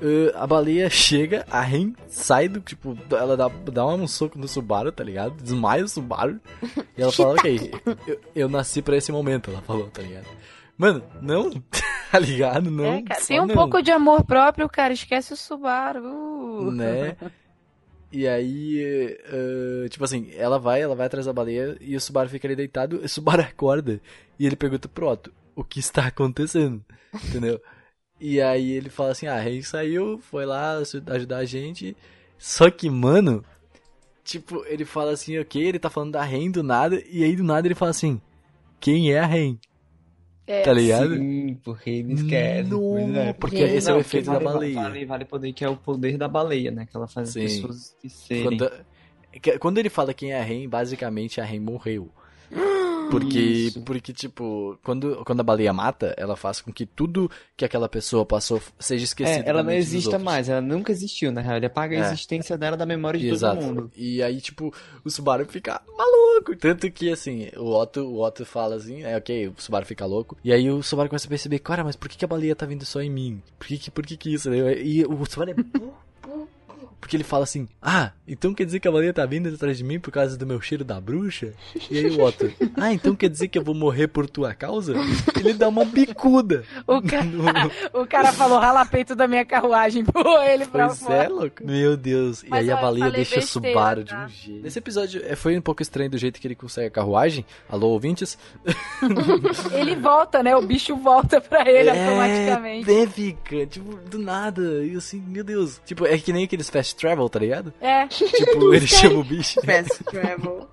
Uh, a baleia chega, a Ren sai do, tipo, ela dá, dá um soco no Subaru, tá ligado? Desmaia o Subaru. E ela fala, ok, eu, eu nasci pra esse momento, ela falou, tá ligado? Mano, não, tá ligado? Não, É, cara, tem um não. pouco de amor próprio, cara. Esquece o Subaru. Né? E aí, eh, tipo assim, ela vai, ela vai atrás da baleia e o Subaru fica ali deitado, o Subaru acorda e ele pergunta pro Otto, o que está acontecendo? Entendeu? E aí ele fala assim, ah, a Rei saiu, foi lá ajudar a gente, só que, mano, tipo, ele fala assim, ok, ele tá falando da Ren do nada, e aí do nada ele fala assim, quem é a Ren? É. Tá ligado? Sim, porque ele esquece. Não, pois é. porque esse é o Não, efeito da baleia. Vale, vale poder, que é o poder da baleia, né? Que ela faz Sim. as pessoas serem. Quando, quando ele fala quem é a Ren, basicamente a Ren morreu. Porque, Isso. porque tipo, quando, quando a baleia mata, ela faz com que tudo que aquela pessoa passou seja esquecido. É, ela não exista mais, ela nunca existiu, na real. Ele apaga a É. existência dela da memória de Exato. todo mundo. E aí, tipo, o Subaru fica maluco. Tanto que, assim, o Otto, o Otto fala assim, é ok, o Subaru fica louco. E aí o Subaru começa a perceber, cara, mas por que, que a baleia tá vindo só em mim? Por que, que, por que, que isso? E o Subaru é. Porque ele fala assim, ah, então quer dizer que a baleia tá vindo atrás de mim por causa do meu cheiro da bruxa? E aí o Otto, ah, então quer dizer que eu vou morrer por tua causa? Ele dá uma bicuda. O, cara, o cara falou, rala peito da minha carruagem. Pô, ele pra Pois fora. é, louco. Meu Deus. Mas, e aí a baleia deixa o besteira, Subaru tá? de um jeito. Nesse episódio é, foi um pouco estranho do jeito que ele consegue a carruagem. Alô, ouvintes? Ele volta, né? O bicho volta pra ele automaticamente. É, fica, tipo, do nada. E assim, meu Deus. Tipo, é que nem aqueles fast travel, tá ligado? É. Tipo, ele chama o bicho. Fast travel.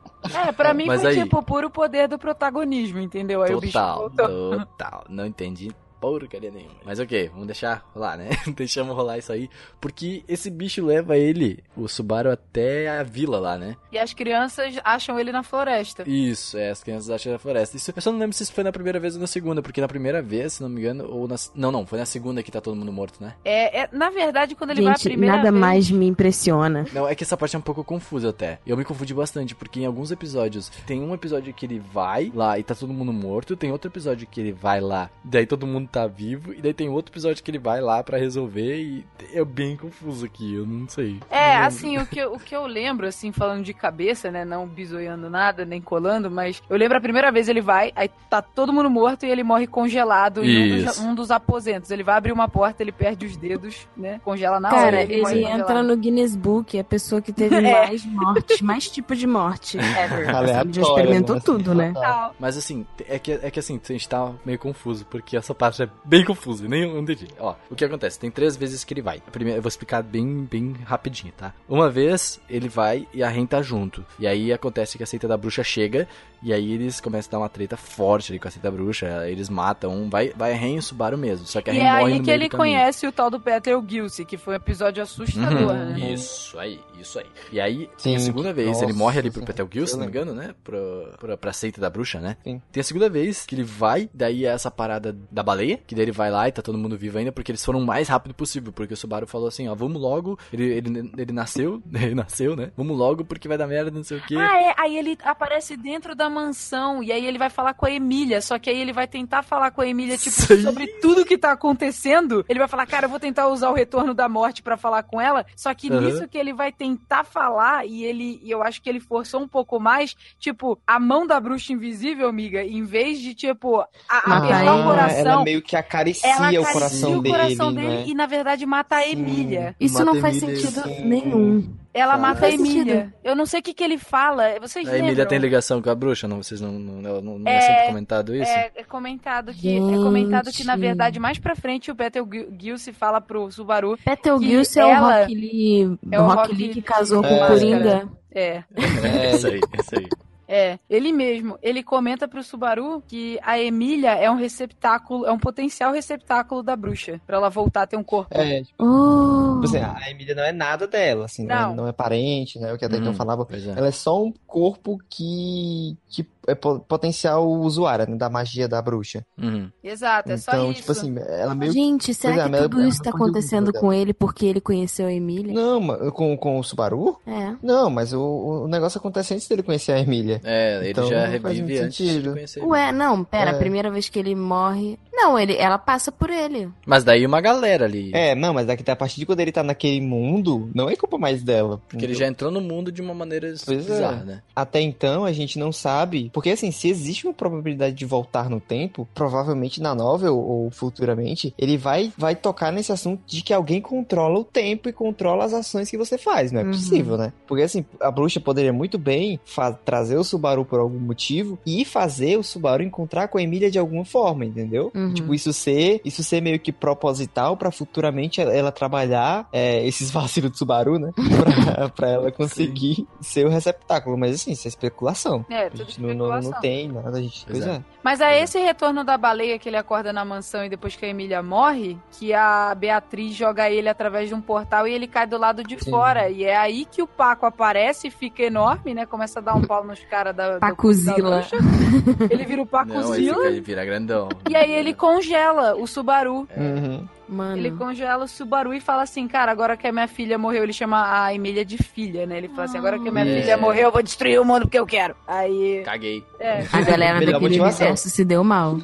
É, pra mim Mas foi aí- tipo puro poder do protagonismo, entendeu? Aí o bicho Total, voltou. total. Não entendi porcaria nenhuma. Mas ok, vamos deixar rolar, né? Deixamos rolar isso aí. Porque esse bicho leva ele, o Subaru, até a vila lá, né? E as crianças acham ele na floresta. Isso, é, as crianças acham da floresta. Isso, eu só não lembro se isso foi na primeira vez ou na segunda, porque na primeira vez, se não me engano, ou na... Não, não, foi na segunda que tá todo mundo morto, né? É, é- na verdade, quando ele vai a Gente, primeira nada vez... mais me impressiona. Não, é que essa parte é um pouco confusa até. Eu me confundi bastante, porque em alguns episódios, tem um episódio que ele vai lá e tá todo mundo morto, tem outro episódio que ele vai lá, daí todo mundo tá vivo, e daí tem outro episódio que ele vai lá pra resolver e é bem confuso aqui, eu não sei. É, Não- assim, o que, eu- o que eu lembro, assim, falando de cabeça, né? Não bisoiando nada, nem colando, mas eu lembro a primeira vez ele vai, aí tá todo mundo morto e ele morre congelado em um dos, um dos aposentos. Ele vai abrir uma porta, ele perde os dedos, né? Congela na Cara, hora. ele, morre entra no Guinness Book, é a pessoa que teve É. mais mortes, mais tipo de morte ever. Ele já Aleatório, experimentou né? tudo, né? Mas assim, é que, é que assim, a gente tá meio confuso, porque essa parte é bem confusa, nem eu entendi. Ó, o que acontece? Tem três vezes que ele vai. A primeira, eu vou explicar bem, bem rapidinho, tá? Uma vez ele vai e a Ren tá junto. E aí acontece que a seita da bruxa chega, e aí eles começam a dar uma treta forte ali com a seita bruxa, eles matam um, vai, vai a Ren e o Subaru mesmo. Só que a E Ren é morre aí no que meio ele conhece o tal do Peter Gilsey, que foi um episódio assustador, Uhum, né? Isso aí, isso aí. E aí, Sim, tem a segunda vez, nossa ele morre ali pro senhora, Petel se eu não me engano, né? Pro, pro, pra seita da bruxa, né? Sim. Tem a segunda vez que ele vai, daí é essa parada da baleia, que daí ele vai lá e tá todo mundo vivo ainda, porque eles foram o mais rápido possível, porque o Subaru falou assim, ó, vamos logo, ele, ele, ele nasceu, ele nasceu, né? Vamos logo porque vai dar merda, não sei o quê. Ah, é. Aí ele aparece dentro da mansão. E aí ele vai falar com a Emília. Só que aí ele vai tentar falar com a Emília, tipo, aí. sobre tudo que tá acontecendo. Ele vai falar, cara, eu vou tentar usar o retorno da morte pra falar com ela. Só que Aham. nisso que ele vai tentar falar, e ele. E eu acho que ele forçou um pouco mais, tipo, a mão da bruxa invisível, amiga, em vez de, tipo, a, Matar apertar ele. o coração. ela meio que acaricia ela o acaricia coração o dele, coração né? dele e, na verdade, mata a Sim. Emília. Isso Mata não faz Emília, sentido sim. nenhum. Ela mata a Emília. Eu não sei o que, que ele fala. Vocês A lembram? Emília tem ligação com a bruxa, não? Vocês não, não, não, não, é É, sempre comentado isso? É, é comentado que é comentado que na Gente. verdade mais pra frente o Peter Gil se fala pro Subaru Gilson é o Rock Lee, é o Rock Lee que casou de com o. Coringa. é, É, isso aí, isso aí. É, ele mesmo, ele comenta pro Subaru que a Emília é um receptáculo, é um potencial receptáculo da bruxa, pra ela voltar a ter um corpo. é, tipo Oh. assim, a Emília não é nada dela, assim, não, é- Não. não é parente, né? O que até então Uhum, falava. É. Ela é só um corpo que, que é po- potencial usuária né, da magia da bruxa. Uhum. Exato, é só então, isso. tipo assim, ela meio Gente, será Pois é, que mas tudo ela isso tá acontecendo dela. com ele porque ele conheceu a Emília? Não, com, com o Subaru? É. Não, mas o, o negócio acontece antes dele conhecer a Emília. É, ele Então, já revive antes de sentido. conhecer. Ué, não, pera, É. a primeira vez que ele morre. Não, ele, ela passa por ele. Mas daí uma galera ali. É, não, mas daqui a partir de quando ele tá naquele mundo, não é culpa mais dela. Porque ele já entrou no mundo de uma maneira Pois é. bizarra, né? Até então a gente não sabe. Porque assim, se existe uma probabilidade de voltar no tempo, provavelmente na novel ou futuramente, ele vai, vai tocar nesse assunto de que alguém controla o tempo e controla as ações que você faz. Não é Uhum. possível, né? Porque assim, a bruxa poderia muito bem trazer o Subaru por algum motivo e fazer o Subaru encontrar com a Emília de alguma forma, entendeu? Uhum. Tipo, isso ser, isso ser meio que proposital pra futuramente ela, trabalhar é, esses vacilos do Subaru, né? Pra, pra ela conseguir ser o receptáculo. Mas assim, isso é especulação. É, tudo gente não, não, não tem nada, a gente. Pois Pois é. é. Mas é esse retorno da baleia que ele acorda na mansão e depois que a Emília morre, que a Beatriz joga ele através de um portal e ele cai do lado de Sim. fora. E é aí que o Paco aparece e fica enorme, né? Começa a dar um pau nos caras da, Pacuzila. da. Ele vira o Pacuzila. ele vira grandão. E aí ele congela o Subaru. Uhum. Mano. Ele congela o Subaru e fala assim, cara, agora que a minha filha morreu, ele chama a Emília de filha, né? Ele fala assim, agora que a minha É. filha morreu, eu vou destruir o mundo porque eu quero. Aí, Caguei. é. A galera daquele universo se deu mal.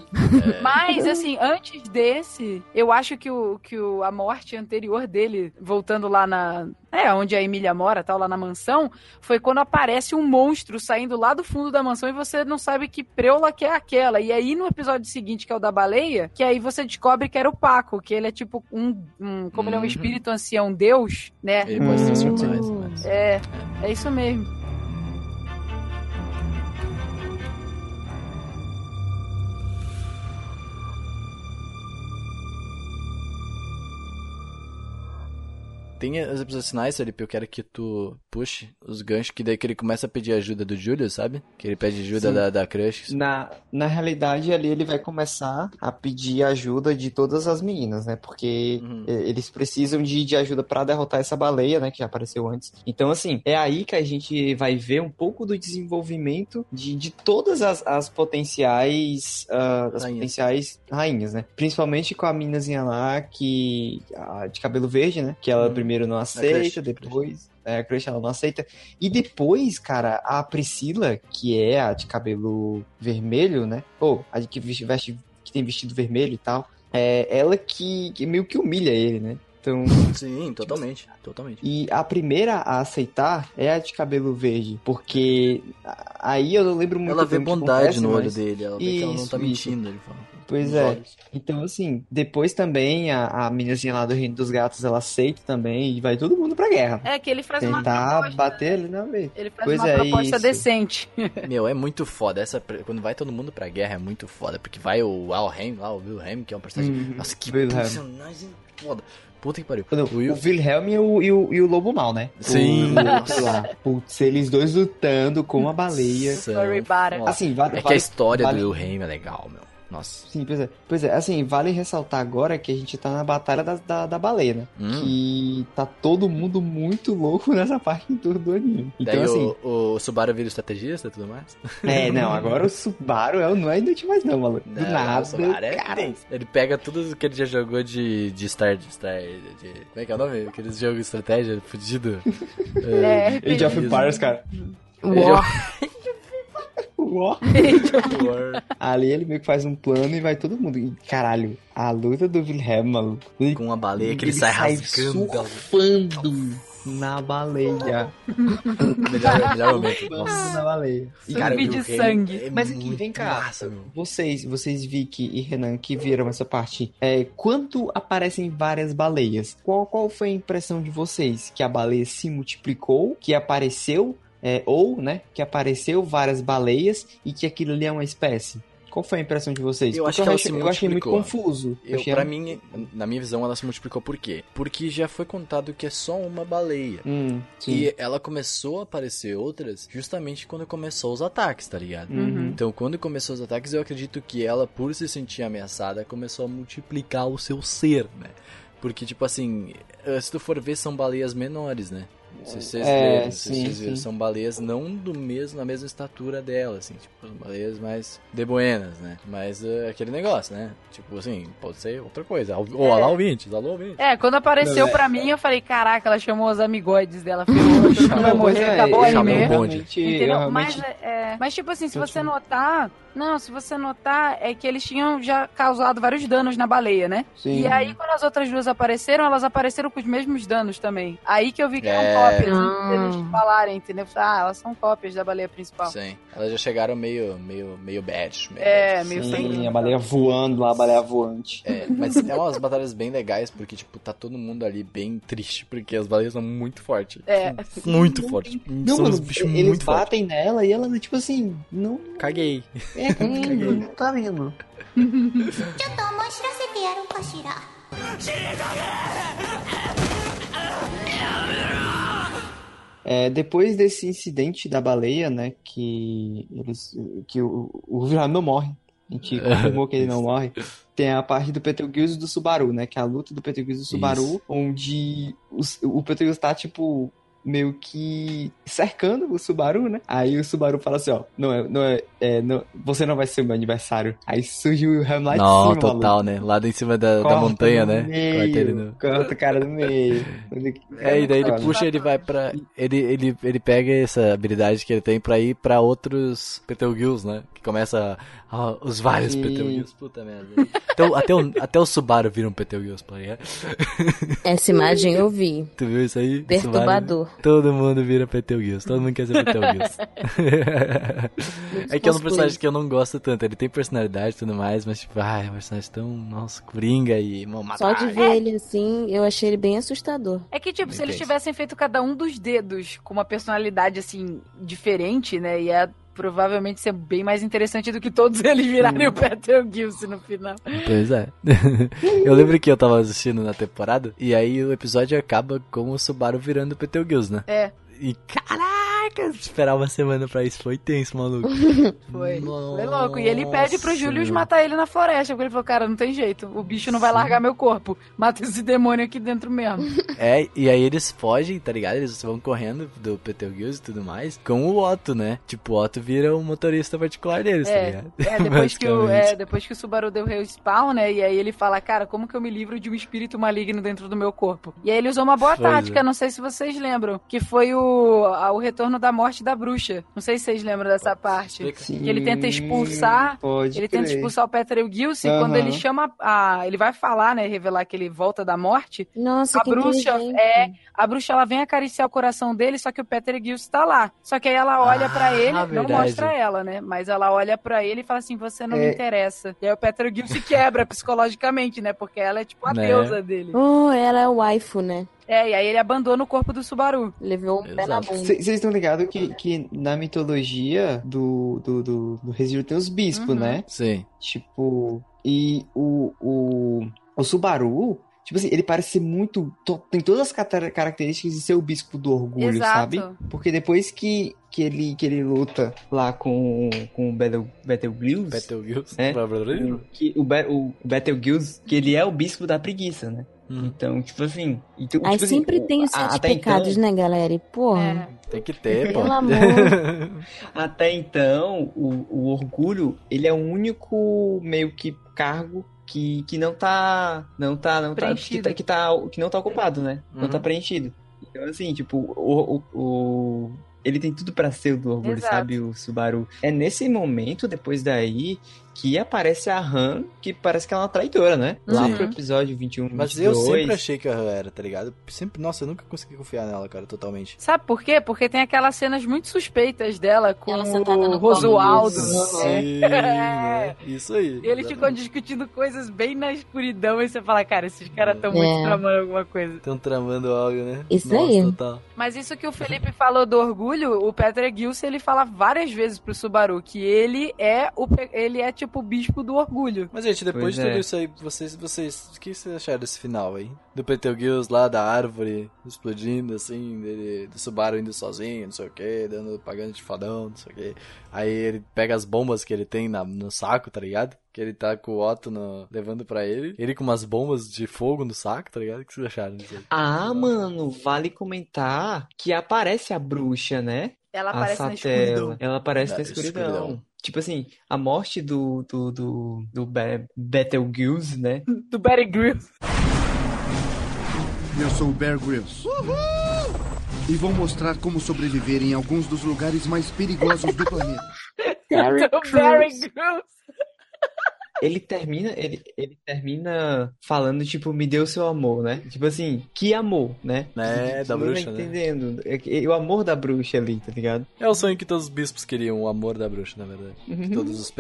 Mas, assim, antes desse, eu acho que, o, que o, a morte anterior dele, voltando lá na. É, onde a Emília mora, tal, lá na mansão, foi quando aparece um monstro saindo lá do fundo da mansão e você não sabe que preula que é aquela. E aí, no episódio seguinte, que é o da baleia, que aí você descobre que era o Paco, que ele é tipo um. um como ele é um Uhum. espírito ancião, Deus, né? Ele pode Hum. transformar mais, mas... É, é isso mesmo. Tem os episódios finais, Felipe, eu quero que tu puxe os ganchos, que daí que ele começa a pedir ajuda do Júlio, sabe? Que ele pede ajuda Sim. da, da crush. Na, na realidade, ali ele vai começar a pedir ajuda de todas as meninas, né? Porque Uhum. eles precisam de, de ajuda pra derrotar essa baleia, né? Que já apareceu antes. Então, assim, é aí que a gente vai ver um pouco do desenvolvimento de, de todas as, as potenciais, ah, as Rainhas. potenciais rainhas, né? Principalmente com a meninazinha lá que a de cabelo verde, né? Que ela Hum. primeiro não Crush, aceita, depois é, a Crush ela não aceita. E depois, cara, a Priscila, que é a de cabelo vermelho, né? Ou a de que veste, que tem vestido vermelho e tal, é ela que, que meio que humilha ele, né? Então, Sim, totalmente. Totalmente. e a primeira a aceitar é a de cabelo verde, porque aí eu não lembro muito Ela vê bondade acontece, no olho mas- dele, ela vê que ela não tá Isso, isso. mentindo, ele fala. Pois é. olhos. Então, assim, depois também a, a meninazinha lá do Reino dos Gatos, ela aceita também e vai todo mundo pra guerra. É que ele faz uma Tentar proposta. bater ali na vez. Ele faz Pois uma é, proposta isso. decente. Meu, é muito foda. Essa, quando vai todo mundo pra guerra é muito foda. Porque vai o Alheim lá, o Wilhelm, que é um personagem. Uhum. Nossa, que Wilhelm. personagem foda. Puta que pariu. Não, O Will- O Wilhelm e o, e, o, e o Lobo Mal, né? Sim. O lá. Putz, eles dois lutando com a baleia. São Sorry. Assim, vale, É que a vale- história vale- do Wilhelm é legal, meu. Nossa. Sim, pois é. Pois é, assim, vale ressaltar agora que a gente tá na batalha da, da, da baleia, né? Hum. Que tá todo mundo muito louco nessa parte do, do anime. Então, Daí assim, o, o Subaru vira estrategista e tudo mais. é, não, agora o Subaru é, não é inútil mais não, maluco. Do Não, nada, o Subaru é cara. Ele pega tudo que ele já jogou de, de Star, de Star. De, como é que é o nome? Aqueles jogos de estratégia fudido. É, Age of. Empires, cara. Uó. War. Ali ele meio que faz um plano e vai todo mundo. E, caralho, a luta do Wilhelm, maluco. Ele, Com uma baleia que ele, sai rasgando. surfando na baleia. Melhor, melhor momento. Nossa. na baleia. E, Cara, de sangue. é Mas aqui, vem cá. Massa, vocês, vocês Vicky e Renan que viram essa parte, é, quando aparecem várias baleias, qual, qual foi a impressão de vocês? Que a baleia se multiplicou, que apareceu, é, ou, né, que apareceu várias baleias e que aquilo ali é uma espécie? Qual foi a impressão de vocês? Eu acho que ela achei, se eu achei muito confuso. Eu, achei pra mim, na minha visão, ela se multiplicou por quê? Porque já foi contado que é só uma baleia. Hum. E ela começou a aparecer outras justamente quando começou os ataques, tá ligado? Uhum. Então, quando começou os ataques, eu acredito que ela, por se sentir ameaçada, começou a multiplicar o seu ser, né? Porque, tipo assim, eh, se tu for ver, são baleias menores, né? Se vocês É, verem, se sim, vocês sim. são baleias não do mesmo, na mesma estatura dela, assim, tipo, são baleias mais deboenas, né? Mas eh, aquele negócio, né? Tipo assim, pode ser outra coisa. Ou É. alô, ouvintes, alô, ouvintes. É, quando apareceu Não, é. pra mim, eu falei, caraca, ela chamou os amigoides dela, vai morrer, é, acabou Entendeu? realmente- Mas, é, mas, tipo assim, se você notar. Não, se você notar, é que eles tinham já causado vários danos na baleia, né? Sim. E aí, quando as outras duas apareceram, elas apareceram com os mesmos danos também. Aí que eu vi que É cópias, antes deles Ah. falarem, entendeu? Ah, elas são cópias da baleia principal. Sim. Elas já chegaram meio, meio, meio bad. Meio É, bad. meio Sim, sangue. a baleia voando lá, a baleia voante. É, mas é umas batalhas bem legais, porque, tipo, tá todo mundo ali bem triste, porque as baleias são muito fortes. É. Muito fortes. Não, são mano, uns bichos eles muito fortes. batem nela e ela, tipo assim, não. Caguei. É, hum, não tá vendo. ちょっと思い知らせてやろうかしら é, depois desse incidente da baleia, né, que eles, que o, o não morre. A gente confirmou que ele não morre. Tem a parte do Betelgeuse e do Subaru, né, que é a luta do Betelgeuse e do Subaru, Isso. onde os- o Betelgeuse tá, tipo, meio que cercando o Subaru, né? Aí o Subaru fala assim, ó, não é, não é, é, não, você não vai ser o meu aniversário. Aí surge o Wilhelm lá de Não, cima, total, maluco. né? Lá em cima da, da Corta montanha, no né? meio, Corta ele no... Corta o cara no meio. É, e daí ele Cara, puxa, ele vai pra. Ele, ele, ele pega essa habilidade que ele tem pra ir pra outros Betelgeuse, né? Que começa ah, os vários Sim. Betelgeuse. Puta merda. Então, até, o, até o Subaru vira um Betelgeuse, pô. é? Essa imagem eu vi. Tu viu isso aí? Perturbador. Subaru, todo mundo vira Betelgeuse. Todo mundo quer ser Betelgeuse. é que é um personagem que eu não gosto tanto. Ele tem personalidade e tudo mais, mas tipo, ai, é um personagem tão, nossa, coringa e vamos Só de ver ele assim, eu achei ele bem assustador. É que, tipo, se eles tivessem feito cada um dos dedos com uma personalidade, assim, diferente, né? Ia provavelmente ser bem mais interessante do que todos eles virarem o Peter Gilson no final. Pois é. eu lembro que eu tava assistindo na temporada, e aí o episódio acaba com o Subaru virando o Betelgeuse, né? É, E caraca, esperar uma semana pra isso foi tenso, maluco. foi. Foi louco. E ele pede pro Julius matar ele na floresta, porque ele falou, cara, não tem jeito, o bicho não vai largar meu corpo. Mata esse demônio aqui dentro mesmo. É, e aí eles fogem, tá ligado? Eles vão correndo do Betelgeuse e tudo mais, com o Otto, né? Tipo, o Otto vira o motorista particular deles, tá É, ligado? é, depois que, o, é, depois que o Subaru deu respawn, né? E aí ele fala, cara, como que eu me livro de um espírito maligno dentro do meu corpo? E aí ele usou uma boa Pois tática, é. não sei se vocês lembram, que foi o, o retorno da morte da bruxa. Não sei se vocês lembram dessa parte. Explica. Que ele tenta expulsar. Pode Ele tenta crer. expulsar o Peter e o Gilson e Aham. quando ele chama a. Ele vai falar, né? Revelar que ele volta da morte. Nossa, A que bruxa é. A bruxa ela vem acariciar o coração dele, só que o Peter Gilson tá lá. Só que aí ela olha Ah, pra ele, não verdade. mostra ela, né? Mas ela olha pra ele e fala assim: "Você não me É. interessa". E aí o Peter Gilson se quebra psicologicamente, né? Porque ela é tipo a Né? deusa dele. Oh, ela é o waifu, né? É, e aí ele abandona o corpo do Subaru. Levou um pé na Exato. bunda. Vocês estão ligados que, que na mitologia do, do, do, do ReZero tem os bispos, Uhum. né? Sim. Tipo, e o, o, o Subaru, tipo assim, ele parece ser muito. to- tem todas as características de ser o bispo do orgulho, Exato. sabe? Porque depois que, que, ele, que ele luta lá com, com o Battle, Betelgeuse, Betelgeuse. É. Brasileiro. o, que, o, o Betelgeuse, que ele é o bispo da preguiça, né? Hum. Então, tipo assim. Então, Aí tipo assim, sempre o- tem os sete pecados, então, né, galera? E, porra. É. Tem que ter, pô. Pelo amor. Até então, o, o orgulho, ele é o único meio que cargo que, que não tá. Não tá. Não tá que, Preenchido. tá, que, tá, que não tá ocupado, né? Não tá Uhum. preenchido. Então, assim, tipo, o. o, o- ele tem tudo pra ser o do orgulho, Exato. sabe? O Subaru. É nesse momento, depois daí, que aparece a Han, que parece que ela é uma traidora, né? Lá Uhum. pro episódio 21, Mas 22. eu sempre achei que a Han era, tá ligado? Sempre, nossa, eu nunca consegui confiar nela, cara, totalmente. Sabe por quê? Porque tem aquelas cenas muito suspeitas dela com Ela sentada o no Rosualdo. do- Sim, É. né? Isso aí. E eles ficam discutindo coisas bem na escuridão e você fala, cara, esses caras estão muito É. tramando alguma coisa. Estão tramando algo, né? Isso Nossa, aí. Total. Mas isso que o Felipe falou do orgulho, o Peter Gilson, ele fala várias vezes pro Subaru que ele é o ele é tipo o bispo do orgulho. Mas, gente, depois Pois de tudo é. isso aí, vocês, vocês, o que vocês acharam desse final aí? Do Betelgeuse lá, da árvore, explodindo, assim, dele, do Subaru indo sozinho, não sei o que, dando, pagando de fadão, não sei o que. Aí ele pega as bombas que ele tem na- no saco, tá ligado? Que ele tá com o Otto no- levando pra ele. Ele com umas bombas de fogo no saco, tá ligado? O que vocês acharam disso aí? Ah, mano, vale comentar que aparece a bruxa, né? Ela a aparece na escuridão. Ela aparece Na na escuridão. escuridão. Tipo assim, a morte do, do, do, do Be Betelgeuse, né? Do Betty Grylls. Eu sou o Bear Grylls. E vou mostrar como sobreviver em alguns dos lugares mais perigosos do planeta. Barry Grylls. Ele termina, ele, ele termina falando, tipo, me deu seu amor, né? Tipo assim, que amor, né? Né, Que- da que não bruxa, tá né? entendendo. É que- o amor da bruxa ali, tá ligado? É o sonho que todos os bispos queriam, o amor da bruxa, na verdade. Todos os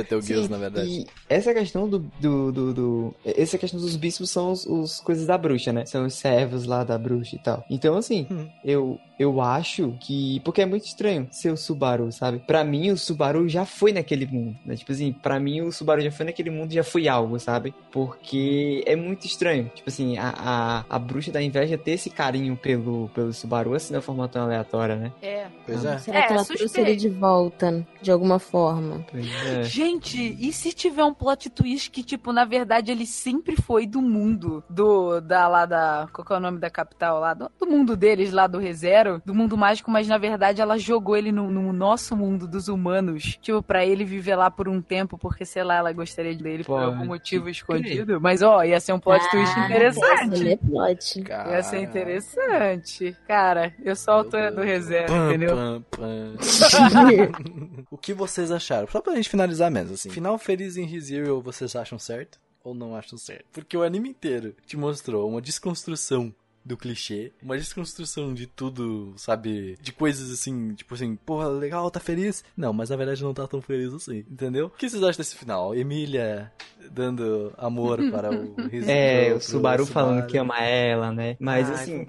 Sim, na verdade. E essa questão do, do, do, do- Essa questão dos bispos são os, os coisas da bruxa, né? São os servos lá da bruxa e tal. Então, assim, Hum. eu, eu acho que. Porque é muito estranho ser o Subaru, sabe? Pra mim, o Subaru já foi naquele mundo, né? Tipo assim, pra mim, o Subaru já foi naquele mundo, já foi algo, sabe? Porque é muito estranho. Tipo assim, a, a, a bruxa da inveja ter esse carinho pelo, pelo Subaru, assim, uma forma tão aleatória, né? É. Pois é. Será É, que ela trouxe suspeito. ele de volta, de alguma forma? Pois é. Gente, e se tiver um plot twist que, tipo, na verdade ele sempre foi do mundo, do, da, lá da, qual que é o nome da capital lá, do, do mundo deles, lá do ReZero, do mundo mágico, mas na verdade ela jogou ele no, no nosso mundo dos humanos, tipo, pra ele viver lá por um tempo, porque, sei lá, ela gostaria dele por Pode algum motivo crer. escondido, mas, ó, ia ser um plot twist Ah, interessante. Ele é plot. Ia ser interessante. Cara, eu sou a autora do ReZero, Pam, entendeu? pam, pam. o que vocês acharam? Só pra gente finalizar mesmo, assim. Final feliz em ReZero, vocês acham certo? Ou não acham certo? Porque o anime inteiro te mostrou uma desconstrução do clichê, uma desconstrução de tudo, sabe? De coisas assim, tipo assim, porra, legal, tá feliz? Não, mas na verdade não tá tão feliz assim, entendeu? O que vocês acham desse final? Emília dando amor para o Riz- É, pro- o pro Subaru falando que ama ela, né? Mas Ai, assim,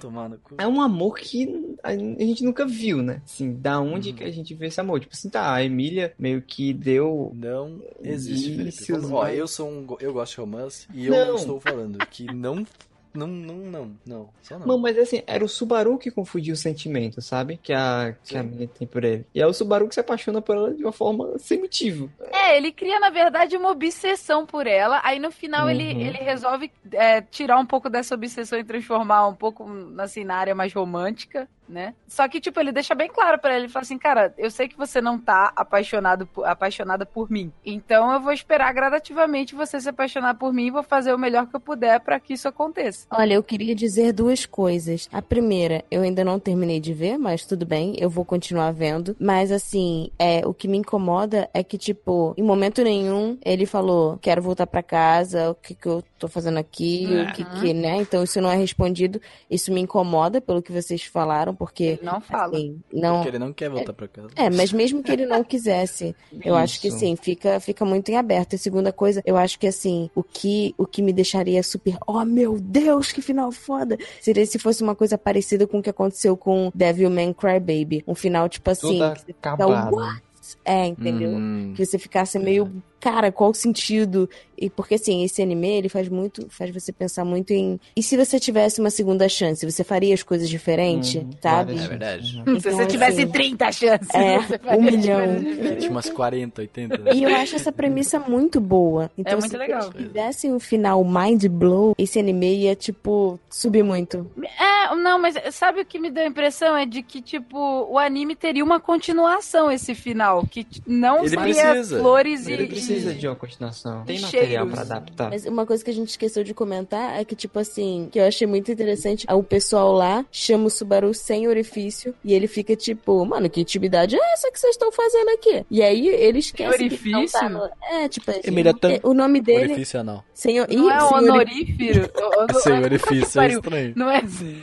é um amor que a gente nunca viu, né? Assim, da onde Uhum. que a gente vê esse amor? Tipo assim, tá, a Emília meio que deu. Não existe, Felipe. Ó, mas- eu sou um, eu gosto de romance e eu Não. estou falando que não, não, não, não, não, só não. Não, mas assim, era o Subaru que confundia o sentimento, sabe? Que a, que a menina tem por ele. E é o Subaru que se apaixona por ela de uma forma sem motivo. É, ele cria, na verdade, uma obsessão por ela. Aí no final ele, Uhum. ele resolve é, tirar um pouco dessa obsessão e transformar um pouco assim, na área mais romântica, né? Só que, tipo, ele deixa bem claro pra ela, ele fala assim, cara, eu sei que você não tá apaixonado apaixonada por mim. Então eu vou esperar gradativamente você se apaixonar por mim e vou fazer o melhor que eu puder pra que isso aconteça. Olha, eu queria dizer duas coisas. A primeira, eu ainda não terminei de ver, mas tudo bem, eu vou continuar vendo. Mas assim, é o que me incomoda é que tipo, em momento nenhum ele falou, quero voltar pra casa, o que que eu tô fazendo aqui, o que que, né? Então isso não é respondido. Isso me incomoda pelo que vocês falaram, porque Ele não fala. assim, não Porque ele não quer voltar pra casa. é, mas mesmo que ele não quisesse, eu acho que sim, fica, fica muito em aberto. E segunda coisa, eu acho que assim, o que, o que me deixaria super, oh meu Deus, que final foda, seria se fosse uma coisa parecida com o que aconteceu com Devilman Crybaby. Um final, tipo assim. "What?" É, entendeu? Hum, Que você ficasse meio, cara, qual o sentido? E porque assim, esse anime, ele faz muito, faz você pensar muito em. E se você tivesse uma segunda chance, você faria as coisas diferente, Uhum, sabe? É verdade. chances, Se né? você Então, tivesse assim, 30 chances, é, você um faria milhão. diferente, diferente. Tinha umas 40, 80. né? E eu acho essa premissa muito boa. Então, É muito se legal. eles fizessem um final mind blow, esse anime ia, tipo, subir muito. É, não, mas sabe o que me deu a impressão? É de que, tipo, o anime teria uma continuação esse final. Que t- não Ele seria precisa. flores e. Ele precisa de uma continuação. Tem material pra adaptar. Mas uma coisa que a gente esqueceu de comentar é que, tipo assim, que eu achei muito interessante, é o pessoal lá chama o Subaru sem orifício e ele fica tipo, mano, que intimidade é essa que vocês estão fazendo aqui? E aí ele esquece que não tá orifício? no- É, tipo assim, Emília o nome dele... Orifício. Sem, Não Ih, é sem ori- honorífero? Sem orifício é estranho. Não é assim.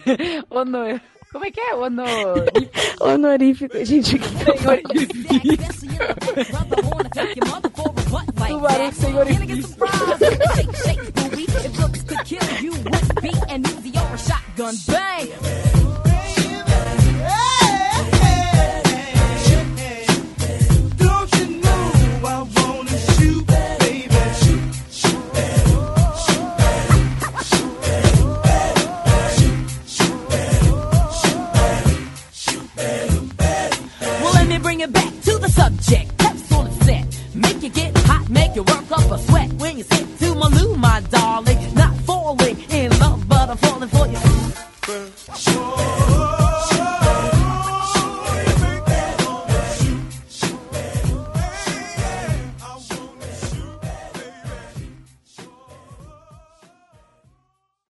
Honor... Como é que é? Honorífero. honorífico. Gente, que Tubarão sem orifício. Don't Check steps on the set. Make you get hot, make you work up a sweat when you sit to my loo, my darling. Not falling in love, but I'm falling for you. Sure.